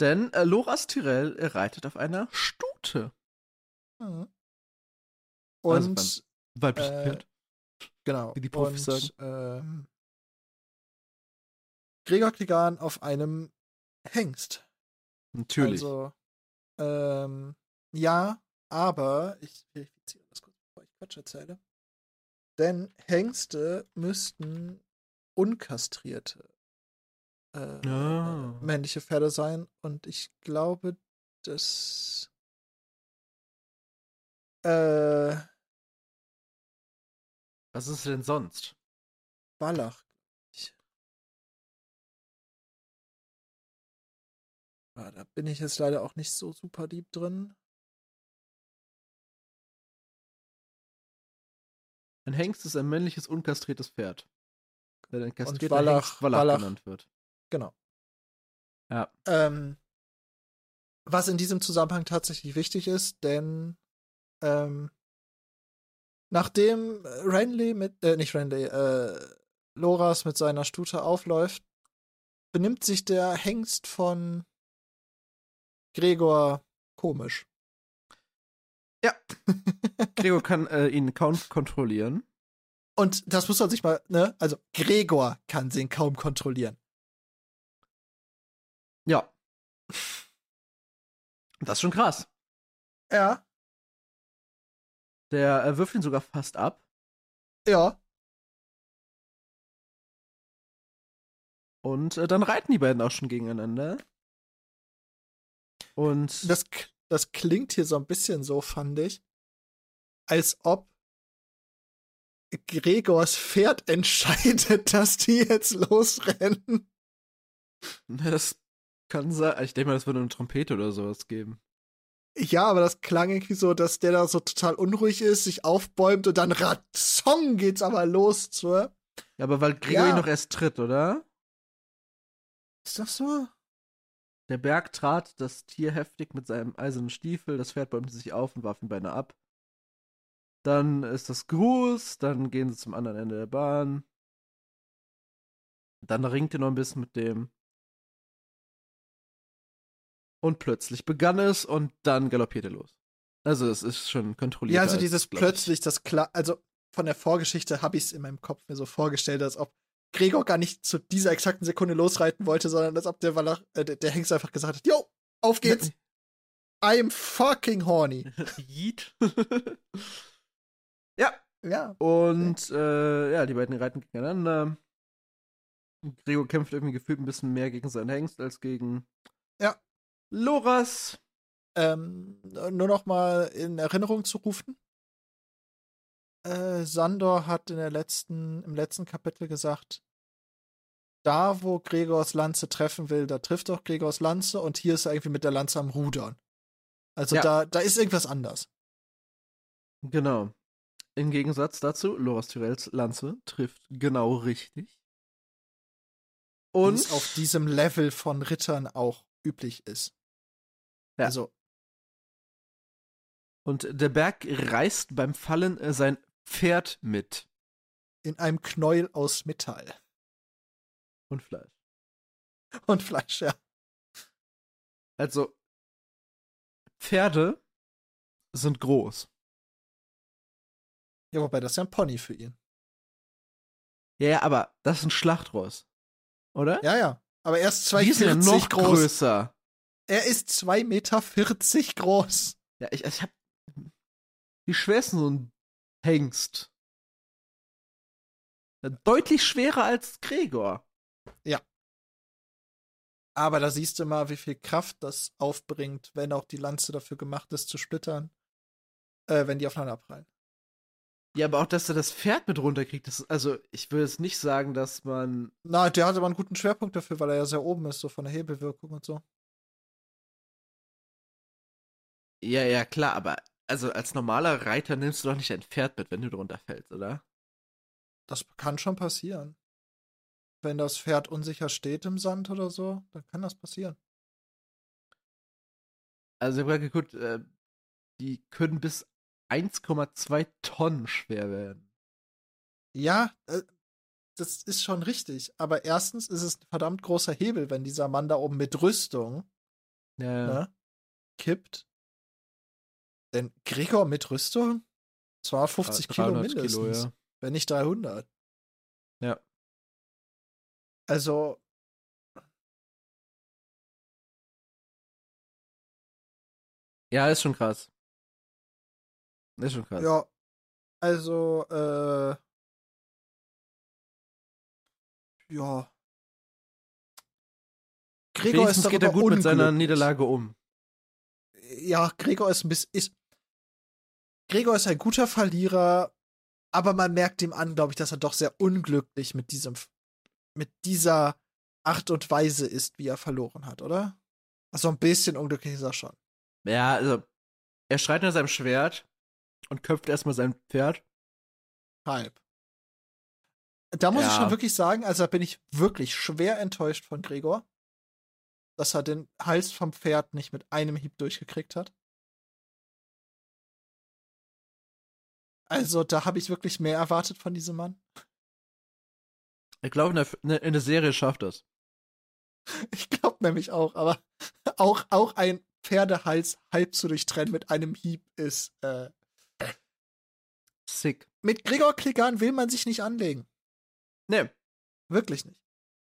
Denn äh, Loras Tyrell äh, reitet auf einer Stute. Mhm. Also Und Weibliches Äh, Pferd. Genau. Wie die Profis und, sagen. Ähm, Gregor Clegan auf einem Hengst. Natürlich. Also, ähm, ja, aber ich verifiziere das kurz, bevor ich Quatsch erzähle. Denn Hengste müssten unkastrierte äh, äh, männliche Pferde sein. Und ich glaube, dass äh, Was ist denn sonst? Wallach. Ich, ah, da bin ich jetzt leider auch nicht so super deep drin. Ein Hengst ist ein männliches, unkastriertes Pferd. Der ein kastrierter Wallach- Hengst Wallach, Wallach- genannt wird. Genau. Ja. Ähm, was in diesem Zusammenhang tatsächlich wichtig ist, denn ähm, nachdem Renly mit, äh, nicht Renly, äh, Loras mit seiner Stute aufläuft, benimmt sich der Hengst von Gregor komisch. Ja. Gregor kann äh, ihn kaum kontrollieren. Und das muss man sich mal, ne? Also Gregor kann den kaum kontrollieren. Ja. Das ist schon krass. Ja, Der äh, wirft ihn sogar fast ab. ja. Und äh, dann reiten die beiden auch schon gegeneinander. Und Das, das klingt hier so ein bisschen so, fand ich, als ob Gregors Pferd entscheidet, dass die jetzt losrennen. das kann sein. Ich denke mal, das würde eine Trompete oder sowas geben. Ja, aber das klang irgendwie so, dass der da so total unruhig ist, sich aufbäumt und dann ratzong geht's aber los zur. Ja, aber weil Gregor Ja. ihn noch erst tritt, oder? Ist das so? Der Berg trat das Tier heftig mit seinem eisernen Stiefel, das Pferd bäumte sich auf und warf ihn beinahe ab. Dann ist das Gruß, dann gehen sie zum anderen Ende der Bahn. Dann ringt er noch ein bisschen mit dem. Und plötzlich begann es und dann galoppiert er los. Also es ist schon kontrolliert. Ja, also dieses plötzlich, das klar, also von der Vorgeschichte habe ich es in meinem Kopf mir so vorgestellt, als ob Gregor gar nicht zu dieser exakten Sekunde losreiten wollte, sondern als ob der, Wallach, äh, der, Hengst einfach gesagt hat, yo, auf geht's, I'm fucking horny. Yeet. ja, Ja. Und äh, ja, die beiden reiten gegeneinander. Gregor kämpft irgendwie gefühlt ein bisschen mehr gegen seinen Hengst als gegen Ja. Loras. Ähm, nur noch mal in Erinnerung zu rufen. Äh, Sandor hat in der letzten, im letzten Kapitel gesagt, da wo Gregors Lanze treffen will, da trifft auch Gregors Lanze und hier ist er irgendwie mit der Lanze am Rudern. Also Ja. da, da ist irgendwas anders. Genau. Im Gegensatz dazu, Loras Tyrells Lanze trifft genau richtig. Und es auf diesem Level von Rittern auch üblich ist. Ja. Also, Und der Berg reißt beim Fallen äh, sein Pferd mit. in einem Knäuel aus Metall. Und Fleisch. Und Fleisch, ja. Also, Pferde sind groß. Ja, wobei das ist ja ein Pony für ihn. Ja, ja, aber das ist ein Schlachtross. Oder? Ja, ja. Aber er ist Die sind ja 2,40 noch groß. größer. Er ist 2,40 Meter groß. Ja, ich, ich hab. Wie schwer ist denn so ein Hengst? Ja, Deutlich schwerer als Gregor. Aber da siehst du mal, wie viel Kraft das aufbringt, wenn auch die Lanze dafür gemacht ist, zu splittern, äh, wenn die aufeinander prallen. Ja, aber auch, dass er das Pferd mit runterkriegt, das also, ich würde jetzt nicht sagen, dass man. Na, der hat aber einen guten Schwerpunkt dafür, weil er ja sehr oben ist, so von der Hebelwirkung und so. Ja, ja, klar, aber also als normaler Reiter nimmst du doch nicht ein Pferd mit, wenn du drunter fällst, oder? Das kann schon passieren. Wenn das Pferd unsicher steht im Sand oder so, dann kann das passieren. Also, ich habe geguckt, äh, die können bis 1,2 Tonnen schwer werden. Ja, äh, das ist schon richtig. Aber erstens ist es ein verdammt großer Hebel, wenn dieser Mann da oben mit Rüstung ja. ne, kippt. Denn Gregor mit Rüstung? 250 Kilo 300 mindestens. Kilo, ja. Wenn nicht 300. Ja. Also. Ja, ist schon krass. Ist schon krass. Ja. Also, äh. Ja. Gregor Wenigstens ist geht er gut mit seiner unglücklich. Niederlage um. ja, Gregor ist ein bisschen. Ist, Gregor ist ein guter Verlierer, aber man merkt ihm an, glaube ich, dass er doch sehr unglücklich mit diesem, mit dieser Art und Weise ist, wie er verloren hat, oder? Also ein bisschen unglücklich ist er schon. Ja, also, er schreit nach seinem Schwert und köpft erstmal sein Pferd. Halb. Da muss ich Ja. schon wirklich sagen, also da bin ich wirklich schwer enttäuscht von Gregor, dass er den Hals vom Pferd nicht mit einem Hieb durchgekriegt hat. Also da habe ich wirklich mehr erwartet von diesem Mann. Ich glaube, in der, in der- der Serie schafft das. Ich glaube nämlich auch, aber auch, auch ein Pferdehals halb zu durchtrennen mit einem Hieb ist. Äh, Sick. mit Gregor Kligan will man sich nicht anlegen. Ne. Wirklich nicht.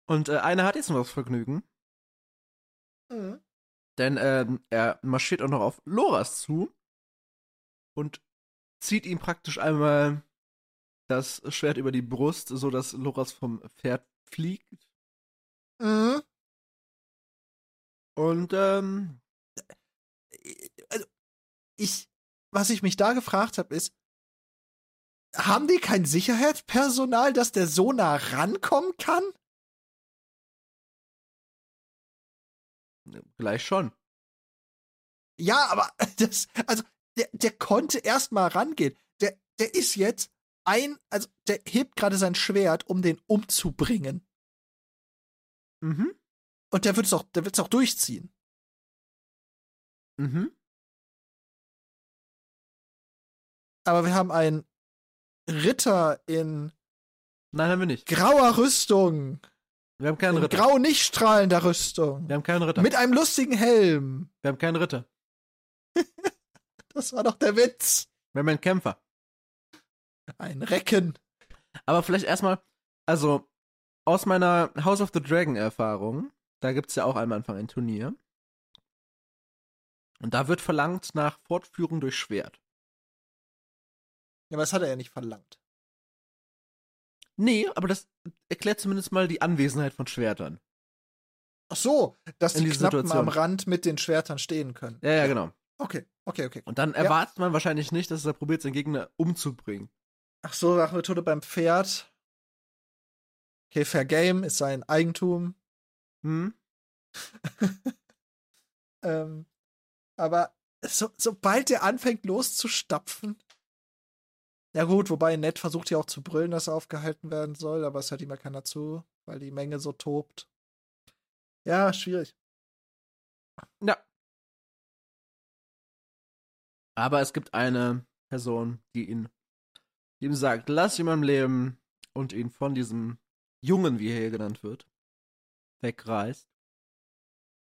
Und äh, einer hat jetzt noch das Vergnügen, Mhm. denn ähm, er marschiert auch noch auf Loras zu und zieht ihm praktisch einmal das Schwert über die Brust, so dass Loras vom Pferd fliegt. Mhm. Und ähm, Also, ich, was ich mich da gefragt habe, ist, haben die kein Sicherheitspersonal, dass der so nah rankommen kann? gleich schon. Ja, aber das, also, der, der konnte erst mal rangehen. Der, der ist jetzt ein, also, der hebt gerade sein Schwert, um den umzubringen. Mhm. Und der wird es auch, der wird's auch durchziehen. Mhm. Aber wir haben einen Ritter in Nein, haben wir nicht. grauer Rüstung. Wir haben keinen In Ritter. grau nicht strahlender Rüstung. Wir haben keinen Ritter. Mit einem lustigen Helm. Wir haben keinen Ritter. Das war doch der Witz. Wir haben einen Kämpfer. Ein Recken. Aber vielleicht erstmal, also aus meiner House of the Dragon Erfahrung, da gibt es ja auch am Anfang ein Turnier. Und da wird verlangt nach Fortführung durch Schwert. Ja, aber das hat er ja nicht verlangt. Nee, aber das erklärt zumindest mal die Anwesenheit von Schwertern. Ach so, dass In die Knappen Situation. am Rand mit den Schwertern stehen können. Ja, ja, genau. Okay, okay, okay. Und dann Ja. erwartet man wahrscheinlich nicht, dass er probiert, seinen Gegner umzubringen. Ach so, Rachmethode beim Pferd. Okay, Fair Game ist sein Eigentum. Hm? Ähm, aber so, sobald er anfängt loszustapfen. Ja gut, wobei Ned versucht ja auch zu brüllen, dass er aufgehalten werden soll, aber es hört ihm ja keiner zu, weil die Menge so tobt. Ja, schwierig. Ja. Aber es gibt eine Person, die ihn, die ihm sagt, lass ihn am Leben und ihn von diesem Jungen, wie er hier genannt wird, wegreißt.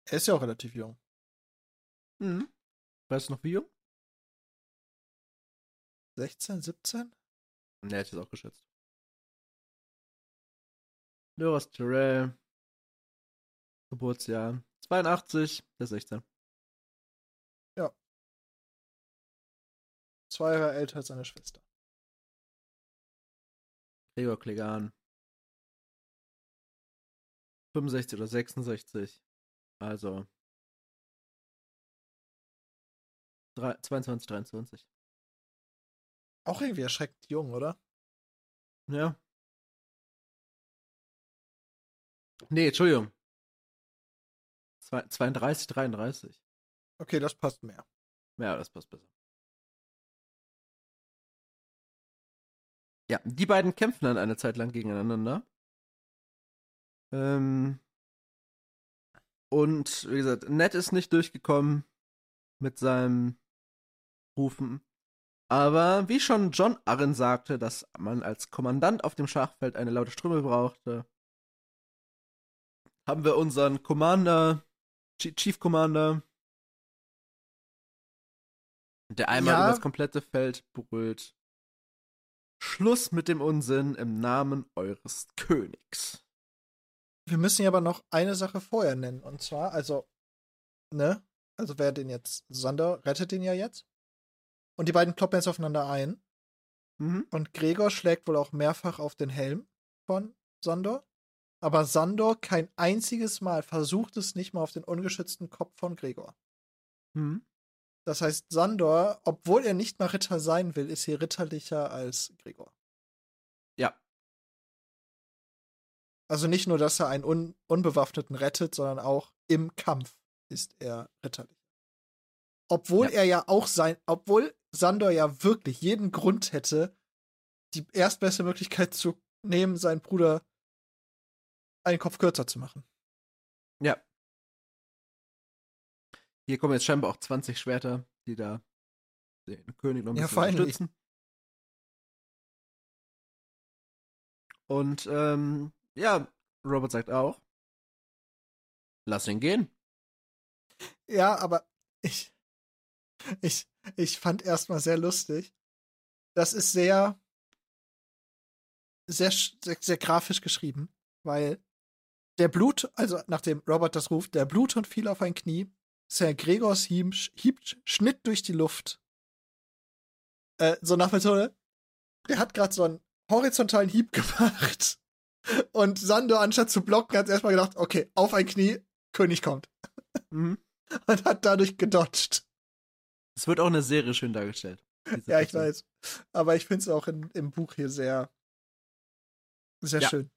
Er ist ja auch relativ jung. Hm. Weißt du noch wie jung? 16, 17? Ne, hätte ich es auch geschätzt. Loras Tyrell. Geburtsjahr 82, der 16. Zwei Jahre älter als seine Schwester. Gregor Klegan. 65 oder 66. Also. drei- 22, 23. Auch irgendwie erschreckend jung, oder? Ja. Nee, Entschuldigung. Zwei- 32, 33. Okay, das passt mehr. Ja, das passt besser. Ja, die beiden kämpfen dann eine Zeit lang gegeneinander. Ähm, und wie gesagt, Ned ist nicht durchgekommen mit seinem Rufen. Aber wie schon John Arryn sagte, dass man als Kommandant auf dem Schachfeld eine laute Stimme brauchte, haben wir unseren Commander, Ch- Chief Commander, der einmal Ja. über das komplette Feld brüllt. Schluss mit dem Unsinn im Namen eures Königs. Wir müssen ja aber noch eine Sache vorher nennen. Und zwar, also, ne? Also wer den jetzt, Sander rettet den ja jetzt. Und die beiden kloppen jetzt aufeinander ein. Mhm. Und Gregor schlägt wohl auch mehrfach auf den Helm von Sandor. Aber Sandor kein einziges Mal versucht es nicht mal auf den ungeschützten Kopf von Gregor. Mhm. Das heißt, Sandor, obwohl er nicht mal Ritter sein will, ist hier ritterlicher als Gregor. Ja. Also nicht nur, dass er einen Un Unbewaffneten rettet, sondern auch im Kampf ist er ritterlich. Obwohl Ja. er ja auch sein, obwohl Sandor ja wirklich jeden Grund hätte, die erstbeste Möglichkeit zu nehmen, seinen Bruder einen Kopf kürzer zu machen. Ja. Hier kommen jetzt scheinbar auch 20 Schwerter, die da den König noch ein Ja, bisschen finally. unterstützen. Und ähm, ja, Robert sagt auch, lass ihn gehen. Ja, aber ich, ich, ich fand erstmal sehr lustig. Das ist sehr, sehr, sehr, sehr grafisch geschrieben, weil der Blut, also nachdem Robert das ruft, der Bluthund fiel auf ein Knie, Sir Gregors Hieb, Hieb schnitt durch die Luft. Äh, so nach Methode, der hat gerade so einen horizontalen Hieb gemacht. Und Sando, anstatt zu blocken, hat erstmal gedacht, okay, auf ein Knie, König kommt. Mhm. Und hat dadurch gedodged. Es wird auch in der Serie schön dargestellt. Ja, ich weiß. Aber ich finde es auch in, im Buch hier sehr, sehr Ja. schön.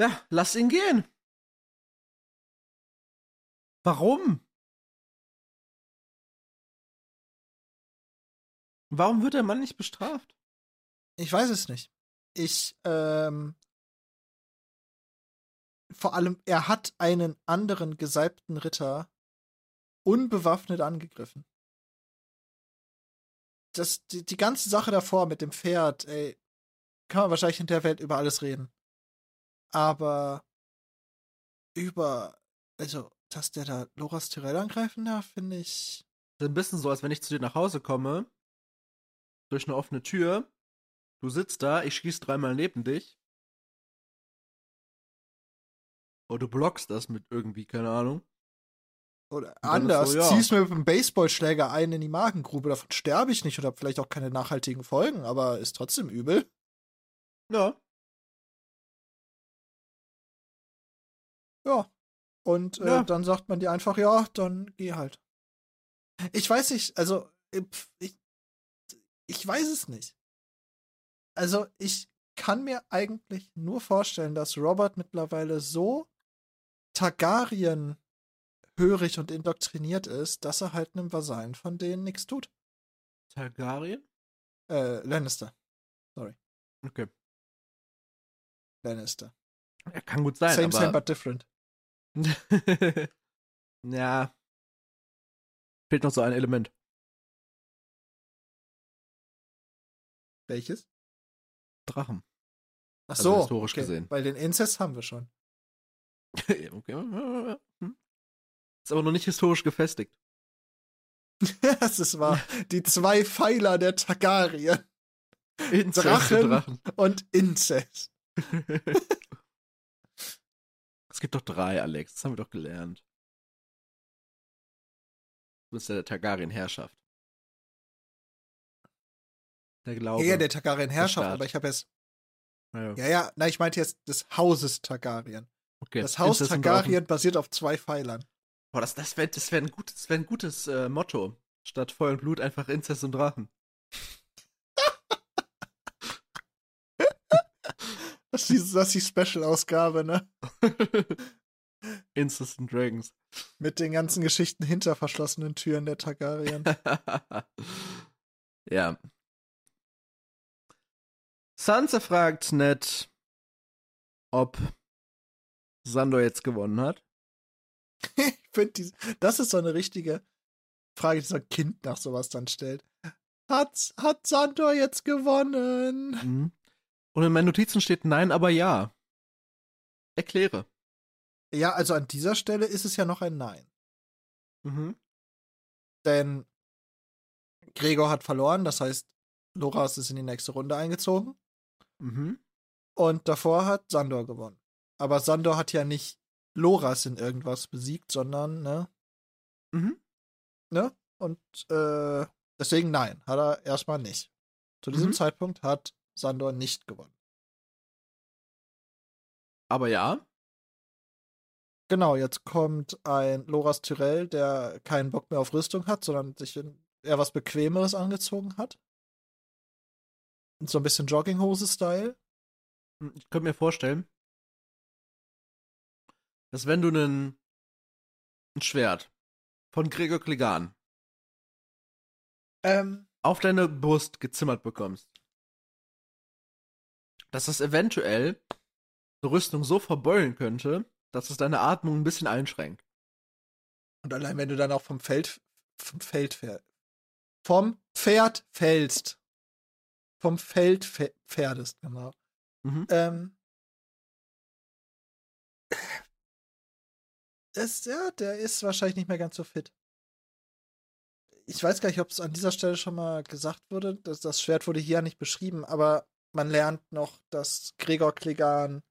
Ja, lass ihn gehen. Warum? Warum wird der Mann nicht bestraft? Ich weiß es nicht. Ich, ähm, vor allem, er hat einen anderen gesalbten Ritter unbewaffnet angegriffen. Das, die, die ganze Sache davor mit dem Pferd, ey, kann man wahrscheinlich in der Welt über alles reden. Aber über, also, dass der da Loras Tyrell angreifen darf, finde ich. Das ist ein bisschen so, als wenn ich zu dir nach Hause komme, durch eine offene Tür, du sitzt da, ich schieß dreimal neben dich. Oder du blockst das mit irgendwie, keine Ahnung. Oder anders, so, ja. zieh's mir mit einem Baseballschläger ein in die Magengrube. Davon sterbe ich nicht und habe vielleicht auch keine nachhaltigen Folgen, aber ist trotzdem übel. Ja. Ja. Und äh, Ja. dann sagt man dir einfach, ja, dann geh halt. Ich weiß nicht, also, äh, ich, ich weiß es nicht. Also, ich kann mir eigentlich nur vorstellen, dass Robert mittlerweile so Targaryen hörig und indoktriniert ist, dass er halt einem Vasallen von denen nichts tut. Targaryen? Äh, Lannister. Okay. Lannister. Ja, kann gut sein, same, aber... same, but different. ja. Fehlt noch so ein Element. Welches? Drachen. Ach Also so, historisch okay. gesehen. Weil den Inzest haben wir schon. okay. Hm. Ist aber noch nicht historisch gefestigt. das ist wahr. Die zwei Pfeiler der Targaryen Drachen. Drachen. und Inzest. Es gibt doch drei, Alex. Das haben wir doch gelernt. Du bist ja der Targaryen-Herrschaft. Der Glaube. Ja, ja, der Targaryen-Herrschaft, aber ich habe jetzt. Ja, ja. Ja, nein, ich meinte jetzt des Hauses Targaryen. Okay. Das Haus und Targaryen basiert auf zwei Pfeilern. Boah, das, das wäre das wär ein gutes, das wär ein gutes äh, Motto. Statt Feuer und Blut einfach Inzest und Drachen. Das ist die, das ist die Special-Ausgabe, ne? Incest and Dragons. Mit den ganzen Geschichten hinter verschlossenen Türen der Targaryen. ja. Sansa fragt Ned, ob Sandor jetzt gewonnen hat. ich finde, das ist so eine richtige Frage, die so ein Kind nach sowas dann stellt. Hat, hat Sandor jetzt gewonnen? Mhm. Und in meinen Notizen steht nein, aber ja. Erkläre. Ja, also an dieser Stelle ist es ja noch ein Nein. Mhm. Denn Gregor hat verloren, das heißt, Loras ist in die nächste Runde eingezogen. Mhm. Und davor hat Sandor gewonnen. Aber Sandor hat ja nicht Loras in irgendwas besiegt, sondern, ne? Mhm. Ne? Und äh, deswegen nein, hat er erstmal nicht. Zu diesem Mhm. Zeitpunkt hat Sandor nicht gewonnen. Aber ja. Genau, jetzt kommt ein Loras Tyrell, der keinen Bock mehr auf Rüstung hat, sondern sich in eher was Bequemeres angezogen hat. Und so ein bisschen Jogginghose-Style. Hm, Ich könnte mir vorstellen, dass wenn du einen ein Schwert von Gregor Clegane Ähm, auf deine Brust gezimmert bekommst, dass das eventuell eine Rüstung so verbeulen könnte, dass es deine Atmung ein bisschen einschränkt. und allein wenn du dann auch vom Feld, vom Feld fähr- vom Pferd fällst. Vom Feld pferdest, genau. Mhm. Ähm, das, ja, der ist wahrscheinlich nicht mehr ganz so fit. Ich weiß gar nicht, ob es an dieser Stelle schon mal gesagt wurde. Das, das Schwert wurde hier ja nicht beschrieben, aber man lernt noch, dass Gregor Clegane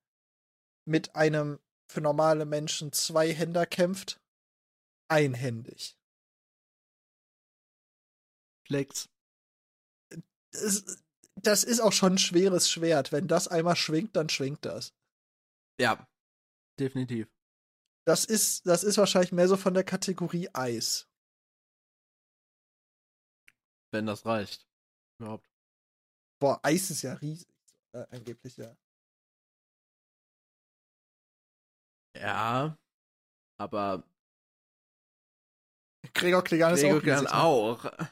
mit einem für normale Menschen zwei Händer kämpft. Einhändig. Flex. Das ist auch schon ein schweres Schwert. Wenn das einmal schwingt, dann schwingt das. Ja, definitiv. Das ist, das ist wahrscheinlich mehr so von der Kategorie Eis. Wenn das reicht. Überhaupt. Boah, Eis ist ja riesig. Äh, angeblich, ja. Ja. Aber Gregor Clegane ist Gregor auch riesig. Ne? auch.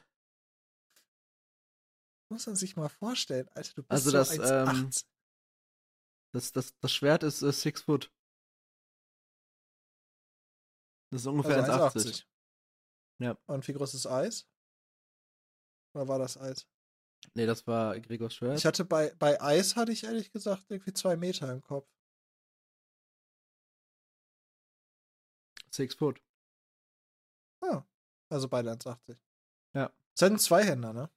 Muss man sich mal vorstellen, Alter, du bist Also so das, 1,18. Das, das, das Schwert ist äh, Six Foot. Das ist ungefähr also 1,80. 1,80. Ja. Und wie groß ist Eis? Oder war das Eis? Nee, das war Gregors Schwert. Ich hatte bei, bei Eis hatte ich ehrlich gesagt irgendwie zwei Meter im Kopf. Six Foot. Also beide 1,80. Ja. Das sind zwei Händer, ne?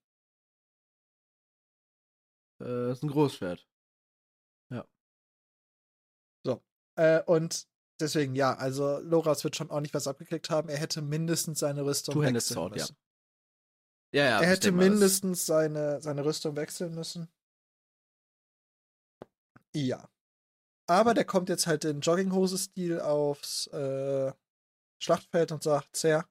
Äh, ist ein Großschwert. Äh, und deswegen ja, also Loras wird schon ordentlich was abgekriegt haben. Er hätte mindestens seine Rüstung Two-handed sword, ja. müssen. Ja, ja. er ich hätte das- mindestens seine, seine Rüstung wechseln müssen. Ja. Aber der kommt jetzt halt in Jogginghose-Stil aufs äh, Schlachtfeld und sagt, Sir,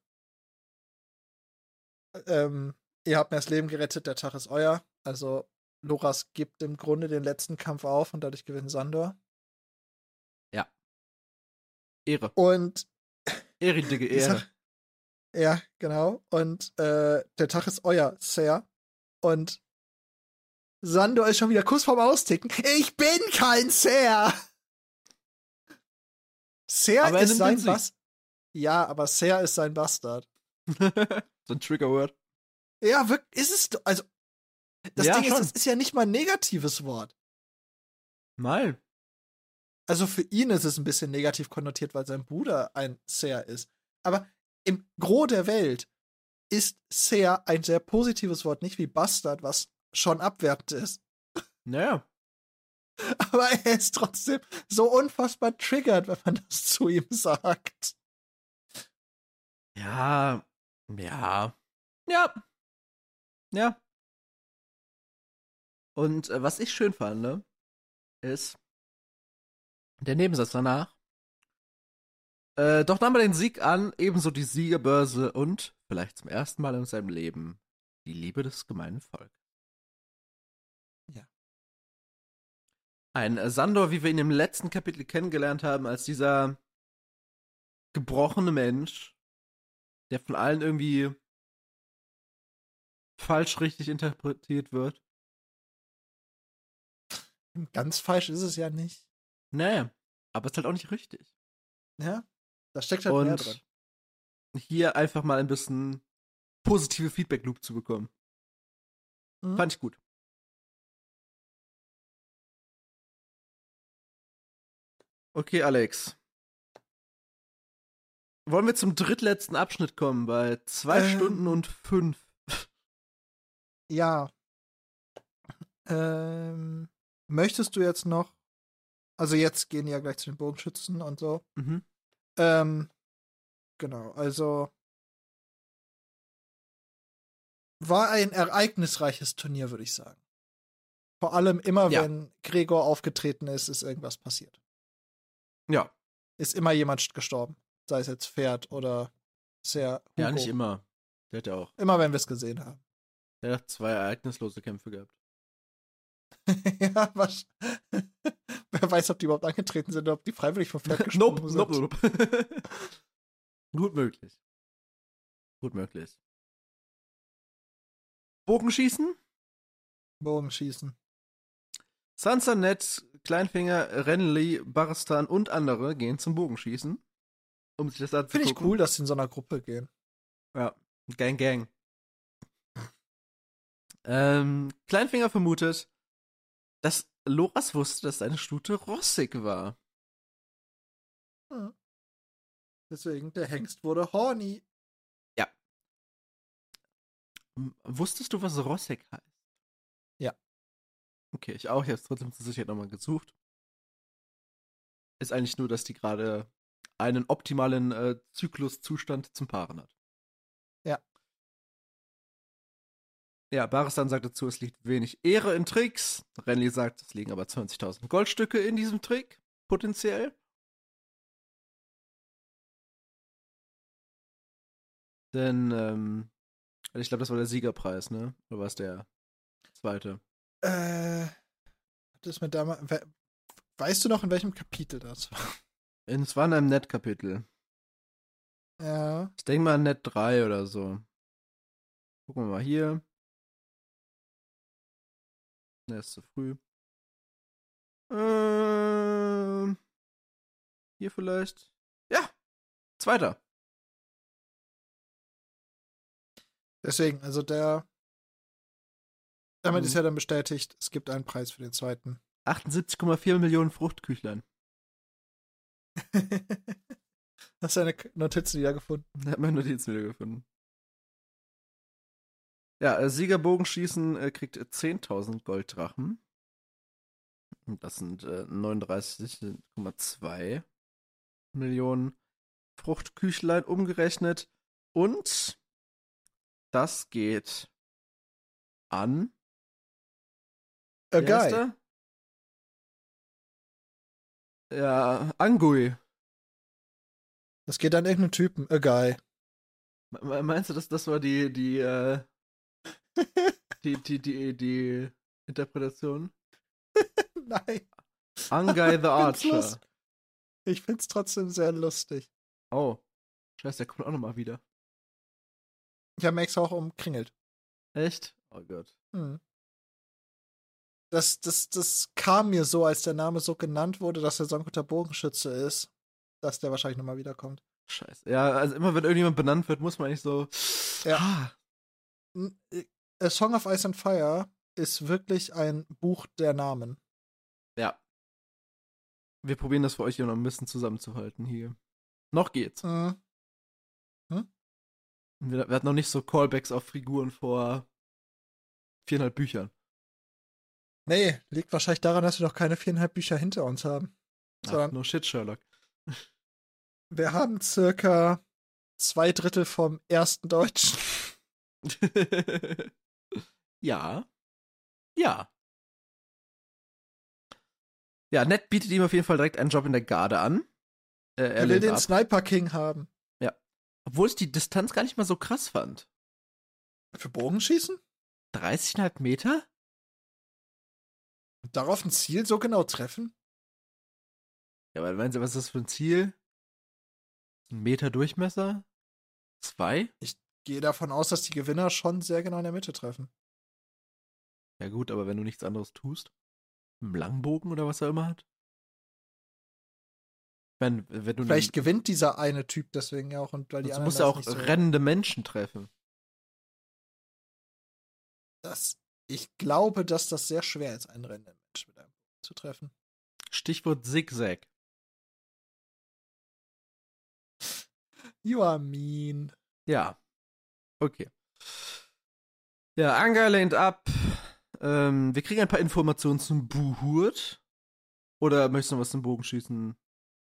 ähm, ihr habt mir das Leben gerettet, der Tag ist euer. Also Loras gibt im Grunde den letzten Kampf auf und dadurch gewinnt Sandor. Ehre. Und ich Ehre. Ja, genau. Und äh, der Tag ist euer, Sir. Und Sandor ist schon wieder kurz vorm Austicken. Ich bin kein Sir! Sir ist sein. Bastard. Ja, aber Sir ist sein Bastard. so ein Triggerword. Ja, wirklich, ist es. Also, das Ja, Ding ist, schon. das ist ja nicht mal ein negatives Wort. Nein. Also für ihn ist es ein bisschen negativ konnotiert, weil sein Bruder ein Sir ist. Aber im Gros der Welt ist Sir ein sehr positives Wort, nicht wie Bastard, was schon abwertend ist. Naja. Aber er ist trotzdem so unfassbar triggert, wenn man das zu ihm sagt. Ja. Ja. Ja. Ja. Und äh, was ich schön fand, ne, ist der Nebensatz danach. Äh, doch nahm er den Sieg an, ebenso die Siegerbörse und, vielleicht zum ersten Mal in seinem Leben, die Liebe des gemeinen Volkes. Ja. Ein Sandor, wie wir ihn im letzten Kapitel kennengelernt haben, als dieser gebrochene Mensch, der von allen irgendwie falsch richtig interpretiert wird. Ganz falsch ist es ja nicht. Naja, aber ist halt auch nicht richtig. Ja, da steckt halt mehr Und drin. hier einfach mal ein bisschen positive Feedback-Loop zu bekommen. Mhm. Fand ich gut. Okay, Alex. Wollen wir zum drittletzten Abschnitt kommen, bei zwei Ähm. Stunden und fünf? Ja. Ähm, möchtest du jetzt noch? Also jetzt gehen ja gleich zu den Bogenschützen und so. Mhm. Ähm, genau, also war ein ereignisreiches Turnier, würde ich sagen. Vor allem immer, Ja. wenn Gregor aufgetreten ist, ist irgendwas passiert. Ja. Ist immer jemand gestorben. Sei es jetzt Pferd oder sehr Hugo. Ja, nicht immer. Der hat ja auch. Immer, wenn wir es gesehen haben. Der hat zwei ereignislose Kämpfe gehabt. ja, was? Wer weiß, ob die überhaupt angetreten sind oder ob die freiwillig vom Pferd gesprungen nope, sind. nope, nope. Gut möglich. Gut möglich. Bogenschießen? Bogenschießen. Sansa, Ned, Kleinfinger, Renly, Baristan und andere gehen zum Bogenschießen. Um sich das anzugucken. Finde ich cool, dass sie in so einer Gruppe gehen. Ja, Gang, Gang. Ähm, Kleinfinger vermutet, dass Loras wusste, dass seine Stute rossig war. Deswegen, der Hengst wurde horny. M- Wusstest du, was rossig heißt? Ja. Okay, ich auch. Ich habe es trotzdem zur Sicherheit nochmal gesucht. Ist eigentlich nur, dass die gerade einen optimalen äh, Zykluszustand zum Paaren hat. Ja, Baristan sagt dazu, es liegt wenig Ehre in Tricks. Renly sagt, es liegen aber 20.000 Goldstücke in diesem Trick, potenziell. Denn, ähm, also ich glaube, das war der Siegerpreis, ne? Oder war es der zweite? Äh, das mir damals. we- Weißt du noch, in welchem Kapitel das war? Es war in einem Net-Kapitel. Ja. Ich denke mal Net 3 oder so. Gucken wir mal hier. Ne, ist zu früh. Ähm, hier vielleicht. Ja, zweiter. Deswegen, also der. Damit Mhm. ist ja dann bestätigt, es gibt einen Preis für den zweiten. 78,4 Millionen Fruchtküchlein. Hast du deine Notizen wiedergefunden? Da hat man Notizen wieder gefunden. Ja, äh, Siegerbogenschießen äh, kriegt äh, 10.000 Golddrachen. Das sind äh, 39,2. Millionen Fruchtküchlein umgerechnet. Und das geht an. A guy. Ja, Angui. Das geht an irgendeinen Typen. A guy. Me- Meinst du, dass das war die, die, äh, die, die, die, die Interpretation? Nein. Angai the Archer. Ich find's trotzdem sehr lustig. Oh. Scheiße, der kommt auch nochmal wieder. Ich habe Max auch umkringelt. Echt? Oh Gott. Hm. Das, das, das kam mir so, als der Name so genannt wurde, dass er so ein guter Bogenschütze ist, dass der wahrscheinlich nochmal wiederkommt. Scheiße. Ja, also immer wenn irgendjemand benannt wird, muss man eigentlich so. Ja. Ah, äh, A Song of Ice and Fire ist wirklich ein Buch der Namen. ja. Wir probieren das für euch hier noch ein bisschen zusammenzuhalten hier. Noch geht's. Mhm. Wir, wir hatten noch nicht so Callbacks auf Figuren vor viereinhalb Büchern. Nee, liegt wahrscheinlich daran, dass wir noch keine viereinhalb Bücher hinter uns haben. Ach, no shit, Sherlock. wir haben circa zwei Drittel vom ersten Deutschen. ja. Ja. Ja, Ned bietet ihm auf jeden Fall direkt einen Job in der Garde an. Äh, er Er will den ab. Sniper King haben. Obwohl ich die Distanz gar nicht mal so krass fand. Für Bogenschießen? 30,5 Meter? Darauf ein Ziel so genau treffen? Ja, aber meinen Sie, was ist das für ein Ziel? Ein Meter Durchmesser? Zwei? Gehe davon aus, dass die Gewinner schon sehr genau in der Mitte treffen. Ja gut, aber wenn du nichts anderes tust. Im Langbogen oder was er immer hat. Wenn, wenn du Vielleicht gewinnt dieser eine Typ deswegen ja auch und weil die du anderen musst ja auch so, rennende Menschen treffen. das, Ich glaube, dass das sehr schwer ist, einen rennenden Mensch mit einem Bogen zu treffen. Stichwort Zigzag. You are mean. Ja. Okay. Ja, Anga lehnt ab. Ähm, wir kriegen ein paar Informationen zum Buhurt. Oder möchtest du noch was zum Bogenschießen?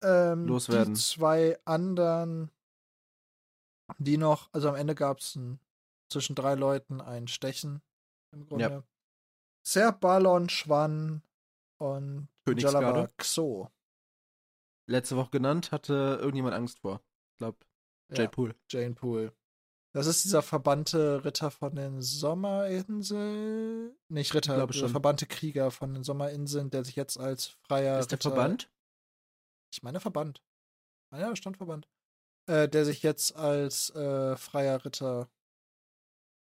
Ähm, Loswerden. Die zwei anderen, die noch, also am Ende gab es zwischen drei Leuten ein Stechen im Grunde. Ja. Ser Balon, Schwan und. Jalaba Xo. Letzte Woche genannt, hatte irgendjemand Angst vor. Ich glaube, Jade Ja, Poole. Jane Poole. Das ist dieser verbannte Ritter von den Sommerinseln. Nicht Ritter, glaube der schon. verbannte Krieger von den Sommerinseln, der sich jetzt als freier Ist der Ritter Verband? Ich meine Verband. Ah ja, stand Verband. Äh, der sich jetzt als äh, freier Ritter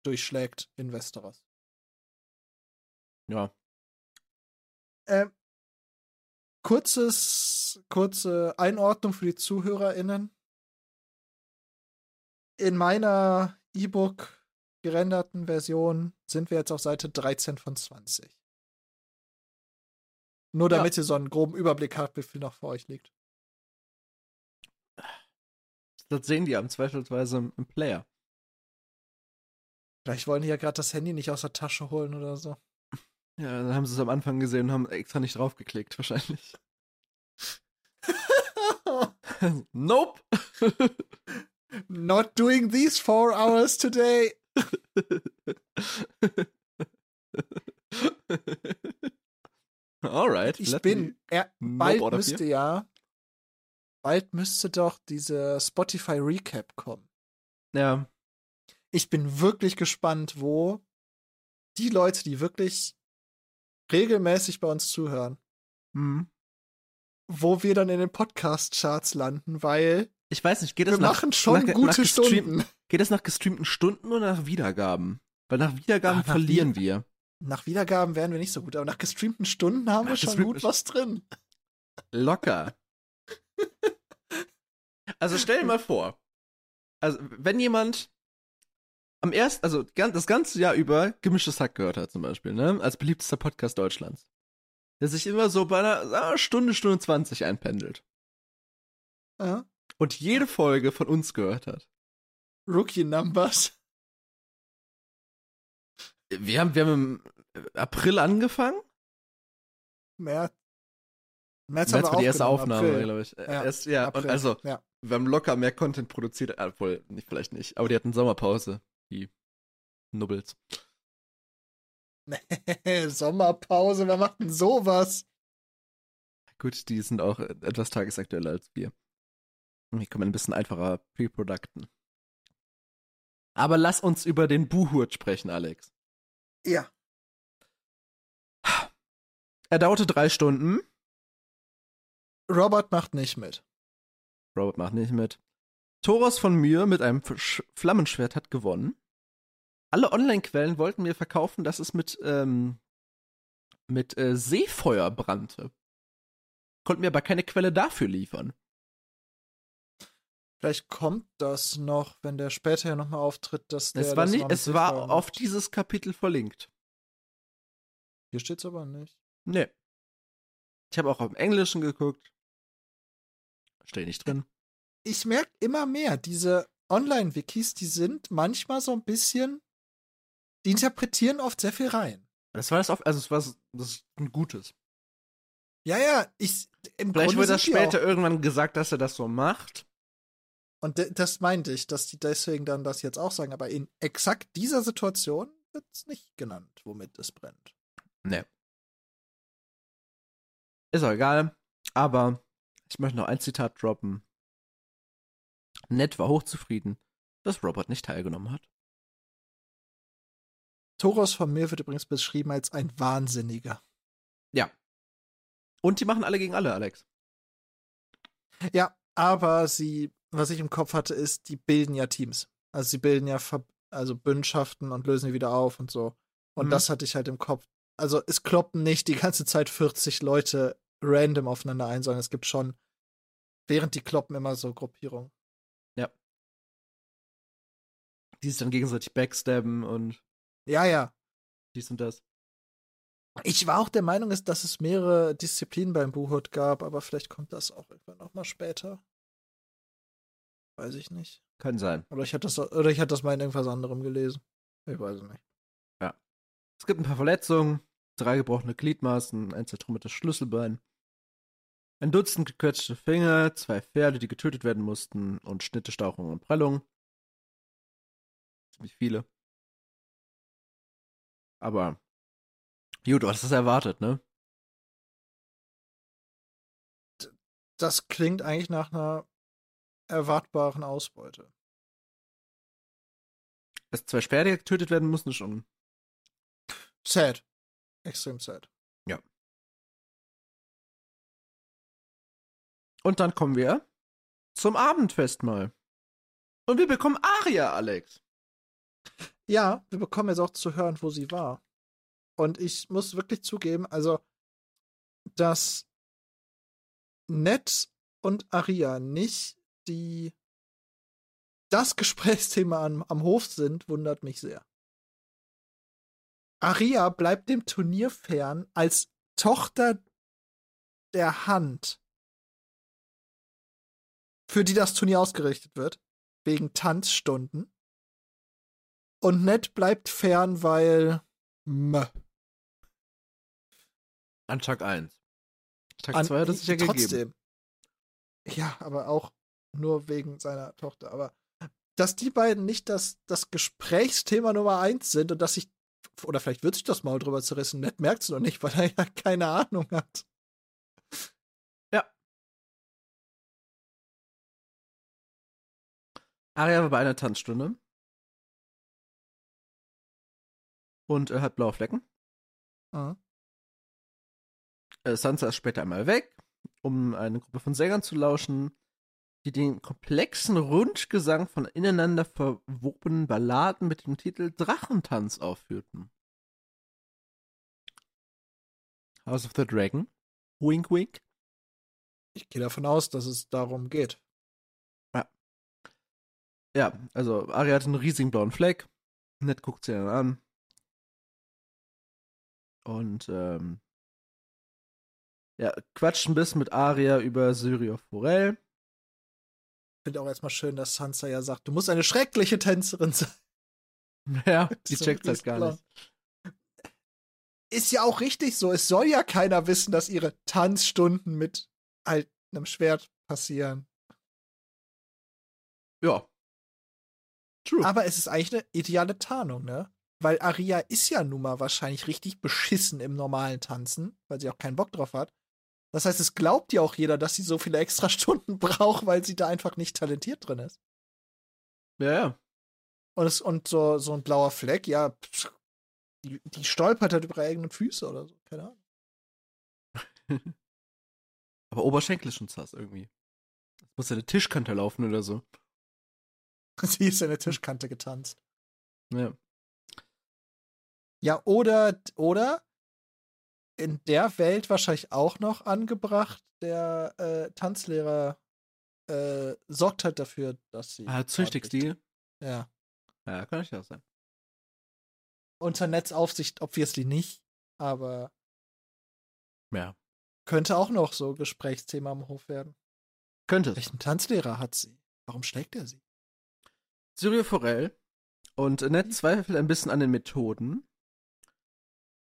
durchschlägt in Westeros. Ja. Ähm, kurzes, kurze Einordnung für die ZuhörerInnen. In meiner E-Book gerenderten Version sind wir jetzt auf Seite 13 von 20. Nur Ja. damit ihr so einen groben Überblick habt, wie viel noch vor euch liegt. Das sehen die am zweifelsweise im, im Player. Vielleicht wollen die ja gerade das Handy nicht aus der Tasche holen oder so. Ja, dann haben sie es am Anfang gesehen und haben extra nicht draufgeklickt, wahrscheinlich. nope! Not doing these four hours today. Alright. Ich bin. Er, bald müsste ja. Bald müsste doch diese Spotify Recap kommen. Ja, Ich bin wirklich gespannt, wo die Leute, die wirklich regelmäßig bei uns zuhören, hm. wo wir dann in den Podcast-Charts landen, weil Ich weiß nicht, geht wir das nach, nach, nach gestream-. Geht das nach gestreamten Stunden oder nach Wiedergaben? Weil nach Wiedergaben Ah, nach verlieren wir. Nach Wiedergaben wären wir nicht so gut, aber nach gestreamten Stunden haben wir schon gut was drin. Locker. also stell dir mal vor. Also, wenn jemand am ersten, also das ganze Jahr über gemischtes Hack gehört hat, zum Beispiel, ne? Als beliebtester Podcast Deutschlands. Der sich immer so bei einer wir, Stunde, Stunde 20 einpendelt. Ja. Und jede Folge von uns gehört hat. Rookie Numbers. Wir haben, wir haben im April angefangen. März. März, März haben war die wir erste Aufnahme, glaube ich. Äh, Ja, Erst, ja, April. und also, Ja. wir haben locker mehr Content produziert, obwohl, nicht, vielleicht nicht, aber die hatten Sommerpause, die Nubbels. Sommerpause, wer macht denn sowas? Gut, die sind auch etwas tagesaktueller als wir. Hier kann man ein bisschen einfacher pre-producten. Aber lass uns über den Buhurt sprechen, Alex. Ja. Er dauerte drei Stunden. Robert macht nicht mit. Robert macht nicht mit. Thoros von Mühe mit einem Sch- Flammenschwert hat gewonnen. Alle Online-Quellen wollten mir verkaufen, dass es mit, ähm, mit äh, Seefeuer brannte. Konnten mir aber keine Quelle dafür liefern. Vielleicht kommt das noch, wenn der später ja nochmal auftritt, dass der Es war, das nicht, es war auf dieses Kapitel verlinkt. Hier steht's aber nicht. Nee. Ich habe auch auf dem Englischen geguckt. Steht nicht drin. Ich merke immer mehr, diese Online-Wikis, die sind manchmal so ein bisschen, die interpretieren oft sehr viel rein. Das war das auf, also es war das ist ein gutes. Ja, ja, ich, im Vielleicht Grunde wird das später irgendwann gesagt, dass er das so macht. Und das meinte ich, dass die deswegen dann das jetzt auch sagen, aber in exakt dieser Situation wird's nicht genannt, womit es brennt. Nee. Ist auch egal. Aber ich möchte noch ein Zitat droppen. Ned war hochzufrieden, dass Robert nicht teilgenommen hat. Thoros von mir wird übrigens beschrieben als ein Wahnsinniger. Ja. Und die machen alle gegen alle, Alex. Ja, aber sie, was ich im Kopf hatte, ist, die bilden ja Teams. Also sie bilden ja Ver also Bündschaften und lösen die wieder auf und so. Und Mhm. das hatte ich halt im Kopf. Also es kloppen nicht die ganze Zeit 40 Leute random aufeinander ein, sondern es gibt schon, während die kloppen, immer so Gruppierungen. Die sich dann gegenseitig backstabben und Ja, ja. dies und das. Ich war auch der Meinung, dass es mehrere Disziplinen beim Buhut gab, aber vielleicht kommt das auch irgendwann nochmal später. Weiß ich nicht. Kann sein. Oder ich hatte das, oder ich hatte das mal in irgendwas anderem gelesen. Ich weiß es nicht. Es gibt ein paar Verletzungen, drei gebrochene Gliedmaßen, ein zertrümmertes Schlüsselbein, ein Dutzend gequetschte Finger, zwei Pferde, die getötet werden mussten und Schnitte, Stauchungen und Prellungen. Ziemlich viele. Aber gut, du hast es erwartet, ne? Das klingt eigentlich nach einer erwartbaren Ausbeute. Dass zwei Pferde getötet werden mussten, ist schon. Sad. Extrem sad. Und dann kommen wir zum Abendfestmahl. Und wir bekommen Aria, Alex. Ja, wir bekommen jetzt auch zu hören, wo sie war. Und ich muss wirklich zugeben, also, dass Ned und Aria nicht die das Gesprächsthema am, am Hof sind, wundert mich sehr. Aria bleibt dem Turnier fern als Tochter der Hand, für die das Turnier ausgerichtet wird, wegen Tanzstunden. Und Ned bleibt fern, weil. Mö. An Tag 1. Tag An- 2 hat es sich ja gegeben. trotzdem. Ja, aber auch nur wegen seiner Tochter. Aber dass die beiden nicht das, das Gesprächsthema Nummer eins sind und dass sich, oder vielleicht wird sich das Maul drüber zerrissen, Ned merkt es noch nicht, weil er ja keine Ahnung hat. Aria war bei einer Tanzstunde. Und er hat blaue Flecken. Mhm. Äh, Sansa ist später einmal weg, um eine Gruppe von Sängern zu lauschen, die den komplexen Rundgesang von ineinander verwobenen Balladen mit dem Titel Drachentanz aufführten. House of the Dragon. Wink, wink. Ich gehe davon aus, dass es darum geht. Ja, also Aria hat einen riesigen blauen Fleck. Ned guckt sie dann an. Und ähm, ja, quatscht ein bisschen mit Aria über Syrio Forel. Ich finde auch erstmal schön, dass Sansa ja sagt, du musst eine schreckliche Tänzerin sein. Ja, die So checkt das gar klar. nicht. ist ja auch richtig so. Es soll ja keiner wissen, dass ihre Tanzstunden mit halt einem Schwert passieren. Ja. True. Aber es ist eigentlich eine ideale Tarnung, ne? Weil Aria ist ja nun mal wahrscheinlich richtig beschissen im normalen Tanzen, weil sie auch keinen Bock drauf hat. Das heißt, es glaubt ja auch jeder, dass sie so viele extra Stunden braucht, weil sie da einfach nicht talentiert drin ist. Ja, ja. Und, es, und so, so ein blauer Fleck, ja, die, die stolpert halt über ihre eigenen Füße oder so. Keine Ahnung. Aber Oberschenkel ist schon sass irgendwie. Das muss ja eine Tischkante laufen oder so. Sie ist in der Tischkante getanzt. Ja. Ja, oder, oder in der Welt wahrscheinlich auch noch angebracht, der äh, Tanzlehrer äh, sorgt halt dafür, dass sie. Ah, züchtigst die? Ja. Ja, kann ich auch sein. Unter Netzaufsicht obviously nicht, aber. Ja. Könnte auch noch so Gesprächsthema am Hof werden. Könnte. Welchen Tanzlehrer hat sie? Warum schlägt er sie? Syrio Forel. Und Ned zweifelt ein bisschen an den Methoden.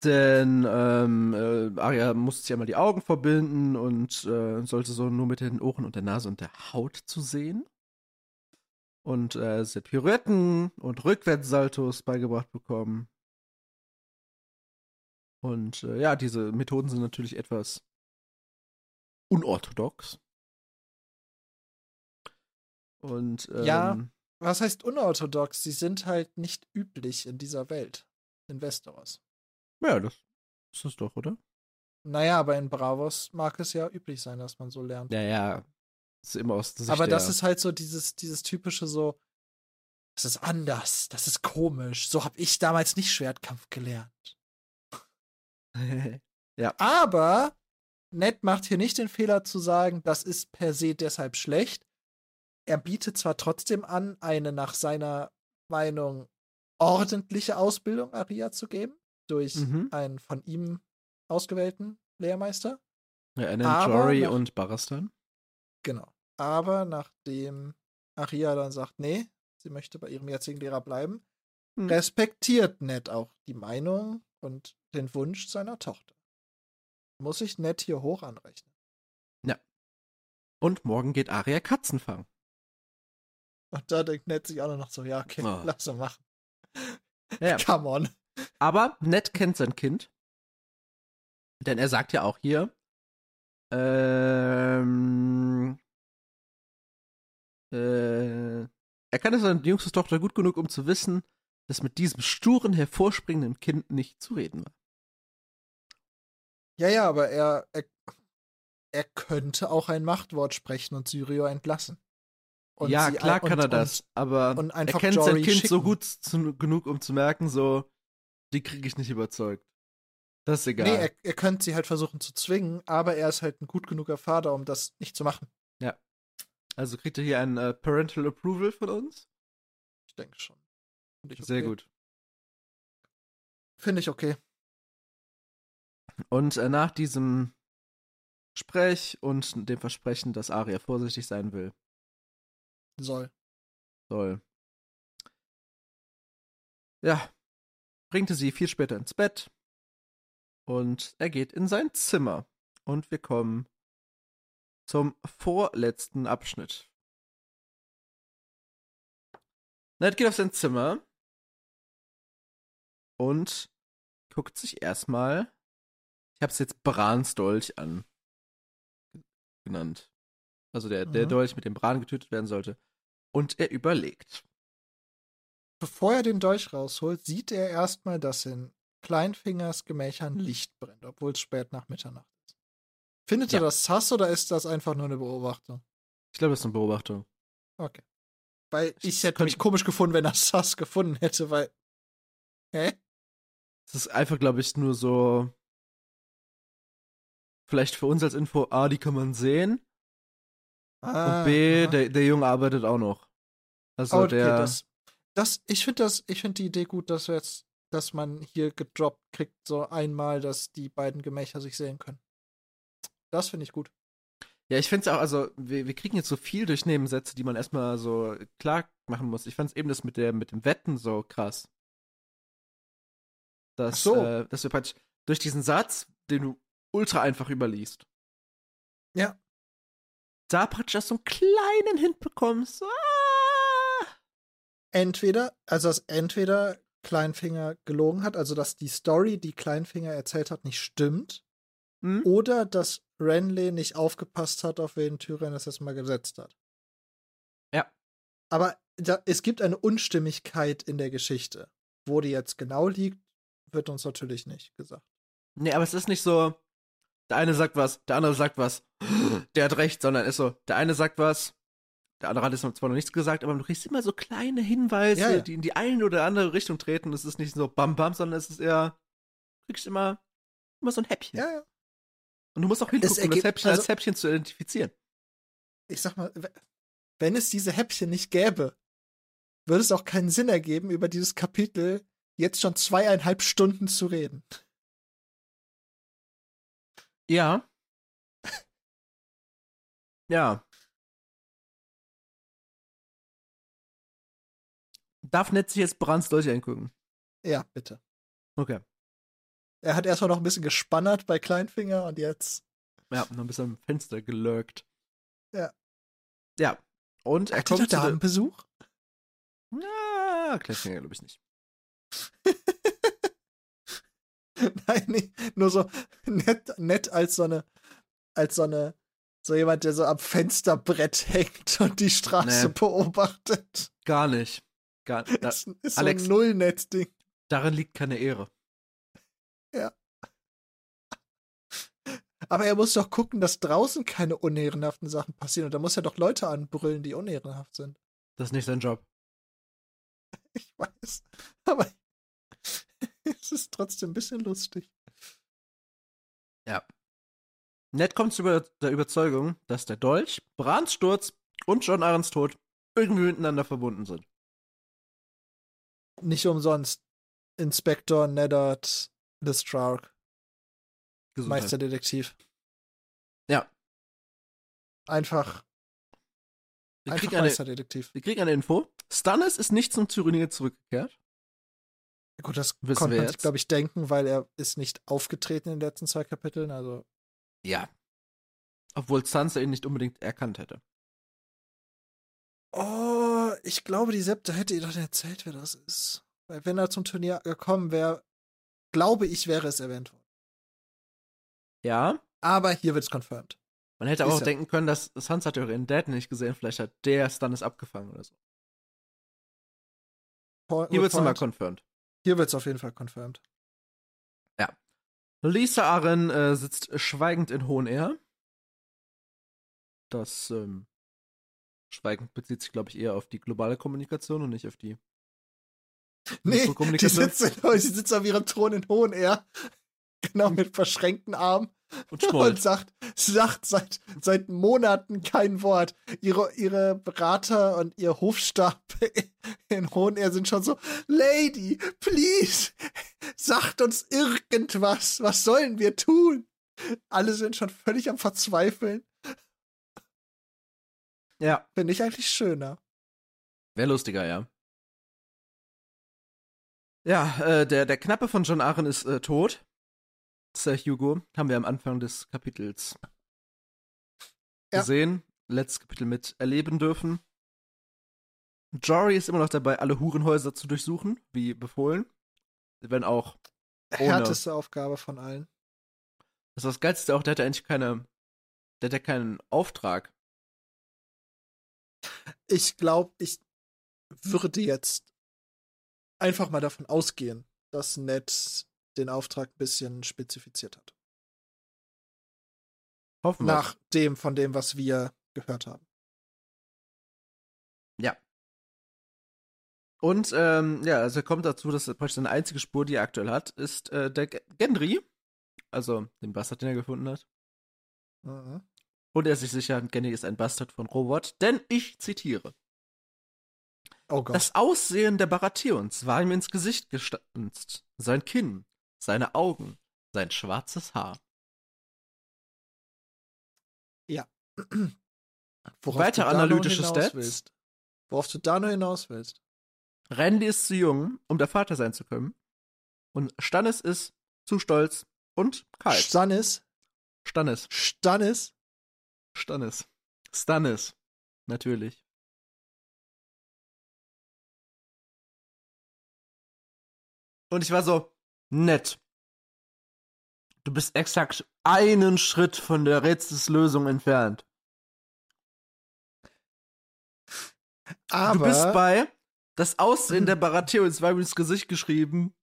Denn ähm, äh, Arya musste sich einmal die Augen verbinden und äh, sollte so nur mit den Ohren und der Nase und der Haut zu sehen. Und äh, sie hat Pirouetten und Rückwärtssaltos beigebracht bekommen. Und äh, ja, diese Methoden sind natürlich etwas unorthodox. Und ähm, ja, was heißt unorthodox? Sie sind halt nicht üblich in dieser Welt, in Westeros. Ja, das ist es doch, oder? Naja, aber in Bravos mag es ja üblich sein, dass man so lernt. Ja, ja. Ist immer aus Sicht Aber das ist halt so dieses, dieses typische so, das ist anders, das ist komisch. So habe ich damals nicht Schwertkampf gelernt. ja. Aber Ned macht hier nicht den Fehler zu sagen, das ist per se deshalb schlecht. Er bietet zwar trotzdem an, eine nach seiner Meinung ordentliche Ausbildung Aria zu geben, durch mhm. einen von ihm ausgewählten Lehrmeister. Ja, er nennt Jory und Barastan. Genau. Aber nachdem Aria dann sagt, nee, sie möchte bei ihrem jetzigen Lehrer bleiben, mhm. respektiert Ned auch die Meinung und den Wunsch seiner Tochter. Muss ich Ned hier hoch anrechnen. Ja. Und morgen geht Aria Katzen fangen. Und da denkt Ned sich auch noch so, ja, okay, oh. lass sie machen. Ja. Come on. Aber Ned kennt sein Kind. Denn er sagt ja auch hier, ähm, äh, er kannte seine jüngste Tochter gut genug, um zu wissen, dass mit diesem sturen, hervorspringenden Kind nicht zu reden war. Ja, ja, aber er, er, er könnte auch ein Machtwort sprechen und Syrio entlassen. Und ja, klar kann und, er das, und, aber und er kennt Jory sein Kind schicken. so gut zu, genug, um zu merken, so, die kriege ich nicht überzeugt. Das ist egal. Nee, er, er könnte sie halt versuchen zu zwingen, aber er ist halt ein gut genuger Vater, um das nicht zu machen. Ja. Also kriegt er hier ein uh, Parental Approval von uns? Ich denke schon. Ich okay. Sehr gut. Finde ich okay. Und äh, nach diesem Sprech und dem Versprechen, dass Aria vorsichtig sein will. Soll. Soll. Ja, bringte sie viel später ins Bett und er geht in sein Zimmer. Und wir kommen zum vorletzten Abschnitt. Ned geht auf sein Zimmer und guckt sich erstmal, ich habe es jetzt Brans Dolch an genannt. Also der, mhm. der Dolch, mit dem Bran getötet werden sollte. Und er überlegt bevor er den Dolch rausholt, sieht er erstmal, dass in Kleinfingers Gemächern Licht brennt, obwohl es spät nach Mitternacht ist. Findet ja. er das sass oder ist das einfach nur eine Beobachtung? Ich glaube, das ist eine Beobachtung. Okay. Weil ich hätte mich komisch gefunden, wenn er sass gefunden hätte, weil. Hä? Es ist einfach, glaube ich, nur so. Vielleicht für uns als Info, A, die kann man sehen. Ah, und B, der, der Junge arbeitet auch noch. Also okay, der. Das, das, ich finde das, ich finde die Idee gut, dass wir jetzt, dass man hier gedroppt kriegt, so einmal, dass die beiden Gemächer sich sehen können. Das finde ich gut. Ja, ich finde es auch, also, wir, wir kriegen jetzt so viel durch Nebensätze, die man erstmal so klar machen muss. Ich fand es eben das mit der, mit dem Wetten so krass. Dass, so. äh, dass wir praktisch, durch diesen Satz, den du ultra einfach überliest. Ja. Da praktisch erst so einen kleinen Hint bekommst. Ah! Entweder, also dass entweder Kleinfinger gelogen hat, also dass die Story, die Kleinfinger erzählt hat, nicht stimmt, Hm? oder dass Renly nicht aufgepasst hat, auf wen Tyrion das jetzt mal gesetzt hat. Ja. Aber da, es gibt eine Unstimmigkeit in der Geschichte. Wo die jetzt genau liegt, wird uns natürlich nicht gesagt. Nee, aber es ist nicht so, der eine sagt was, der andere sagt was, der hat recht, sondern ist so, der eine sagt was, der andere hat jetzt zwar noch nichts gesagt, aber du kriegst immer so kleine Hinweise, Ja, ja. die in die eine oder andere Richtung treten. Es ist nicht so bam bam, sondern es ist eher, du kriegst immer, immer so ein Häppchen. Ja, ja. Und du musst auch hingucken, um das ergibt- Häppchen als also- Häppchen zu identifizieren. Ich sag mal, wenn es diese Häppchen nicht gäbe, würde es auch keinen Sinn ergeben, über dieses Kapitel jetzt schon zweieinhalb Stunden zu reden. Ja. ja. Darf Ned sich jetzt Brands Dolch angucken? Ja, bitte. Okay. Er hat erstmal noch ein bisschen gespannert bei Kleinfinger und jetzt. Ja, noch ein bisschen am Fenster gelurkt. Ja. Ja. Und er Hat kommt da zu einen Besuch? Ja, Kleinfinger glaube ich nicht. Nein, nee, nur so nett, nett als so eine, als so eine, so jemand, der so am Fensterbrett hängt und die Straße Nee. beobachtet. Gar nicht. Gar, da, ist ist Alex. so ein Nullnett-Ding. darin liegt keine Ehre. Aber er muss doch gucken, dass draußen keine unehrenhaften Sachen passieren. Und da muss er doch Leute anbrüllen, die unehrenhaft sind. Das ist nicht sein Job. Ich weiß. Aber es ist trotzdem ein bisschen lustig. Ja. Ned kommt zu der Überzeugung, dass der Dolch, Brans Sturz und John Arrens Tod irgendwie miteinander verbunden sind. Nicht umsonst. Inspektor Neddard Lestrark. Meisterdetektiv. Ja. Einfach, Wir einfach eine, Meisterdetektiv. wir kriegen eine Info. Stannis ist nicht zum Tyranier zurückgekehrt. Gut, das Wissen konnte man sich, jetzt. glaube ich, denken, weil er ist nicht aufgetreten in den letzten zwei Kapiteln. Also, Ja. Obwohl Sansa ihn nicht unbedingt erkannt hätte. oh, ich glaube, die Septe hätte ihr doch erzählt, wer das ist. Weil wenn er zum Turnier gekommen wäre, glaube ich, wäre es erwähnt worden. Ja. Aber hier wird es confirmed. Man hätte aber auch ja. denken können, dass Sansa hat ja ihren Dad nicht gesehen. Vielleicht hat der Stannis abgefangen oder so. Po- Hier wird's nochmal point. confirmed. Hier wird es auf jeden Fall confirmed. Lisa Arryn äh, sitzt schweigend in Hohen Air. Das ähm, schweigend bezieht sich, glaube ich, eher auf die globale Kommunikation und nicht auf die Nee, die sitzt, die sitzt auf ihrem Thron in hohen Air. Genau, mit verschränkten Armen. und Und sagt, sagt seit, seit Monaten kein Wort. Ihre, ihre Berater und ihr Hofstab in Hohen Air sind schon so, Lady, please, sagt uns irgendwas. Was sollen wir tun? Alle sind schon völlig am Verzweifeln. Ja, Finde ich eigentlich schöner. wäre lustiger, ja. Ja, äh, der, der Knappe von John Arryn ist äh, tot. Sir Hugo, haben wir am Anfang des Kapitels Ja. gesehen. Letztes Kapitel mit erleben dürfen. Jory ist immer noch dabei, alle Hurenhäuser zu durchsuchen, wie befohlen. Wenn auch Ohne. Härteste Aufgabe von allen. Das ist das Geilste auch, der hatte eigentlich keine, der hat ja keinen Auftrag. Ich glaube, ich würde jetzt einfach mal davon ausgehen, dass Ned den Auftrag ein bisschen spezifiziert hat. Hoffen wir. Nach dem, von dem, was wir gehört haben. Und ähm, ja, also kommt dazu, dass er praktisch seine einzige Spur, die er aktuell hat, ist äh, der Gendry, also den Bastard, den er gefunden hat. Mhm. Und er ist sich sicher, Gendry ist ein Bastard von Robot, denn ich zitiere. Oh Gott. Das Aussehen der Baratheons war ihm ins Gesicht gestanzt. Sein Kinn, seine Augen, sein schwarzes Haar. Worauf Weiter du da nur analytische Stats. Willst. Worauf du da nur hinaus willst. Randy ist zu jung, um der Vater sein zu können. Und Stannis ist zu stolz, und kalt. Stannis. Stannis. Stannis. Stannis. Stannis. Natürlich. Und ich war so, nett. Du bist exakt einen Schritt von der Rätselslösung entfernt. Aber du bist bei das Aussehen der Baratheon ist mir ins Gesicht geschrieben.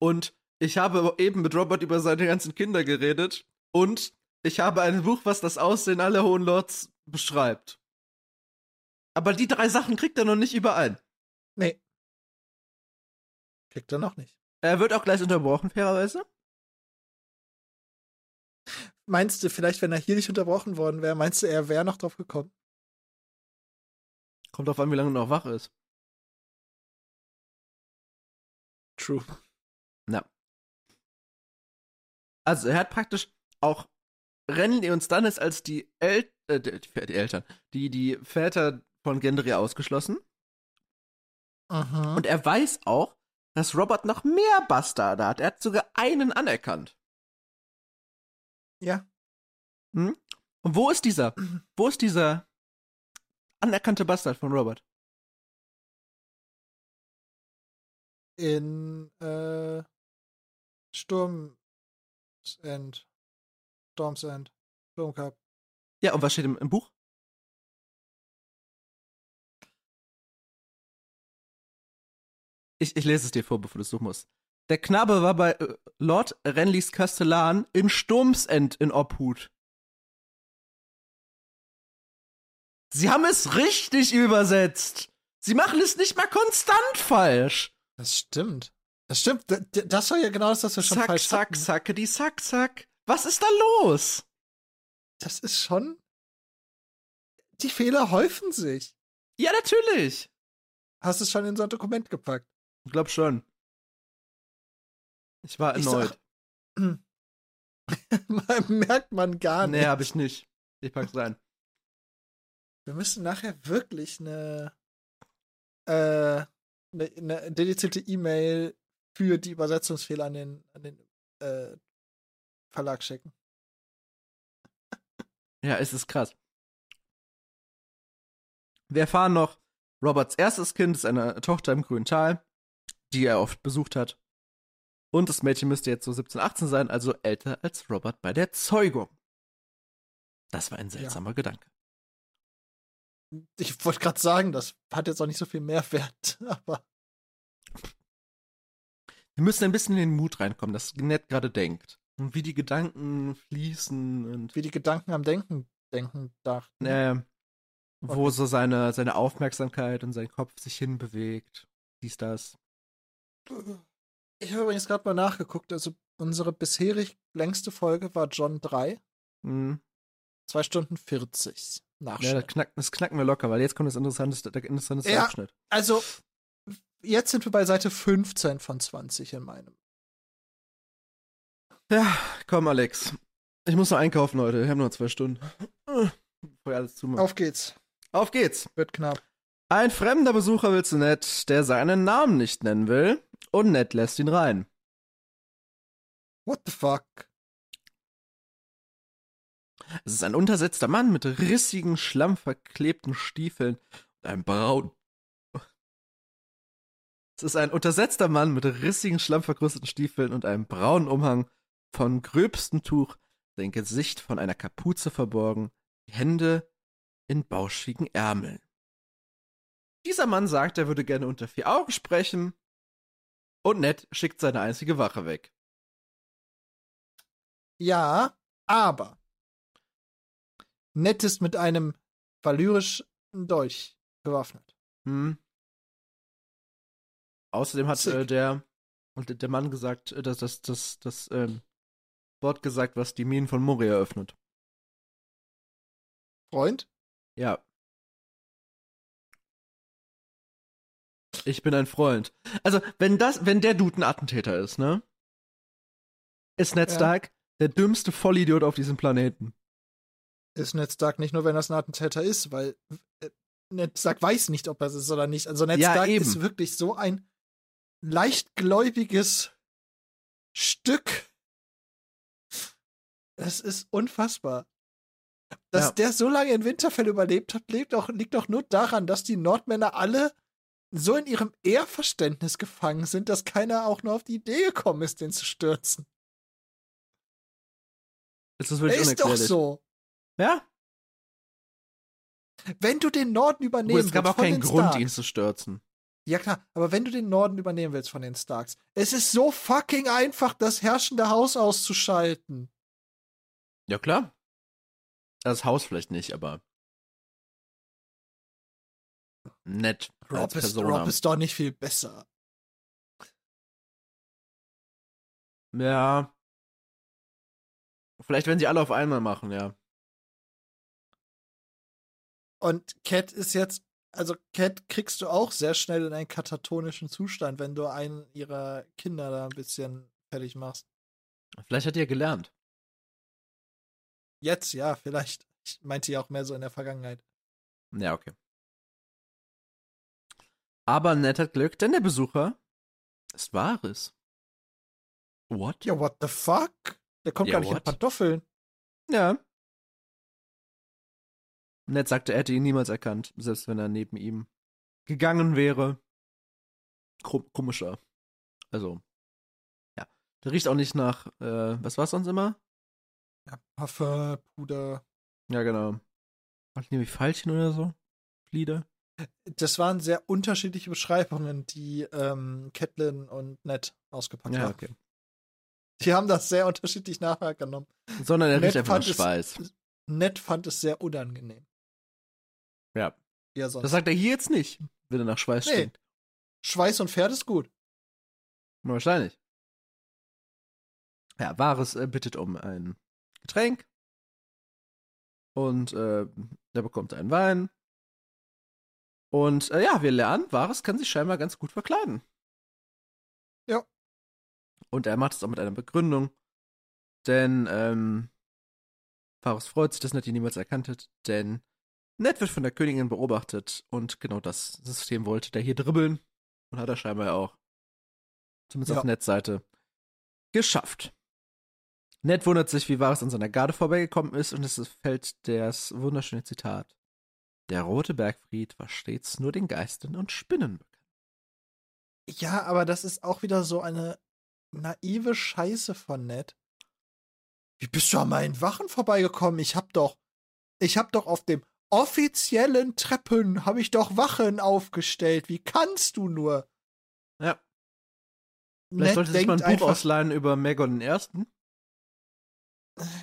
Und ich habe eben mit Robert über seine ganzen Kinder geredet. Und ich habe ein Buch, was das Aussehen aller Hohen Lords beschreibt. Aber die drei Sachen kriegt er noch nicht überein. nee. Kriegt er noch nicht. Er wird auch gleich unterbrochen, fairerweise. Meinst du, vielleicht, wenn er hier nicht unterbrochen worden wäre, meinst du, er wäre noch drauf gekommen? Kommt drauf an, wie lange er noch wach ist. True. Also, er hat praktisch auch Renly und Stannis als die, El äh, die, die Eltern, die, die Väter von Gendry ausgeschlossen. Mhm. Und er weiß auch, dass Robert noch mehr Bastarde hat. Er hat sogar einen anerkannt. ja. Hm? Und wo ist dieser? Wo ist dieser anerkannte Bastard von Robert? In äh, Sturm's End. Storm's End. Sturmcup. Ja, und was steht im, im Buch? Ich, ich lese es dir vor, bevor du es suchen musst. Der Knabe war bei äh, Lord Renlys Kastellan in Sturmsend in Obhut. Sie haben es richtig übersetzt. Sie machen es nicht mal konstant falsch. Das stimmt. Das stimmt. Das war ja genau das, was wir schon Zack, falsch zack, hatten. zacke, die zack, zack. Was ist da los? Das ist schon. Die Fehler häufen sich. Ja, natürlich. Hast du es schon in so ein Dokument gepackt? Ich glaub schon. Ich war Ich erneut. sag- Merkt man gar nicht. Nee, hab ich nicht. Ich pack's rein. Wir müssen nachher wirklich eine, äh, eine, eine dedizierte E-Mail für die Übersetzungsfehler an den, an den äh, Verlag schicken. Ja, es ist krass. Wir erfahren noch, Roberts erstes Kind ist eine Tochter im grünen Tal, die er oft besucht hat. Und das Mädchen müsste jetzt so 17, 18 sein, also älter als Robert bei der Zeugung. Das war ein seltsamer Gedanke. Ich wollte gerade sagen, das hat jetzt auch nicht so viel Mehrwert, aber Wir müssen ein bisschen in den Mut reinkommen, dass Ned gerade denkt. Und wie die Gedanken fließen und wie die Gedanken am Denken denken dachten. äh, wo Okay. so seine, seine Aufmerksamkeit und sein Kopf sich hinbewegt. Dies, das. Ich habe übrigens gerade mal nachgeguckt, also unsere bisherig längste Folge war John 3, Hm. 2 Stunden 40 Ja, Nachschnitt. das, knack, das knacken wir locker, weil jetzt kommt das interessanteste, der interessanteste Ja. Abschnitt. Also, jetzt sind wir bei Seite 15 von 20 in meinem. Ja, komm, Alex. Ich muss noch einkaufen heute. Wir haben nur zwei Stunden. Bevor ich alles zumacht. Auf geht's. Auf geht's. Wird knapp. Ein fremder Besucher will zu Ned, der seinen Namen nicht nennen will. Und Ned lässt ihn rein. What the fuck? Es ist ein untersetzter Mann mit rissigen, schlammverklebten Stiefeln und einem braun. Es ist ein untersetzter Mann mit rissigen, schlammverkrusteten Stiefeln und einem braunen Umhang von gröbstem Tuch, sein Gesicht von einer Kapuze verborgen, die Hände in bauschigen Ärmeln. Dieser Mann sagt, er würde gerne unter vier Augen sprechen, und Ned schickt seine einzige Wache weg. Ja, aber Ned ist mit einem valyrischen Dolch bewaffnet. Hm. Außerdem hat äh, der und der Mann gesagt, äh, dass das das das ähm, Wort gesagt, was die Minen von Moria öffnet. Freund? Ja. Ich bin ein Freund. Also, wenn das, wenn der Dude ein Attentäter ist, ne? Ist Ned Ja. Stark der dümmste Vollidiot auf diesem Planeten. Ist Ned Stark nicht nur, wenn das ein Attentäter ist, weil äh, Ned Stark weiß nicht, ob er es ist oder nicht. Also Ned Ja, Stark eben. ist wirklich so ein leichtgläubiges Stück. Das ist unfassbar. Dass Ja. der so lange in Winterfell überlebt hat, liegt doch, liegt doch nur daran, dass die Nordmänner alle so in ihrem Ehrverständnis gefangen sind, dass keiner auch nur auf die Idee gekommen ist, den zu stürzen. Ist das Er wirklich ist doch so. Ja, Wenn du den Norden übernehmen Gut, es gab willst auch keinen Grund, Starks, ihn zu stürzen. Ja klar, aber wenn du den Norden übernehmen willst von den Starks, es ist so fucking einfach, das herrschende Haus auszuschalten. Ja, klar. Das Haus vielleicht nicht, aber. Nett. Rob als ist. Rob ist doch nicht viel besser. Ja. Vielleicht, wenn sie alle auf einmal machen, ja. Und Cat ist jetzt, also Cat kriegst du auch sehr schnell in einen katatonischen Zustand, wenn du einen ihrer Kinder da ein bisschen fertig machst. Vielleicht hat ja gelernt. Jetzt, ja, vielleicht. Ich meinte ja auch mehr so in der Vergangenheit. Ja, okay. Aber Ned hat Glück, denn der Besucher ist Wahres. What? Ja, what the fuck? Der kommt Ja, gar nicht in what? Pantoffeln. Ja. Ned sagte, er hätte ihn niemals erkannt, selbst wenn er neben ihm gegangen wäre. Kom komischer. Also, ja. Der riecht auch nicht nach, äh, was war's sonst immer? Ja, Parfum, Puder. Ja, genau. Hat nämlich Pfeilchen oder so? Flieder? Das waren sehr unterschiedliche Beschreibungen, die ähm, Catelyn und Ned ausgepackt Ja, haben. okay. Die haben das sehr unterschiedlich nachgenommen. Sondern er Ned riecht einfach nach fand es- Schweiß. Ned fand es sehr unangenehm. Ja. Sonst. Das sagt er hier jetzt nicht, wenn er nach Schweiß Nee. stinkt. Schweiß und Pferd ist gut. Wahrscheinlich. Ja, Wahres äh, bittet um ein Getränk. Und äh, er bekommt einen Wein. Und äh, ja, wir lernen, Wahres kann sich scheinbar ganz gut verkleiden. Ja. Und er macht es auch mit einer Begründung. Denn ähm, Varus freut sich, dass Ned ihn niemals erkannt hat, denn Ned wird von der Königin beobachtet und genau das System wollte der hier dribbeln. Und hat er scheinbar auch, zumindest Ja. auf Neds Seite, geschafft. Ned wundert sich, wie Varus an seiner Garde vorbeigekommen ist und es fällt das wunderschöne Zitat. Der rote Bergfried war stets nur den Geistern und Spinnen bekannt. Ja, aber das ist auch wieder so eine naive Scheiße von Ned. Wie bist du an meinen Wachen vorbeigekommen? Ich hab doch, ich hab doch auf dem offiziellen Treppen habe ich doch Wachen aufgestellt. Wie kannst du nur? Ja. Vielleicht sollte sich mal ein Buch ausleihen über Megon I.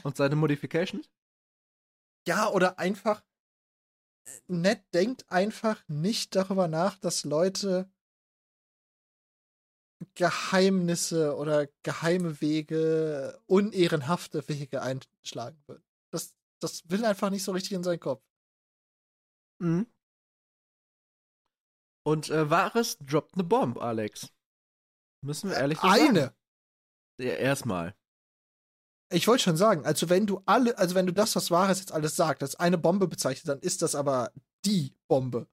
und seine Modifications. ja, oder einfach, Ned denkt einfach nicht darüber nach, dass Leute Geheimnisse oder geheime Wege, unehrenhafte Wege einschlagen würden. Das, das will einfach nicht so richtig in seinen Kopf. Mhm. Und äh, Varys droppt eine Bombe, Alex. Müssen wir ehrlich so sagen. Eine. Ja, erstmal. Ich wollte schon sagen, also wenn du alle, also wenn du das, was Wahres jetzt alles sagt, als eine Bombe bezeichnet, dann ist das aber die Bombe.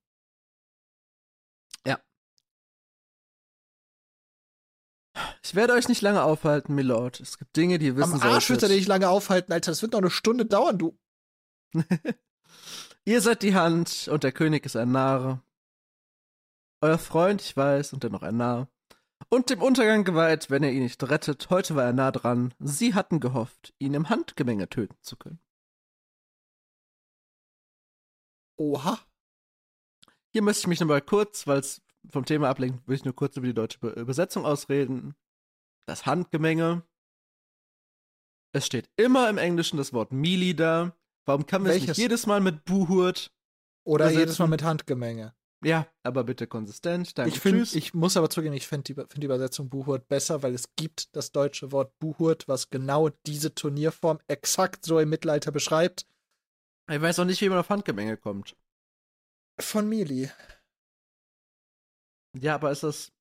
Ich werde euch nicht lange aufhalten, Milord. Es gibt Dinge, die ihr wissen Am Arsch wird er solltet. nicht lange aufhalten, Alter. Das wird noch eine Stunde dauern, du. Ihr seid die Hand und der König ist ein Narr. Euer Freund, ich weiß, und dennoch ein Narr. Und dem Untergang geweiht, wenn er ihn nicht rettet. Heute war er nah dran. Sie hatten gehofft, ihn im Handgemenge töten zu können. Oha. Hier möchte ich mich nochmal kurz, weil es vom Thema ablenkt, will ich nur kurz über die deutsche Be Übersetzung ausreden. Das Handgemenge. Es steht immer im Englischen das Wort Melee da. Warum kann man es nicht jedes Mal mit Buhurt? Oder Übersetzen. jedes Mal mit Handgemenge. Ja, aber bitte konsistent. Danke, ich tschüss. ich muss aber zugeben, ich finde die, find die Übersetzung Buhurt besser, weil es gibt das deutsche Wort Buhurt, was genau diese Turnierform exakt so im Mittelalter beschreibt. Ich weiß auch nicht, wie man auf Handgemenge kommt. Von Mili. Ja, aber ist das.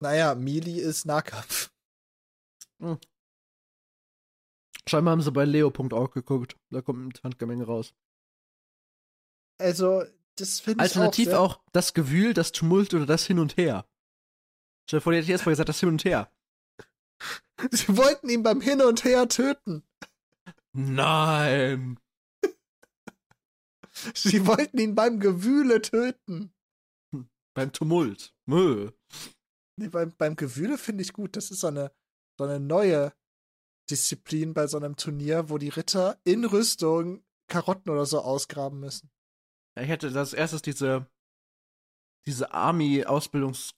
Naja, Mili ist Nahkampf. Scheinbar haben sie bei Leo.org geguckt. Da kommt ein Handgemenge raus. Also, das finde ich Alternativ auch, auch, das Gewühl, das Tumult oder das Hin und Her. Stell dir vor, die hätte ich erstmal gesagt, das Hin und Her. Sie wollten ihn beim Hin und Her töten. Nein. Sie wollten ihn beim Gewühle töten. Beim Tumult. Mö. Nee, beim, beim Gewühle finde ich gut. Das ist so eine, so eine neue Disziplin bei so einem Turnier, wo die Ritter in Rüstung Karotten oder so ausgraben müssen. Ja, ich hätte als erstes diese, diese Army-Ausbildungskurse,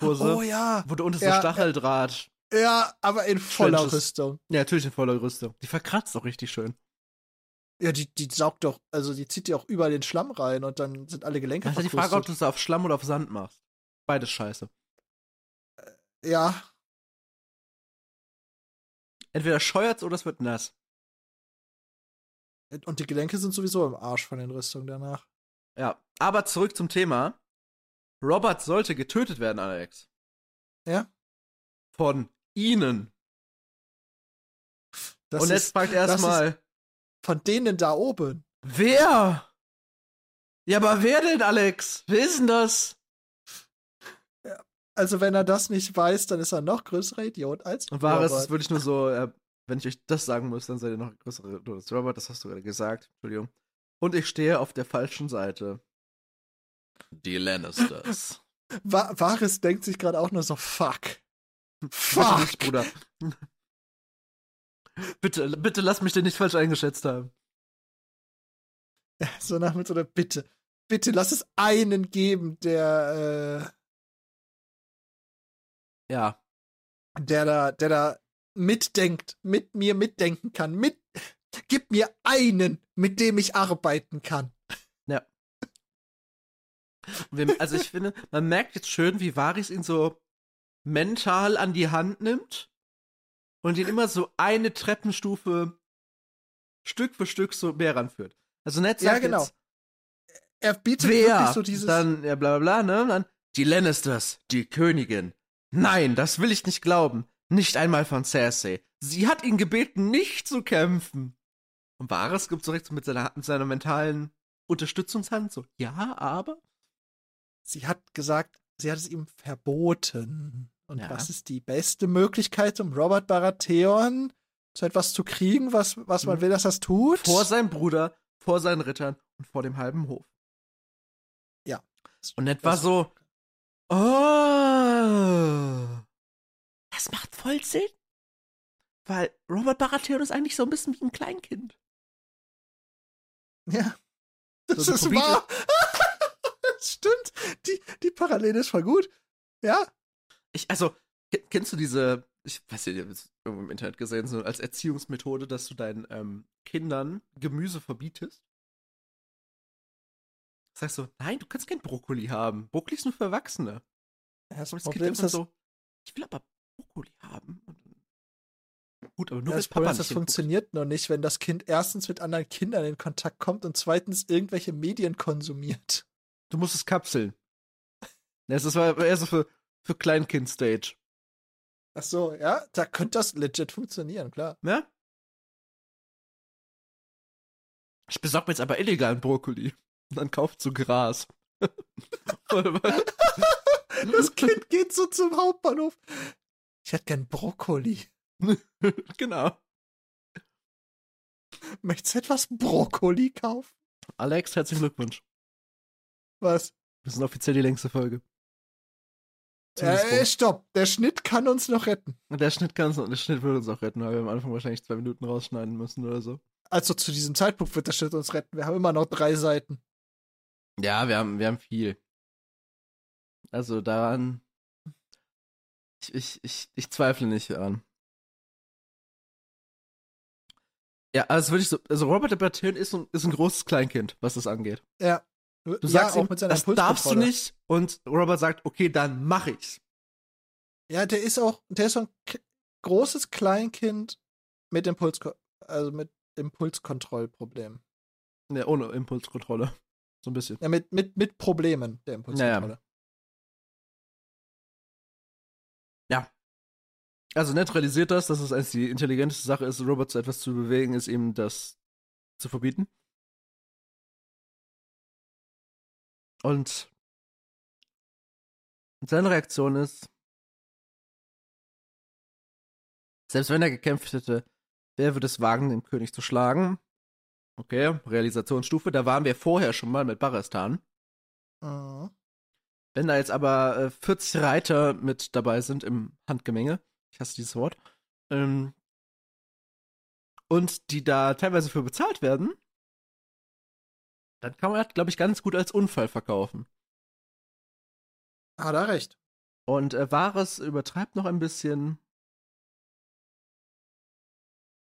Oh ja. wo du unter so Ja, Stacheldraht. Ja, aber in voller Trenches. Rüstung. Ja, natürlich in voller Rüstung. Die verkratzt auch richtig schön. Ja, die, die saugt doch, also die zieht dir auch überall den Schlamm rein und dann sind alle Gelenke Das ist ja die Frage, ob du es auf Schlamm oder auf Sand machst. Beides scheiße. Ja, Entweder scheuert's oder es wird nass. Und die Gelenke sind sowieso im Arsch von den Rüstungen danach. Ja, aber zurück zum Thema. Robert sollte getötet werden, Alex. Ja. Von ihnen. Das Und jetzt ist fragt erstmal, von denen da oben. wer? Ja, aber wer denn, Alex? Wer ist denn das? Also, wenn er das nicht weiß, dann ist er noch größerer Idiot als Und war es wirklich nur so, äh, wenn ich euch das sagen muss, dann seid ihr noch größere Idiot als Robert, das hast du gerade gesagt. Entschuldigung. Und ich stehe auf der falschen Seite. Die Lannisters. Wa Varys denkt sich gerade auch nur so, fuck. Fuck. nicht, Bruder. bitte, bitte lass mich den nicht falsch eingeschätzt haben. So nach mit so einer Bitte. Bitte lass es einen geben, der, Ja. äh, der da, der da mitdenkt, mit mir mitdenken kann. Mit, gib mir einen, mit dem ich arbeiten kann. Wir, also ich finde, man merkt jetzt schön, wie Varys ihn so mental an die Hand nimmt und ihn immer so eine Treppenstufe Stück für Stück so mehr ranführt. Also Ned sagt Ja, genau. jetzt, Er bietet wer? wirklich so dieses. Dann, ja, bla bla bla, ne? Dann, die Lannisters, die Königin. Nein, das will ich nicht glauben. Nicht einmal von Cersei. Sie hat ihn gebeten, nicht zu kämpfen. Und Varys gibt direkt so mit seiner, mit seiner mentalen Unterstützungshand so, ja, aber? sie hat gesagt, sie hat es ihm verboten. Und Ja. was ist die beste Möglichkeit, um Robert Baratheon zu etwas zu kriegen, was, was man Mhm. will, dass das tut? vor seinem Bruder, vor seinen Rittern und vor dem halben Hof. Ja. Und Das- so, oh, voll Sinn. Weil Robert Baratheon ist eigentlich so ein bisschen wie ein Kleinkind. Ja. Das So, ist Hobbit- wahr. Stimmt. Die, die Parallele ist voll gut. Ja. Ich, also, ke- kennst du diese, ich weiß nicht, ich habe es irgendwo im Internet gesehen, so als Erziehungsmethode, dass du deinen ähm, Kindern Gemüse verbietest? Sagst du, nein, du kannst kein Brokkoli haben. Brokkoli ist nur für Erwachsene. Das Und das Kind Problem ist, immer dass, so, ich will aber Brokkoli haben. Gut, aber nur ja, das Problem Papa ist, das funktioniert noch nicht, wenn das Kind erstens mit anderen Kindern in Kontakt kommt und zweitens irgendwelche Medien konsumiert. Du musst es kapseln. Das ist war eher so für, für Kleinkind-Stage. Ach so, ja, da könnte das legit funktionieren, klar. Ne? Ich besorge mir jetzt aber illegalen Brokkoli. Und dann kauft so Gras. Das Kind geht so zum Hauptbahnhof. Ich hätte gern Brokkoli. genau. Möchtest du etwas Brokkoli kaufen? Alex, herzlichen Glückwunsch. Was? Das ist offiziell die längste Folge. Zumindest Äh, stopp. Der Schnitt kann uns noch retten. Der Schnitt kann uns, der Schnitt würde uns auch retten, weil wir am Anfang wahrscheinlich zwei Minuten rausschneiden müssen oder so. Also zu diesem Zeitpunkt wird der Schnitt uns retten. Wir haben immer noch drei Seiten. Ja, wir haben, wir haben viel. Also daran. Ich, ich, ich, ich zweifle nicht daran. Ja, also wirklich so, also Robert Baratheon ist ein, ist ein großes Kleinkind, was das angeht. Ja. Du ja, sagst auch ihm, mit seiner das darfst du nicht und Robert sagt, okay, dann mach ich's. Ja, der ist auch, der ist so ein großes Kleinkind mit Impuls, also mit Impulskontrollproblemen. Ja, ohne Impulskontrolle. So ein bisschen. Ja, mit, mit, mit Problemen der Impulskontrolle. Also Ned realisiert das, dass es eigentlich die intelligenteste Sache ist, Robert zu etwas zu bewegen, ist ihm das zu verbieten. Und seine Reaktion ist, Selbst wenn er gekämpft hätte, wer würde es wagen, den König zu schlagen? Okay, Realisationsstufe, da waren wir vorher schon mal mit Baristan. Mhm. Wenn da jetzt aber äh, 40 Reiter mit dabei sind im Handgemenge, ich hasse dieses Wort, ähm, und die da teilweise für bezahlt werden, dann kann man das, glaube ich, ganz gut als Unfall verkaufen. Hat er recht. Und äh, Varys übertreibt noch ein bisschen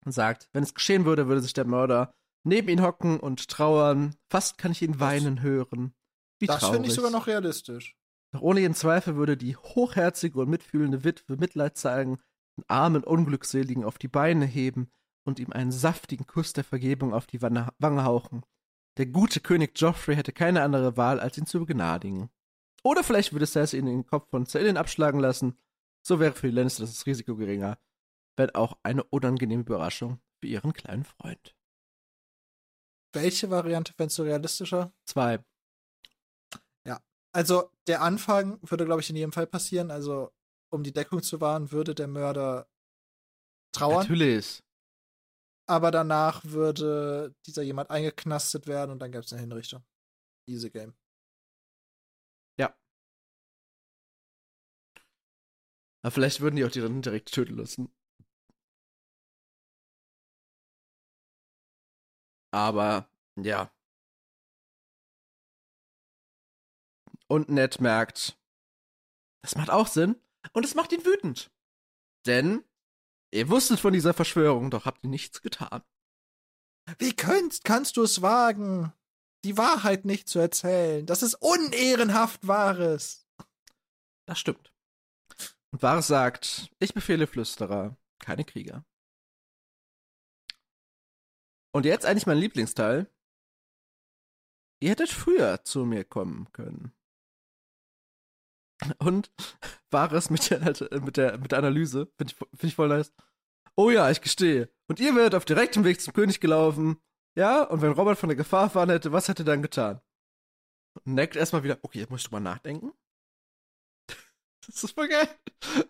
und sagt, wenn es geschehen würde, würde sich der Mörder neben ihn hocken und trauern. Fast kann ich ihn weinen hören. Wie das finde ich sogar noch realistisch. Doch ohne jeden Zweifel würde die hochherzige und mitfühlende Witwe Mitleid zeigen, den armen Unglückseligen auf die Beine heben und ihm einen saftigen Kuss der Vergebung auf die Wange hauchen. Der gute König Joffrey hätte keine andere Wahl, als ihn zu begnadigen. Oder vielleicht würde Cersei ihn in den Kopf von Celine abschlagen lassen. So wäre für die Lannister das Risiko geringer, wenn auch eine unangenehme Überraschung für ihren kleinen Freund. Welche Variante fändest du realistischer? Zwei. Also, der Anfang würde, glaube ich, in jedem Fall passieren. Also, um die Deckung zu wahren, würde der Mörder trauern. Natürlich. Aber danach würde dieser jemand eingeknastet werden und dann gäbe es eine Hinrichtung. Easy Game. Aber vielleicht würden die auch die dann direkt töten lassen. Aber, ja. Und Ned merkt, das macht auch Sinn. Und es macht ihn wütend. Denn ihr wusstet von dieser Verschwörung, doch habt ihr nichts getan. Wie könnt, kannst du es wagen, die Wahrheit nicht zu erzählen? Das ist unehrenhaft Wahres. Das stimmt. Und Varys sagt, ich befehle Flüsterer, keine Krieger. Und jetzt eigentlich mein Lieblingsteil. Ihr hättet früher zu mir kommen können. Und Varys mit der, mit der, mit der Analyse, finde ich, find ich voll nice. Oh ja, ich gestehe. Und ihr werdet auf direktem Weg zum König gelaufen. Ja, und wenn Robert von der Gefahr erfahren hätte, was hätte er dann getan? Und Ned erstmal wieder, okay, jetzt muss ich drüber nachdenken. Das ist voll geil.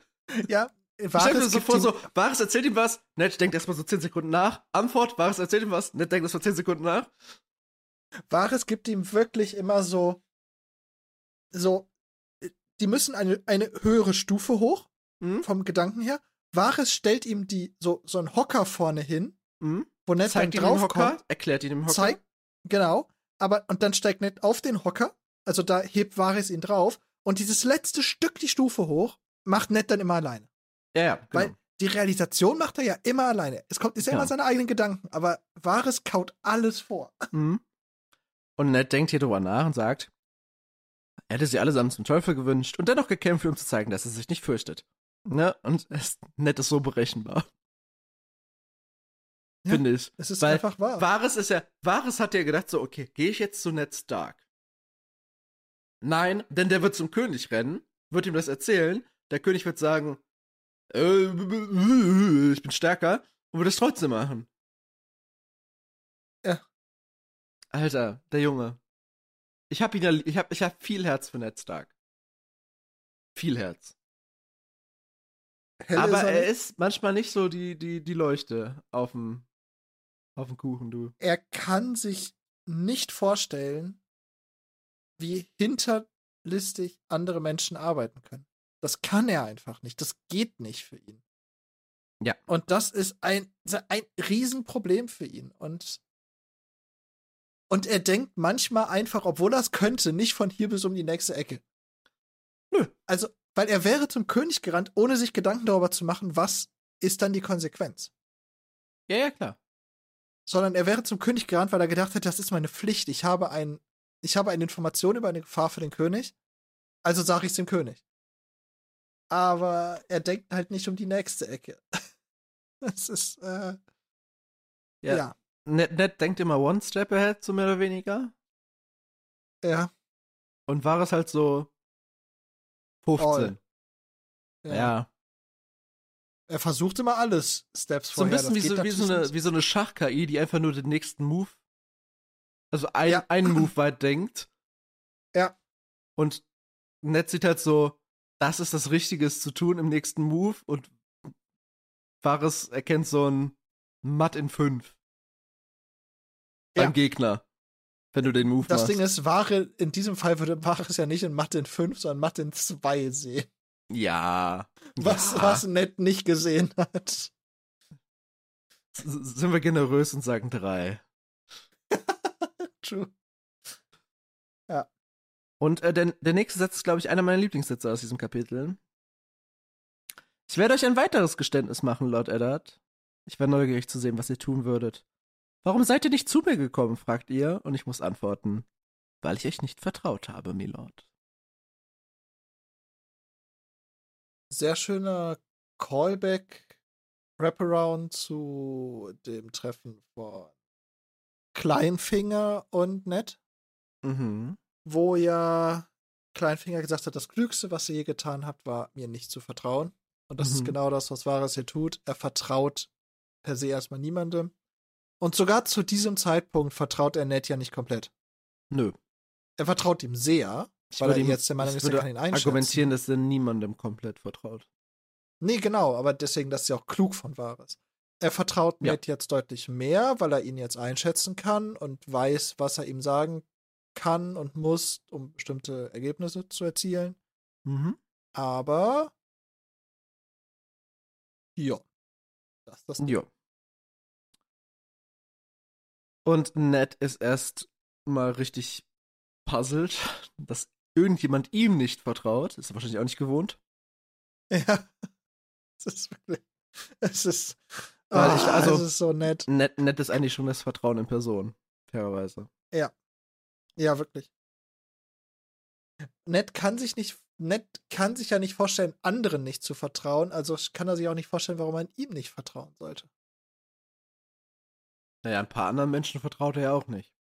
Ja, stell mir so vor, so, Varys erzählt ihm was, Ned denkt erstmal so 10 Sekunden nach. Antwort, Varys erzählt ihm was, Ned denkt erstmal 10 Sekunden nach. Varys gibt ihm wirklich immer so, so, äh, die müssen eine, eine höhere Stufe hoch, Mhm. vom Gedanken her. Varys stellt ihm die, so, so einen Hocker vorne hin, Mhm. wo Ned dann Zeigt ihm den Hocker, draufkommt. erklärt ihn dem Hocker. Zeigt, genau, aber, und dann steigt Ned auf den Hocker, also da hebt Varys ihn drauf, und dieses letzte Stück die Stufe hoch, macht Ned dann immer alleine. Ja, ja, genau. Weil die Realisation macht er ja immer alleine. Es kommt, ist ja immer seine eigenen Gedanken, aber Varys kaut alles vor. Mhm. Und Ned denkt hier drüber nach und sagt, er hätte sie allesamt zum Teufel gewünscht und dennoch gekämpft, um zu zeigen, dass er sich nicht fürchtet. Ne? Und es, Ned ist so berechenbar. Ja. Finde ich. Es ist Weil einfach wahr. Varys ist ja, Varys hat ja gedacht so, okay, gehe ich jetzt zu Ned Stark? Nein, denn der wird zum König rennen, wird ihm das erzählen, der König wird sagen, äh, ich bin stärker und wird es trotzdem machen. Ja. Alter, der Junge. Ich hab ihn ja, ich hab, ich hab viel Herz für Ned Stark. Viel Herz. Hell Aber ist er, er ist manchmal nicht so die, die, die Leuchte auf dem, auf dem Kuchen, du. er kann sich nicht vorstellen, wie hinterlistig andere Menschen arbeiten können. Das kann er einfach nicht. Das geht nicht für ihn. Ja. Und das ist ein, ein Riesenproblem für ihn. Und, und er denkt manchmal einfach, obwohl er es könnte, nicht von hier bis um die nächste Ecke. Nö. Also, weil er wäre zum König gerannt, ohne sich Gedanken darüber zu machen, was ist dann die Konsequenz. Ja, ja, klar. sondern er wäre zum König gerannt, weil er gedacht hat, das ist meine Pflicht. Ich habe ein, ich habe eine Information über eine Gefahr für den König, also sage ich es dem König. Aber er denkt halt nicht um die nächste Ecke. Das ist, äh, Ja. ja. Ned, Ned denkt immer one step ahead, so mehr oder weniger. Ja, Und war es halt so 15. ja. Ja. Er versucht immer alles Steps So ein vorher. bisschen wie so, wie, so eine, wie so eine Schach-KI, die einfach nur den nächsten Move, also ein, Ja. einen Move weit denkt. Ja. Und Ned sieht halt so, das ist das Richtige zu tun im nächsten Move und Fares erkennt so ein Matt in 5 Ja. beim Gegner, wenn du den Move Das machst. Ding ist, Ware, in diesem Fall würde Ware ja nicht in Matt 5, sondern Matt 2 sehen. ja. Was, ja. was Ned nicht gesehen hat. S- Sind wir generös und sagen 3. True. Und äh, der, der nächste Satz ist, glaube ich, einer meiner Lieblingssätze aus diesem Kapitel. Ich werde euch ein weiteres Geständnis machen, Lord Eddard. Ich war neugierig zu sehen, was ihr tun würdet. Warum seid ihr nicht zu mir gekommen, fragt ihr, und ich muss antworten, weil ich euch nicht vertraut habe, Milord. Sehr schöner Callback, Wraparound zu dem Treffen von Kleinfinger und Ned, Mhm. wo ja Kleinfinger gesagt hat, das Klügste, was ihr je getan habt, war mir nicht zu vertrauen. Und das ist Mhm. genau das, was Varys hier tut. Er vertraut per se erstmal niemandem. Und sogar zu diesem Zeitpunkt vertraut er Ned ja nicht komplett. Nö. Er vertraut ihm sehr, Ich weil er ihm- jetzt der Meinung ist, er kann ihn einschätzen. argumentieren, dass er niemandem komplett vertraut. Nee, genau, aber deswegen, das ist ja auch klug von Varys. Er vertraut Ja. Ned jetzt deutlich mehr, weil er ihn jetzt einschätzen kann und weiß, was er ihm sagen kann und muss, um bestimmte Ergebnisse zu erzielen. Mhm. Aber ja. Das ist das Jo. Und Ned ist erst mal richtig puzzled, dass irgendjemand ihm nicht vertraut. Ist er wahrscheinlich auch nicht gewohnt. Ja. Es ist wirklich. Es ist. Weil ich- ah, also- es ist so nett. Ned, Ned ist eigentlich schon das Vertrauen in Person, fairerweise. Ja, wirklich. Ned kann sich nicht. Ned kann sich ja nicht vorstellen, anderen nicht zu vertrauen, also kann er sich auch nicht vorstellen, warum man ihm nicht vertrauen sollte. Naja, ein paar anderen Menschen vertraut er ja auch nicht.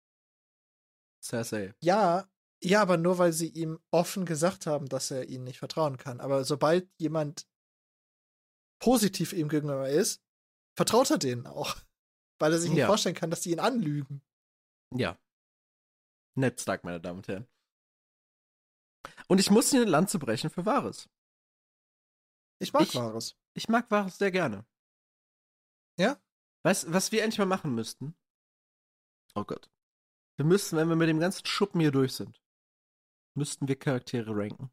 Cersei. Ja, ja, aber nur weil sie ihm offen gesagt haben, dass er ihnen nicht vertrauen kann. Aber sobald jemand positiv ihm gegenüber ist, vertraut er denen auch. Weil er sich nicht Ja. vorstellen kann, dass die ihn anlügen. Ja. Ned Stark, meine Damen und Herren. Und ich muss hier eine Lanze brechen für Wahres. Ich mag Ich- Wahres. Ich mag Wahres sehr gerne. Ja? Weißt was wir endlich mal machen müssten? Oh Gott. Wir müssten, wenn wir mit dem ganzen Schuppen hier durch sind, müssten wir Charaktere ranken.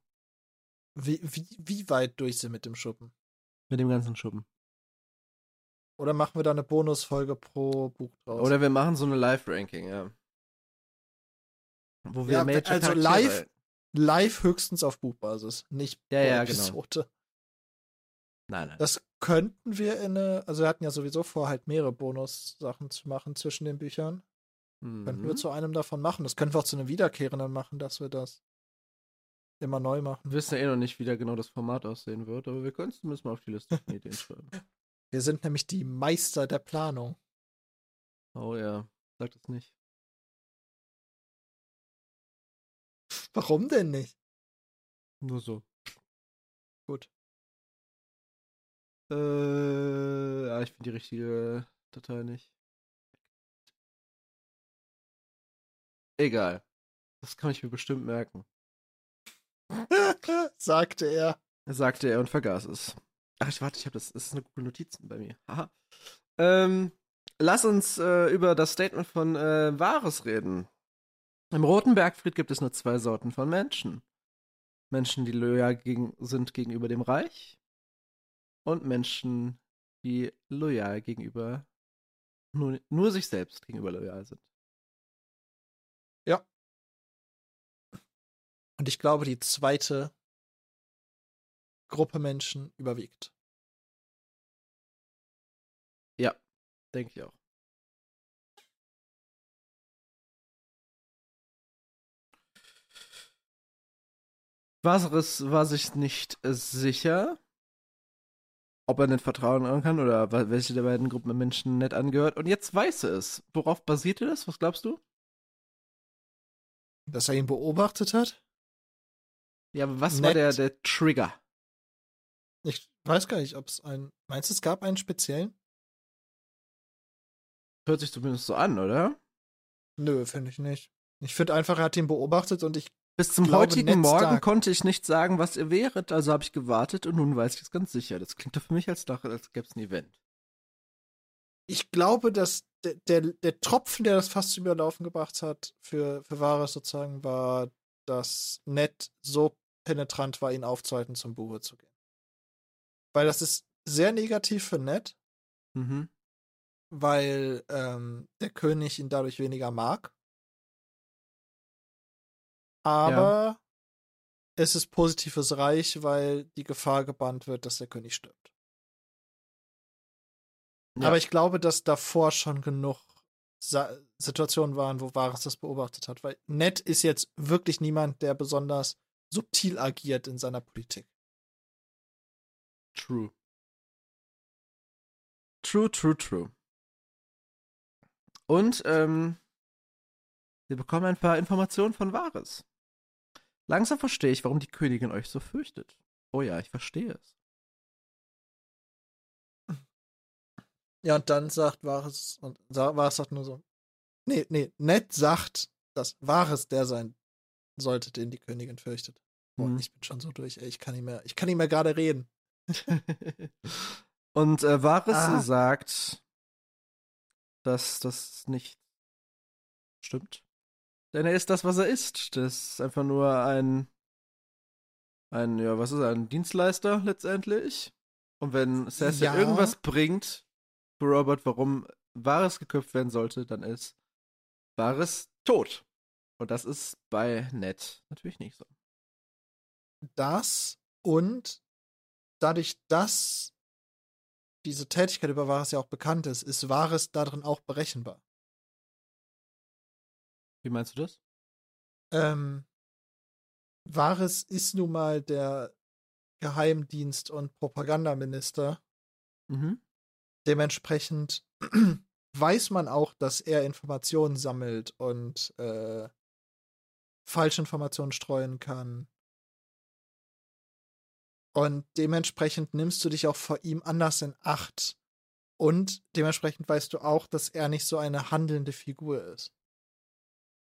Wie, wie, wie weit durch sind mit dem Schuppen? Mit dem ganzen Schuppen. Oder machen wir da eine Bonusfolge pro Buch draus? Oder wir machen so eine Live-Ranking, ja. Wo wir Ja, Major also Charaktere- live- live höchstens auf Buchbasis, nicht Ja, pro ja, genau. Nein, nein. Das könnten wir in eine, also wir hatten ja sowieso vor, halt mehrere Bonus-Sachen zu machen zwischen den Büchern. Könnten wir Mhm. zu einem davon machen. Das können wir auch zu einem Wiederkehrenden machen, dass wir das immer neu machen. Wir wissen ja eh noch nicht, wie da genau das Format aussehen wird, aber wir können es zumindest mal auf die Liste von Ideen schreiben. Wir sind nämlich die Meister der Planung. Oh ja, sag das nicht. Warum denn nicht? Nur so. Gut. Äh, ja, ich finde die richtige Datei nicht. Egal. Das kann ich mir bestimmt merken. Sagte er. Sagte er und vergaß es. Ach, ich warte, ich habe das. Das ist eine gute Notizen bei mir. Haha. Ähm, lass uns äh, über das Statement von äh, Wahres reden. Im Roten Bergfried gibt es nur zwei Sorten von Menschen. Menschen, die loyal gegen, sind gegenüber dem Reich und Menschen, die loyal gegenüber nur, nur sich selbst gegenüber loyal sind. Ja. Und ich glaube, die zweite Gruppe Menschen überwiegt. Denke ich auch. Vaseris war sich nicht äh, sicher, ob er nicht vertrauen kann oder welche der beiden Gruppen Menschen nicht angehört. Und jetzt weiß er es. Worauf basierte das? Was glaubst du? Dass er ihn beobachtet hat? Ja, aber was war Nett. der, der Trigger? Ich weiß gar nicht, ob es einen. Meinst du, es gab einen speziellen? Hört sich zumindest so an, oder? Nö, finde ich nicht. Ich finde einfach, er hat ihn beobachtet und ich Bis zum glaube, heutigen Ned Morgen konnte ich nicht sagen, was ihr wäret, also habe ich gewartet und nun weiß ich es ganz sicher. Das klingt doch für mich, als, als gäbe es ein Event. Ich glaube, dass der, der, der Tropfen, der das fast zum Überlaufen gebracht hat, für, für Varys sozusagen, war, dass Ned so penetrant war, ihn aufzuhalten, zum Buche zu gehen. Weil das ist sehr negativ für Ned, Mhm. weil ähm, der König ihn dadurch weniger mag. Aber es ist positiv fürs Reich, weil die Gefahr gebannt wird, dass der König stirbt. Ja. Aber ich glaube, dass davor schon genug Sa Situationen waren, wo Varys das beobachtet hat. Weil Ned ist jetzt wirklich niemand, der besonders subtil agiert in seiner Politik. True. True, true, true. Und ähm, wir bekommen ein paar Informationen von Wahres. Langsam verstehe ich, warum die Königin euch so fürchtet. Oh ja, ich verstehe es. Ja, und dann sagt Varys, und Varys sagt nur so, nee, nee, Ned sagt, dass Varys der sein sollte, den die Königin fürchtet. Boah, Mhm. ich bin schon so durch, ey, ich kann nicht mehr, ich kann nicht mehr gerade reden. Und äh, Varys Ah. sagt, dass das nicht stimmt. Denn er ist das, was er ist. Das ist einfach nur ein, ein, ja, was ist er, ein Dienstleister letztendlich. Und wenn Cersei Ja. irgendwas bringt für Robert, warum Varys geköpft werden sollte, dann ist Varys tot. Und das ist bei Ned natürlich nicht so. Das und dadurch, dass diese Tätigkeit über Varys ja auch bekannt ist, ist Varys darin auch berechenbar. Wie meinst du das? Ähm, Varys ist nun mal der Geheimdienst- und Propagandaminister. Mhm. Dementsprechend weiß man auch, dass er Informationen sammelt und äh, Falschinformationen streuen kann. Und dementsprechend nimmst du dich auch vor ihm anders in Acht. Und dementsprechend weißt du auch, dass er nicht so eine handelnde Figur ist.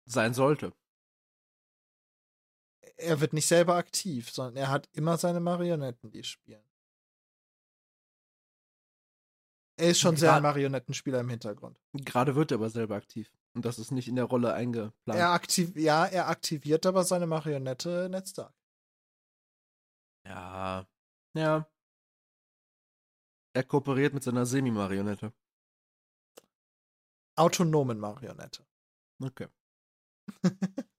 Sein sollte. Er wird nicht selber aktiv, sondern er hat immer seine Marionetten, die spielen. Er ist schon sehr ein Marionettenspieler im Hintergrund. Gerade wird er aber selber aktiv. Und das ist nicht in der Rolle eingeplant. Er aktiv ja, er aktiviert aber seine Marionette Ned Stark. Ja. Ja. Er kooperiert mit seiner Semi-Marionette. Autonomen Marionette. Okay.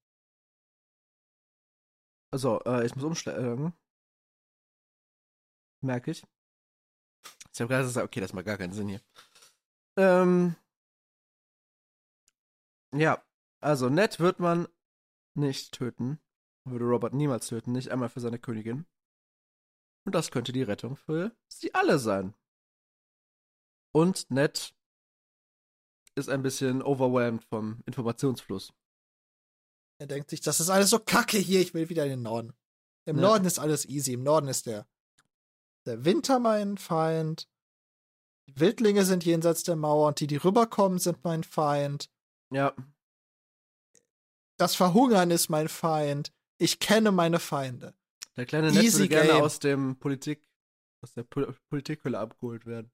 Also, äh, ich muss umstellen. Merke ich. Ich habe gerade gesagt, okay, das macht gar keinen Sinn hier. Ähm. Ja, also Ned wird man nicht töten. Würde Robert niemals töten, nicht einmal für seine Königin. Und das könnte die Rettung für sie alle sein. Und Ned ist ein bisschen overwhelmed vom Informationsfluss. Er denkt sich, das ist alles so kacke hier, ich will wieder in den Norden. Im Ja. Norden ist alles easy. Im Norden ist der, der Winter mein Feind. Die Wildlinge sind jenseits der Mauer und die, die rüberkommen, sind mein Feind. Ja, Das Verhungern ist mein Feind. Ich kenne meine Feinde. der kleine Ned Easy würde gerne game. aus dem Politik, aus der Pol Politikhölle abgeholt werden.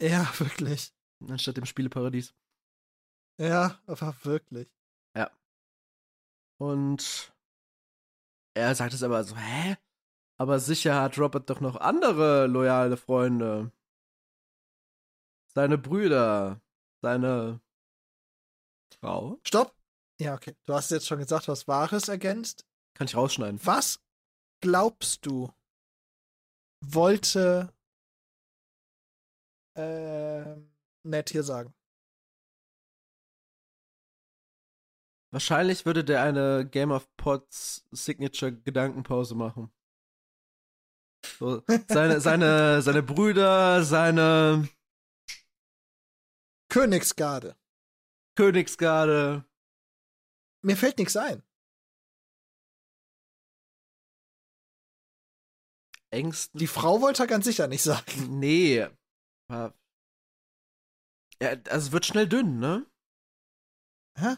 Ja, wirklich. Anstatt dem Spieleparadies. Ja, aber wirklich. Und er sagt es aber so, hä? Aber sicher hat Robert doch noch andere loyale Freunde. Seine Brüder, seine Frau. Stopp. Ja, okay. Du hast jetzt schon gesagt, was Wahres ergänzt. Kann ich rausschneiden. Was glaubst du, wollte ähm, Ned hier sagen? Wahrscheinlich würde der eine Game of Pods Signature Gedankenpause machen. So, seine, seine, seine Brüder, seine Königsgarde. Königsgarde. Mir fällt nichts ein. Ängsten. Die Frau wollte er ganz sicher nicht sagen. Nee. Ja, also es wird schnell dünn, ne? Hä?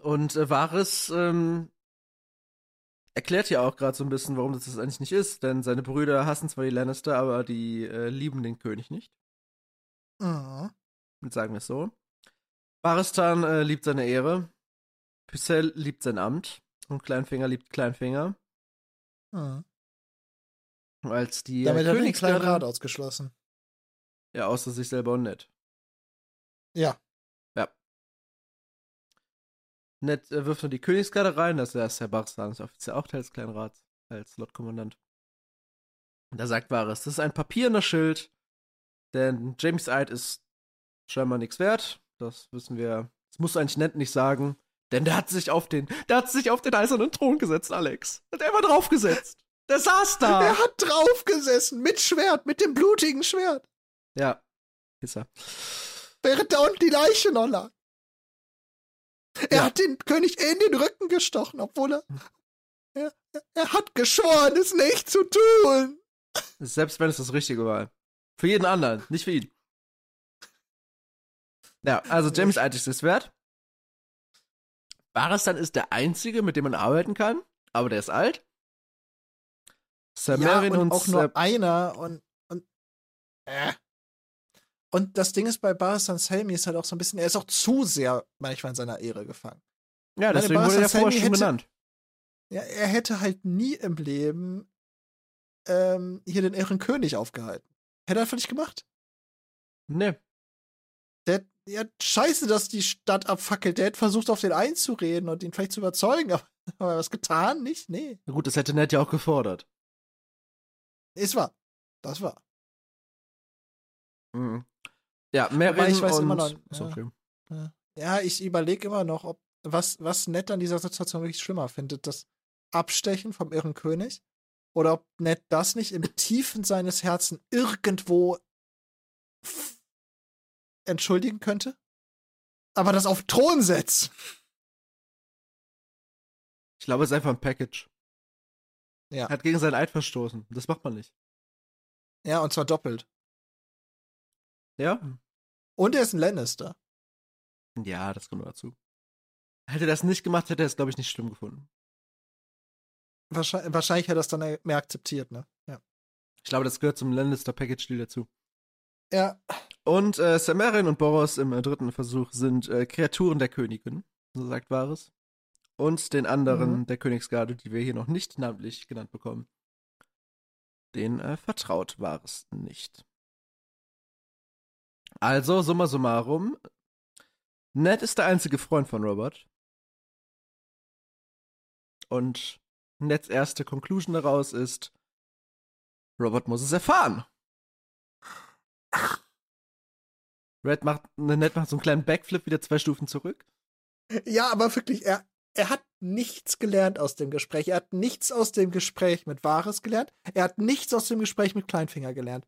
Und äh, Varys ähm, erklärt ja auch gerade so ein bisschen, warum das das eigentlich nicht ist, denn seine Brüder hassen zwar die Lannister, aber die äh, lieben den König nicht. Mhm. Sagen wir es so. Baristan äh, liebt seine Ehre. Pycelle liebt sein Amt. Und Kleinfinger liebt Kleinfinger. Mhm. Als die Damit äh, hat er den kleinen Rat ausgeschlossen. Ja, außer sich selber und. Ja. Ja. Ned äh, wirft nur die Königsgarde rein, das ist Herr Baristan ist offiziell auch Teil des kleinen Rats, als Lordkommandant. Und da sagt Varys, das ist ein papierender Schild, denn James Eid ist scheinbar nichts wert. Das wissen wir. Das musst du eigentlich Ned nicht sagen. Denn der hat sich auf den, der hat sich auf den eisernen Thron gesetzt, Alex. Hat er immer draufgesetzt. Der saß da. Er hat draufgesessen, mit Schwert, mit dem blutigen Schwert. Ja. Ist er. Während da unten die Leiche noch lag. Er Ja. hat den König in den Rücken gestochen, obwohl er, er, er hat geschworen, es nicht zu tun. Selbst wenn es das Richtige war. Für jeden anderen, nicht für ihn. Ja, also James Eid ist es wert. Baristan ist der Einzige, mit dem man arbeiten kann, aber der ist alt. Sir ja, und und auch nur Sir- einer und, und äh. Und das Ding ist bei Baristan Selmy ist halt auch so ein bisschen, er ist auch zu sehr manchmal in seiner Ehre gefangen. Ja, deswegen wurde er vorher schon hätte- genannt. Ja, er hätte halt nie im Leben ähm, hier den Irren König aufgehalten. Hätte er einfach nicht gemacht. Nee. Der, ja, scheiße, dass die Stadt abfackelt. Der hätte versucht, auf den einzureden und ihn vielleicht zu überzeugen, aber, aber was getan? Nicht? Nee. Na gut, das hätte Ned ja auch gefordert. Es war. Das war. Mhm. Ja, Meryn ich weiß und... immer noch- ja. okay. Ja, ich überlege immer noch, ob was, was Ned an dieser Situation wirklich schlimmer findet. Das Abstechen vom Irren König oder ob Ned das nicht im Tiefen seines Herzens irgendwo entschuldigen könnte. Aber das auf Thron setzt. Ich glaube, es ist einfach ein Package. Ja. Er hat gegen seinen Eid verstoßen. Das macht man nicht. Ja, und zwar doppelt. Ja? Und er ist ein Lannister. Ja, das kommt noch dazu. Hätte er das nicht gemacht, hätte er es, glaube ich, nicht schlimm gefunden. Wahrscheinlich, wahrscheinlich hat er das dann mehr akzeptiert, ne? Ja. Ich glaube, das gehört zum Lannister-Package-Deal dazu. Ja. Und äh, Samarin und Boros im äh, dritten Versuch sind äh, Kreaturen der Königin, so sagt Varys. Und den anderen Mhm. der Königsgarde, die wir hier noch nicht namentlich genannt bekommen. Den äh, vertraut Varys nicht. Also, summa summarum, Ned ist der einzige Freund von Robert. Und Neds erste Conclusion daraus ist, Robert muss es erfahren. Red macht, Ned macht so einen kleinen Backflip wieder zwei Stufen zurück. Ja, aber wirklich, er, er hat nichts gelernt aus dem Gespräch. Er hat nichts aus dem Gespräch mit Wahres gelernt. Er hat nichts aus dem Gespräch mit Kleinfinger gelernt.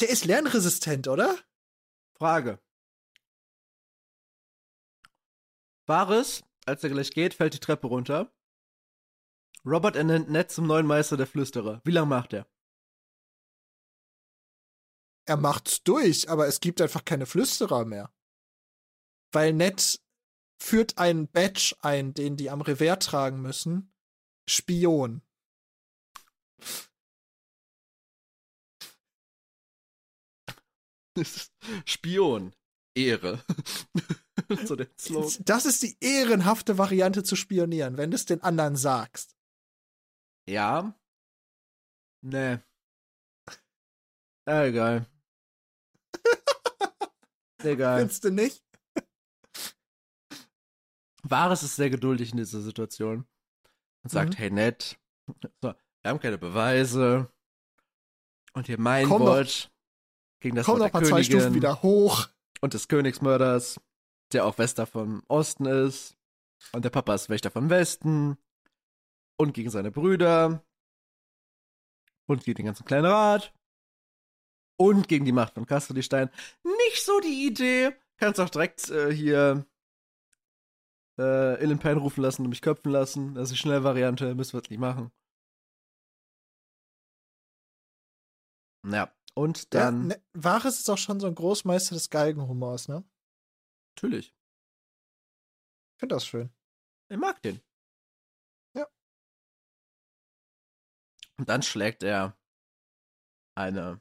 Der ist lernresistent, oder? Frage. Varys, als er gleich geht, fällt die Treppe runter. Robert ernennt Ned zum neuen Meister der Flüsterer. Wie lange macht er? Er macht's durch, aber es gibt einfach keine Flüsterer mehr. Weil Ned führt einen Badge ein, den die am Revers tragen müssen. Spion. Spion. Ehre. so der Slogan. Das ist die ehrenhafte Variante zu spionieren, wenn du es den anderen sagst. Ja. Nee. Ah, egal. egal. Findest du nicht? Varys ist sehr geduldig in dieser Situation. Und sagt, Mhm. hey Ned, so, wir haben keine Beweise. Und hier mein Komm gegen das Komm Wort noch der mal zwei Stufen Königin wieder hoch. und des Königsmörders, der auch Wächter vom Osten ist. Und der Papa ist Wächter vom Westen. Und gegen seine Brüder. Und gegen den ganzen kleinen Rat. Und gegen die Macht von Castellstein. Nicht so die Idee. Kannst auch direkt äh, hier äh, Illen Payne rufen lassen und mich köpfen lassen. Das ist die schnelle Variante. Müssen wir jetzt nicht machen. Ja. Und dann. Ja, ne, Wahres ist auch schon so ein Großmeister des Galgenhumors, ne? Natürlich. Ich finde das schön. Ich mag den. Und dann schlägt er eine.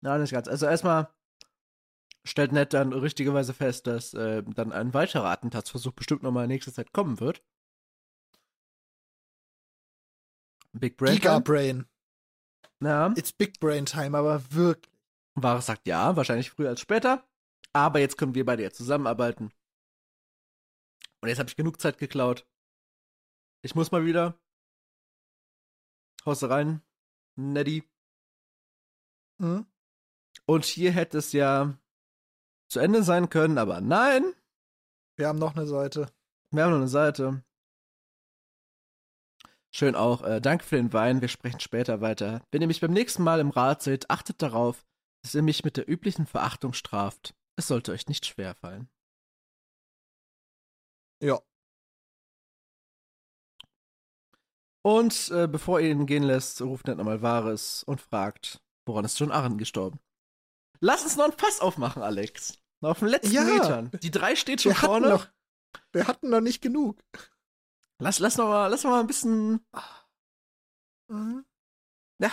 Nein, nicht ganz. Also erstmal stellt Ned dann richtigerweise fest, dass äh, dann ein weiterer Attentatsversuch bestimmt nochmal in nächster Zeit kommen wird. Big Brain. Giga Brain. Ja. It's Big Brain Time, aber wirklich. Varys sagt ja, wahrscheinlich früher als später. Aber jetzt können wir beide ja zusammenarbeiten. Und jetzt habe ich genug Zeit geklaut. Ich muss mal wieder. Haust rein, Neddy. Hm? Und hier hätte es ja zu Ende sein können, aber nein. Wir haben noch eine Seite. Wir haben noch eine Seite. Schön auch. Äh, danke für den Wein. Wir sprechen später weiter. Wenn ihr mich beim nächsten Mal im Rat seht, achtet darauf, dass ihr mich mit der üblichen Verachtung straft. Es sollte euch nicht schwer fallen. Ja. Und äh, bevor ihr ihn gehen lässt, ruft Ned nochmal Wahres und fragt, woran ist John Arren gestorben? Lass uns noch ein Fass aufmachen, Alex. Auf den letzten Ja. Metern. Die drei steht schon Wir hatten, vorne. noch, wir hatten noch nicht genug. Lass, lass, noch mal, lass noch mal ein bisschen. Mhm. Ja,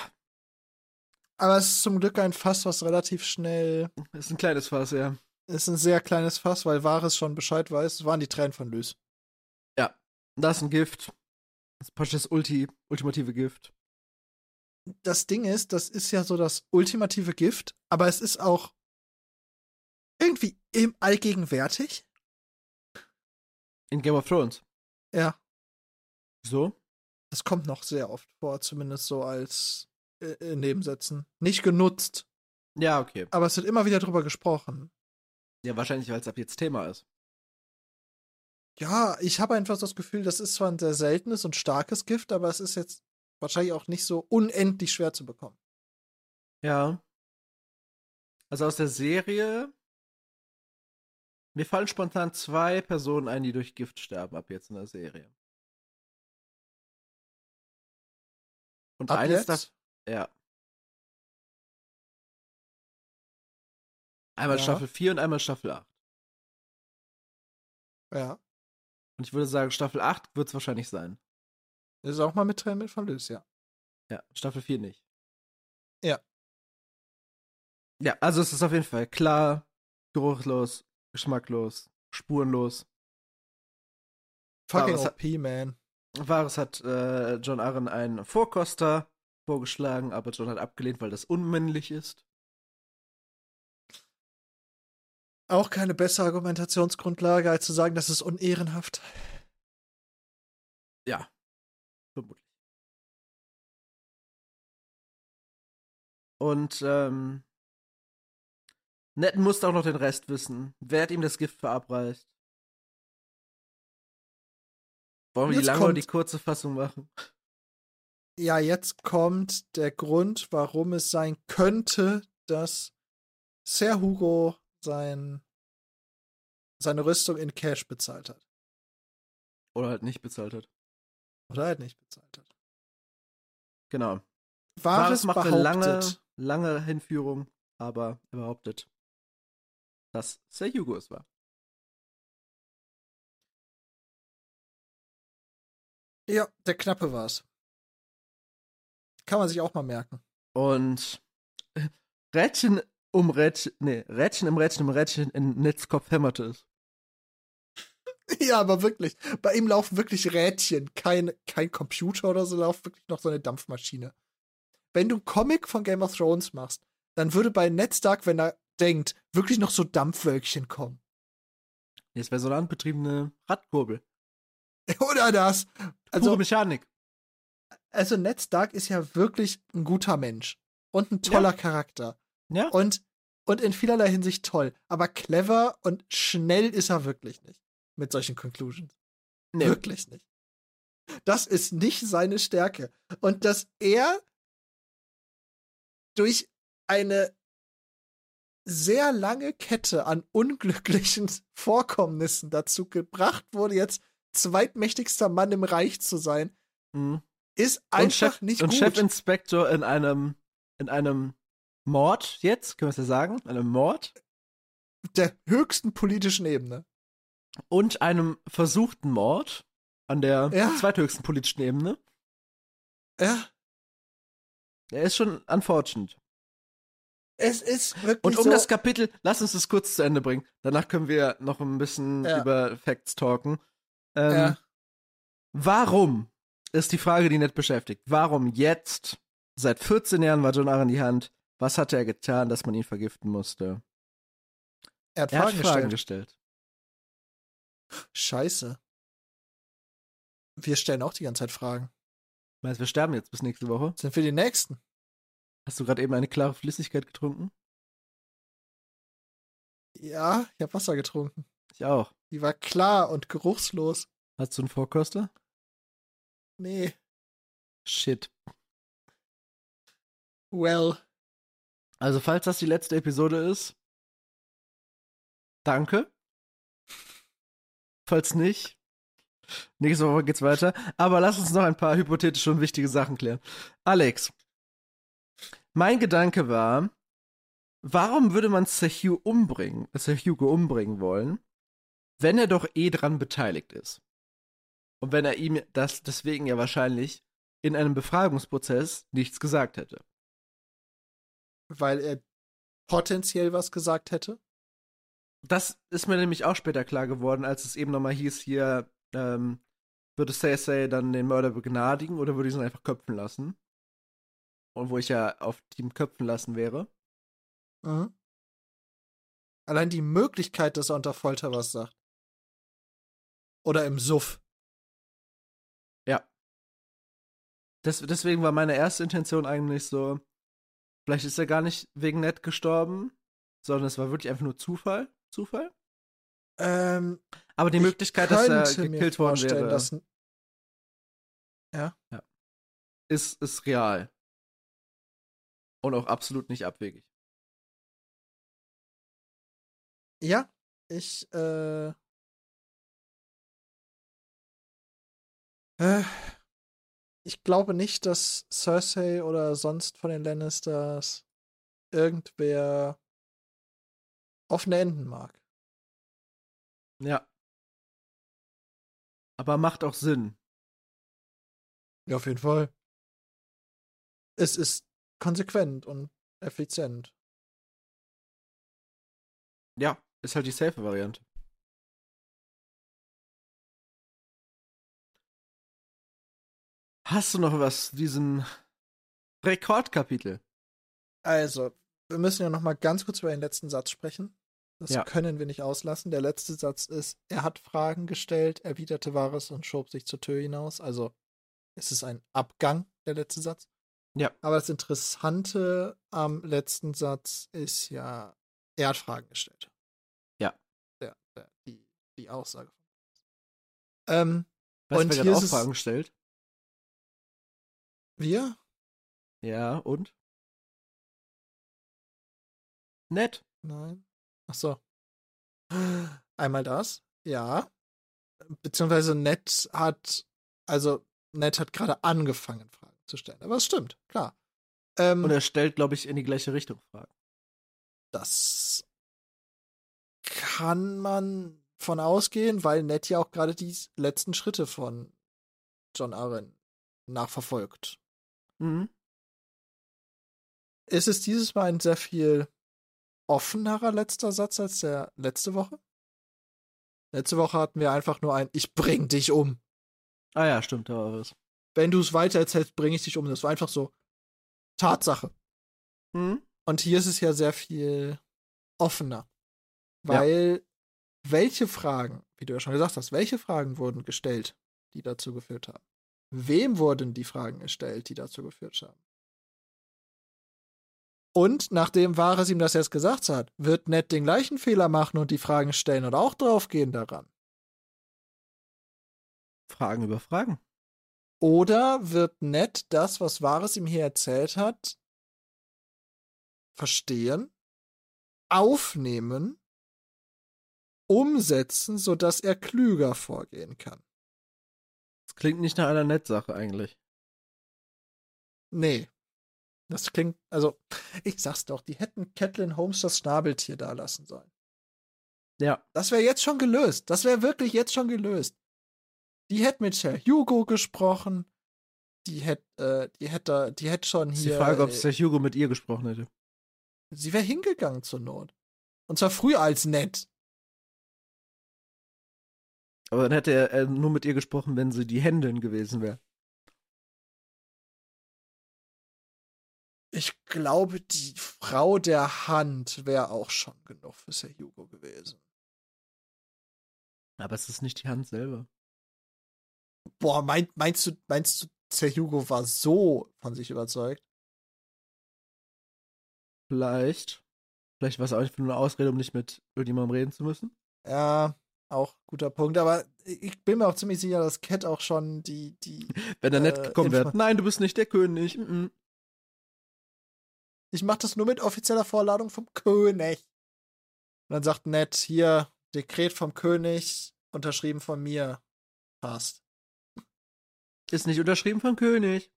Aber es ist zum Glück ein Fass, was relativ schnell. ist ein kleines Fass, ja. Ist ein sehr kleines Fass, weil Vares schon Bescheid weiß. Es waren die Tränen von Lys. Ja. Das ist ein Gift. Das ist praktisch das Ulti, ultimative Gift. Das Ding ist, das ist ja so das ultimative Gift, aber es ist auch irgendwie im allgegenwärtig. In Game of Thrones. Ja. So? Das kommt noch sehr oft vor, zumindest so als äh, Nebensätzen. Nicht genutzt, Ja, okay. aber es wird immer wieder drüber gesprochen. Ja, wahrscheinlich, weil es ab jetzt Thema ist. Ja, ich habe einfach das Gefühl, das ist zwar ein sehr seltenes und starkes Gift, aber es ist jetzt wahrscheinlich auch nicht so unendlich schwer zu bekommen. Ja. Also aus der Serie. Mir fallen spontan zwei Personen ein, die durch Gift sterben, ab jetzt in der Serie. Und Ab eines das. Ja. Einmal Ja. Staffel 4 und einmal Staffel 8. Ja. Und ich würde sagen, Staffel 8 wird es wahrscheinlich sein. Das ist auch mal mit Tränen mit von Lys, ja. Ja, Staffel 4 nicht. Ja. Ja, also es ist auf jeden Fall klar, geruchlos, geschmacklos, spurenlos. Fucking OP, man. Varys hat äh, John Arryn einen Vorkoster vorgeschlagen, aber John hat abgelehnt, weil das unmännlich ist. Auch keine bessere Argumentationsgrundlage, als zu sagen, das ist unehrenhaft. Ja, vermutlich. Und ähm, Ned musste auch noch den Rest wissen. Wer hat ihm das Gift verabreicht? Wollen wir die lange oder kommt- die kurze Fassung machen? Ja, jetzt kommt der Grund, warum es sein könnte, dass Ser Hugo sein, seine Rüstung in Cash bezahlt hat. Oder halt nicht bezahlt hat. Oder halt nicht bezahlt hat. Genau. Varys macht eine lange, behauptet, lange Hinführung, aber er behauptet, dass Sir Hugo es war. Ja, der Knappe war's. Kann man sich auch mal merken. Und Rädchen um Rädchen, nee, Rädchen im Rädchen im Rädchen in Neds Kopf hämmerte es. Ja, aber wirklich. Bei ihm laufen wirklich Rädchen, kein, kein Computer oder so, lauft wirklich noch so eine Dampfmaschine. Wenn du einen Comic von Game of Thrones machst, dann würde bei Ned Stark, wenn er denkt, wirklich noch so Dampfwölkchen kommen. Jetzt wäre so eine handbetriebene Radkurbel. Oder das. Pure Also, Mechanik. also Ned Stark ist ja wirklich ein guter Mensch. Und ein toller Charakter. Ja? Und, und in vielerlei Hinsicht toll. Aber clever und schnell ist er wirklich nicht. Mit solchen Conclusions. Nee. Wirklich nicht. Das ist nicht seine Stärke. Und dass er durch eine sehr lange Kette an unglücklichen Vorkommnissen dazu gebracht wurde, jetzt zweitmächtigster Mann im Reich zu sein, Mhm. ist Und, einfach Chef, nicht und gut. Chefinspektor in einem, in einem Mord jetzt, können wir es ja sagen, einem Mord der höchsten politischen Ebene. und einem versuchten Mord an der Ja. zweithöchsten politischen Ebene. Ja. Er ist schon unfortunate. Es ist wirklich Und um so. das Kapitel, lass uns das kurz zu Ende bringen. Danach können wir noch ein bisschen Ja. über Facts talken. Ähm, ja. Warum ist die Frage, die nicht beschäftigt. Warum jetzt? Seit 14 Jahren war John Arryn die Hand. Was hatte er getan, dass man ihn vergiften musste? Er hat Er hat Fragen Fragen gestellt. gestellt. Scheiße. Wir stellen auch die ganze Zeit Fragen. Meinst du, wir sterben jetzt bis nächste Woche? Sind wir die Nächsten? Hast du gerade eben eine klare Flüssigkeit getrunken? Ja, ich habe Wasser getrunken. Ich auch. Die war klar und geruchslos. Hast du einen Vorkoster? Nee. Shit. Well. Also, falls das die letzte Episode ist, danke. Falls nicht, nächste Woche geht's weiter. Aber lass uns noch ein paar hypothetische und wichtige Sachen klären. Alex, mein Gedanke war, warum würde man Sir Hugh umbringen, Sir Hugo umbringen wollen, wenn er doch eh dran beteiligt ist? Und wenn er ihm das deswegen ja wahrscheinlich in einem Befragungsprozess nichts gesagt hätte. Weil er potenziell was gesagt hätte. Das ist mir nämlich auch später klar geworden, als es eben nochmal hieß, hier, ähm, würde Cersei dann den Mörder begnadigen oder würde ich ihn einfach köpfen lassen? Und wo ich ja auf Team köpfen lassen wäre. Mhm. Allein die Möglichkeit, dass er unter Folter was sagt. Oder im Suff. Ja. Des, deswegen war meine erste Intention eigentlich so, vielleicht ist er gar nicht wegen Ned gestorben, sondern es war wirklich einfach nur Zufall. Zufall? Ähm, Aber die ich Möglichkeit, dass er gekillt worden wäre, dass ja. ist, ist real. Und auch absolut nicht abwegig. Ja, ich, äh, äh, ich glaube nicht, dass Cersei oder sonst von den Lannisters irgendwer offene Enden mag. Ja. Aber macht auch Sinn. Ja, auf jeden Fall. Es ist konsequent und effizient. Ja, ist halt die safe Variante. Hast du noch was zu diesem Rekordkapitel? Also, wir müssen ja noch mal ganz kurz über den letzten Satz sprechen. Das Ja. können wir nicht auslassen. Der letzte Satz ist, er hat Fragen gestellt, erwiderte Wahres und schob sich zur Tür hinaus. Also, es ist ein Abgang, der letzte Satz. Ja. Aber das Interessante am letzten Satz ist ja, er hat Fragen gestellt. Ja. Der, der, die, die Aussage. Ähm, Weißt Und wer hier auch Fragen gestellt? Wir? Ja, und? Nett. Nein. Ach so. Einmal das, ja. Beziehungsweise Ned hat, also Ned hat gerade angefangen, Fragen zu stellen. Aber es stimmt, klar. Ähm, Und er stellt, glaube ich, in die gleiche Richtung Fragen. das kann man von ausgehen, weil Ned ja auch gerade die letzten Schritte von John Arryn nachverfolgt. Mhm. Ist es dieses Mal ein sehr viel offenerer letzter Satz als der letzte Woche? Letzte Woche hatten wir einfach nur ein Ich bring dich um. Ah ja, stimmt, da war was. Wenn du es weiter erzählst, bringe ich dich um. Das war einfach so Tatsache. Mhm. Und hier ist es ja sehr viel offener. Weil welche Fragen, wie du ja schon gesagt hast, welche Fragen wurden gestellt, die dazu geführt haben? Wem wurden die Fragen gestellt, die dazu geführt haben? Und nachdem Vares ihm das jetzt gesagt hat, wird Ned den gleichen Fehler machen und die Fragen stellen und auch draufgehen daran. Fragen über Fragen. Oder wird Ned das, was Vares ihm hier erzählt hat, verstehen, aufnehmen, umsetzen, sodass er klüger vorgehen kann? Das klingt nicht nach einer Nettsache eigentlich. Nee. Das klingt, also, ich sag's doch, die hätten Catelyn Holmes das Schnabeltier da lassen sollen. Ja. Das wäre jetzt schon gelöst. Das wäre wirklich jetzt schon gelöst. Die hätte mit Sir Hugo gesprochen. die hätte, äh, die hätte, die hätte schon hier. die Frage, ob äh, es der Hugo mit ihr gesprochen hätte. sie wäre hingegangen zur Not. Und zwar früher als nett. Aber dann hätte er äh, nur mit ihr gesprochen, wenn sie die Händin gewesen wäre. Ich glaube, die Frau der Hand wäre auch schon genug für Sir Hugo gewesen. Aber es ist nicht die Hand selber. Boah, mein, meinst du, meinst du, Sir Hugo war so von sich überzeugt? Vielleicht. Vielleicht war es auch einfach nur eine Ausrede, um nicht mit irgendjemandem reden zu müssen. Ja, auch guter Punkt. Aber ich bin mir auch ziemlich sicher, dass Cat auch schon die, die. Wenn er nett Äh, gekommen wäre. Nein, du bist nicht der König. Mm -mm. Ich mach das nur mit offizieller Vorladung vom König. Und dann sagt Ned, hier, Dekret vom König, unterschrieben von mir. Passt. Ist nicht unterschrieben vom König.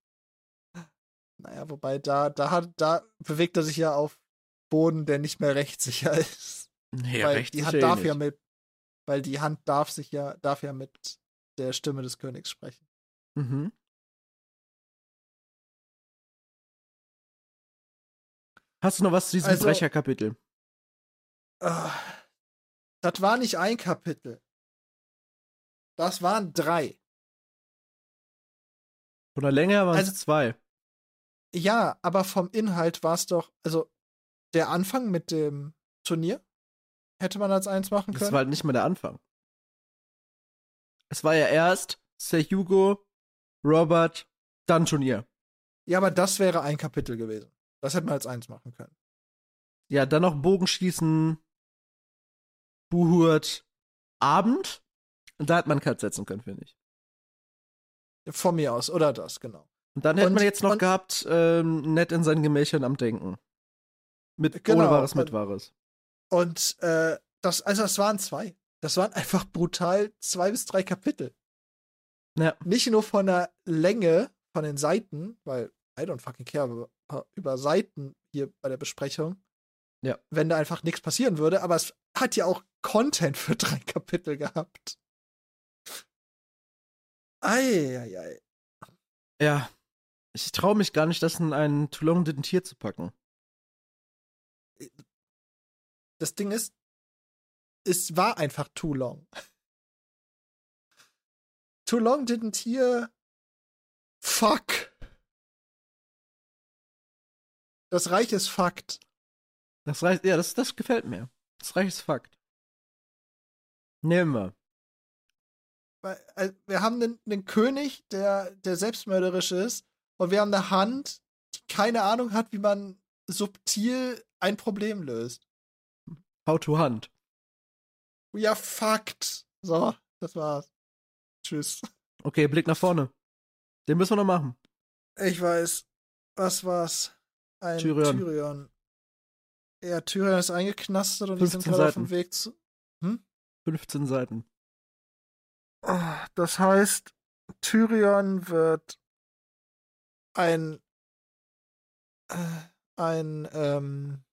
Naja, wobei da, da hat, da bewegt er sich ja auf Boden, der nicht mehr rechtssicher ist. Nee, weil recht die eh darf nicht. ja mit, weil die Hand darf sich ja, darf ja mit der Stimme des Königs sprechen. Mhm. Hast du noch was zu diesem Also- Brecherkapitel? Ah, das war nicht ein Kapitel. Das waren drei. Von der Länge her waren Also- es zwei. Ja, aber vom Inhalt war es doch, also der Anfang mit dem Turnier hätte man als eins machen Das können. war halt nicht mal der Anfang. Es war ja erst Sir Hugo, Robert, dann Turnier. ja, aber das wäre ein Kapitel gewesen. Das hätte man als eins machen können. Ja, dann noch Bogenschießen, Buhurt, Abend. Und da hätte man einen Cut setzen können, finde ich. Von mir aus, oder das, genau. Und dann hätte man jetzt noch gehabt, ähm, nett in seinen Gemächern am Denken. Mit Genau, ohne Wahres, mit Wahres. Und äh, das, also das waren zwei. Das waren einfach brutal zwei bis drei Kapitel. Ja. Nicht nur von der Länge, von den Seiten, weil I don't fucking care über, über Seiten hier bei der Besprechung. Ja. Wenn da einfach nichts passieren würde, aber es hat ja auch Content für drei Kapitel gehabt. Eieiei. Ja. Ich traue mich gar nicht, das in einen Too Long Didn't Hear zu packen. Das Ding ist, es war einfach too long. Too long didn't hear. Fuck. Das Reich ist Fakt. Das reicht, ja, das, das gefällt mir. Das Reich ist Fakt. Nehmen wir. Äh, Wir haben einen, einen König, der, der selbstmörderisch ist, und wir haben eine Hand, die keine Ahnung hat, wie man subtil ein Problem löst. How to Hunt. Ja, Fakt. So, das war's. Tschüss. Okay, Blick nach vorne. Den müssen wir noch machen. Ich weiß. Was war's? Ein Tyrion. Tyrion. Ja, Tyrion ist eingeknastet und die sind 15 gerade auf dem. Weg zu. 15 Seiten. Ah, Das heißt, Tyrion wird ein äh, ein ähm,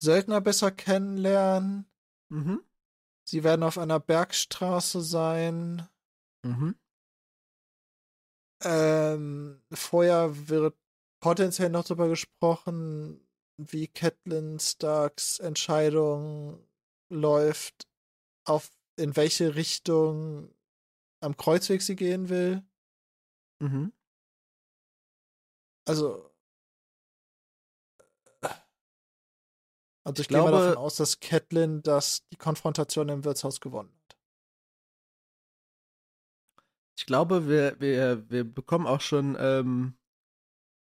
Söldner besser kennenlernen. Mhm. Sie werden auf einer Bergstraße sein. Mhm. Ähm, vorher wird potenziell noch darüber gesprochen, wie Catelyn Starks Entscheidung läuft, auf in welche Richtung am Kreuzweg sie gehen will. Mhm. Also. Also ich, Ich gehe mal glaube- davon aus, dass Catelyn das die Konfrontation im Wirtshaus gewonnen hat. Ich glaube, wir, wir, wir bekommen auch schon ähm,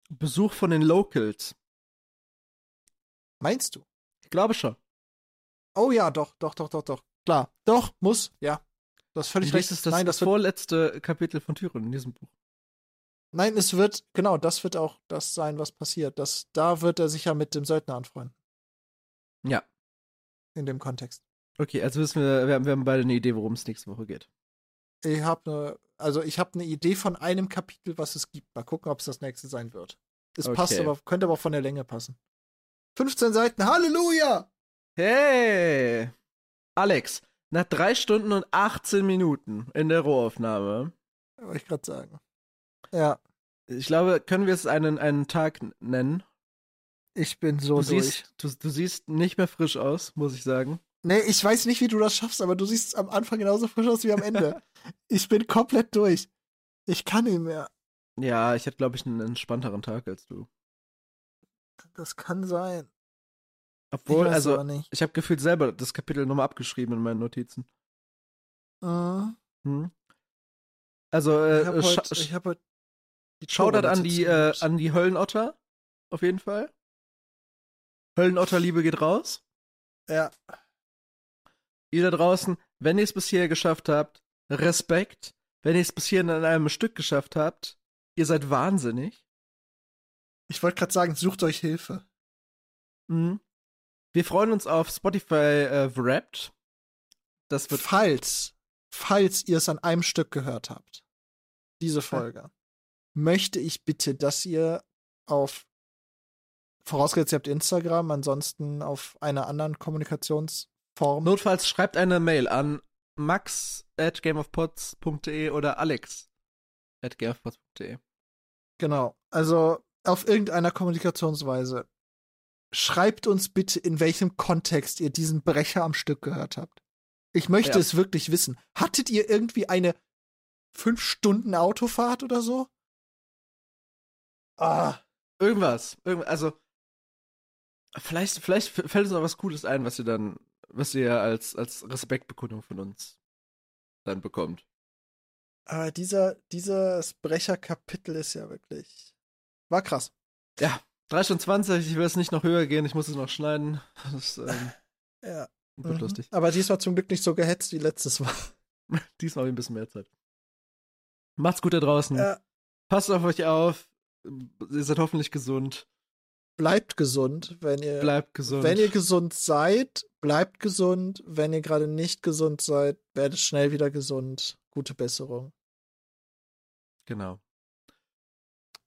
Besuch von den Locals. Meinst du? Ich glaube schon. Oh ja, doch, doch, doch, doch, doch. Klar. Doch, muss, ja. Du hast völlig recht. das ist das, Nein, das das wird, vorletzte Kapitel von Tyrion in diesem Buch. nein, es wird, genau, das wird auch das sein, was passiert. Das, da wird er sich ja mit dem Söldner anfreunden. Ja. In dem Kontext. Okay, also wissen wir, wir haben, wir haben beide eine Idee, worum es nächste Woche geht. Ich habe eine, also ich habe eine Idee von einem Kapitel, was es gibt. Mal gucken, ob es das nächste sein wird. Es passt Okay. aber, könnte aber auch von der Länge passen. 15 Seiten, Halleluja! Hey! Alex, nach drei Stunden und 18 Minuten in der Rohaufnahme Wollte ich gerade sagen. Ja, Ich glaube, können wir es einen, einen Tag nennen? Ich bin so Du durch. siehst, du, du siehst nicht mehr frisch aus, muss ich sagen. Nee, ich weiß nicht, wie du das schaffst, aber du siehst am Anfang genauso frisch aus wie am Ende. ich bin komplett durch. Ich kann nicht mehr. Ja, ich hätte, glaube ich, einen entspannteren Tag als du. Das kann sein. Obwohl, ich also, ich habe gefühlt selber das Kapitel nochmal abgeschrieben in meinen Notizen. Mhm. Hm. Also, äh, Ich habe heute, hab heut die Shoutout an die, äh, an die Höllenotter. Auf jeden Fall. Höllenotter-Liebe geht raus. Ja, Ihr da draußen, wenn ihr es bis hierher geschafft habt, Respekt. Wenn ihr es bis hierhin in einem Stück geschafft habt, ihr seid wahnsinnig. ich wollte gerade sagen, sucht euch Hilfe. Mhm. Wir freuen uns auf Spotify äh, Wrapped. Das wird falls, falls ihr es an einem Stück gehört habt, diese Folge, möchte ich bitte, dass ihr auf, vorausgesetzt ihr habt Instagram, ansonsten auf einer anderen Kommunikationsform, Notfalls schreibt eine Mail an max at gameofpods.de oder alex at gameofpods.de. genau, also auf irgendeiner Kommunikationsweise, schreibt uns bitte, in welchem Kontext ihr diesen Brecher am Stück gehört habt. Ich möchte Ja. es wirklich wissen. Hattet ihr irgendwie eine fünf Stunden Autofahrt oder so? Ah. Irgendwas. Irgend, also, vielleicht, vielleicht fällt uns noch was Cooles ein, was ihr dann, was ihr als, als Respektbekundung von uns dann bekommt. Aber dieser, dieses Brecherkapitel ist ja wirklich. War krass. 3 Stunden 20, ich will es nicht noch höher gehen, ich muss es noch schneiden. Das ähm, Ja. wird Mhm. lustig. Aber diesmal zum Glück nicht so gehetzt wie letztes Mal. Diesmal habe ich ein bisschen mehr Zeit. Macht's gut da draußen. Ja. Passt auf euch auf. Ihr seid hoffentlich gesund. Bleibt gesund, wenn ihr. Bleibt gesund. Wenn ihr gesund seid, bleibt gesund. Wenn ihr gerade nicht gesund seid, werdet schnell wieder gesund. Gute Besserung. genau.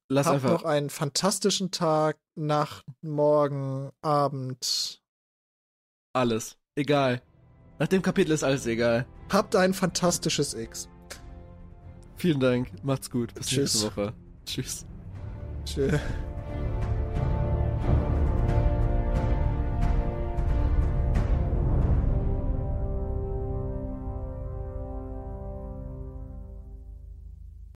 Lass Habt einfach. noch einen fantastischen Tag, Nacht, Morgen, Abend. Alles. Egal. Nach dem Kapitel ist alles egal. Habt ein fantastisches X. Vielen Dank. Macht's gut. Bis Tschüss. nächste Woche. Tschüss. Tschüss.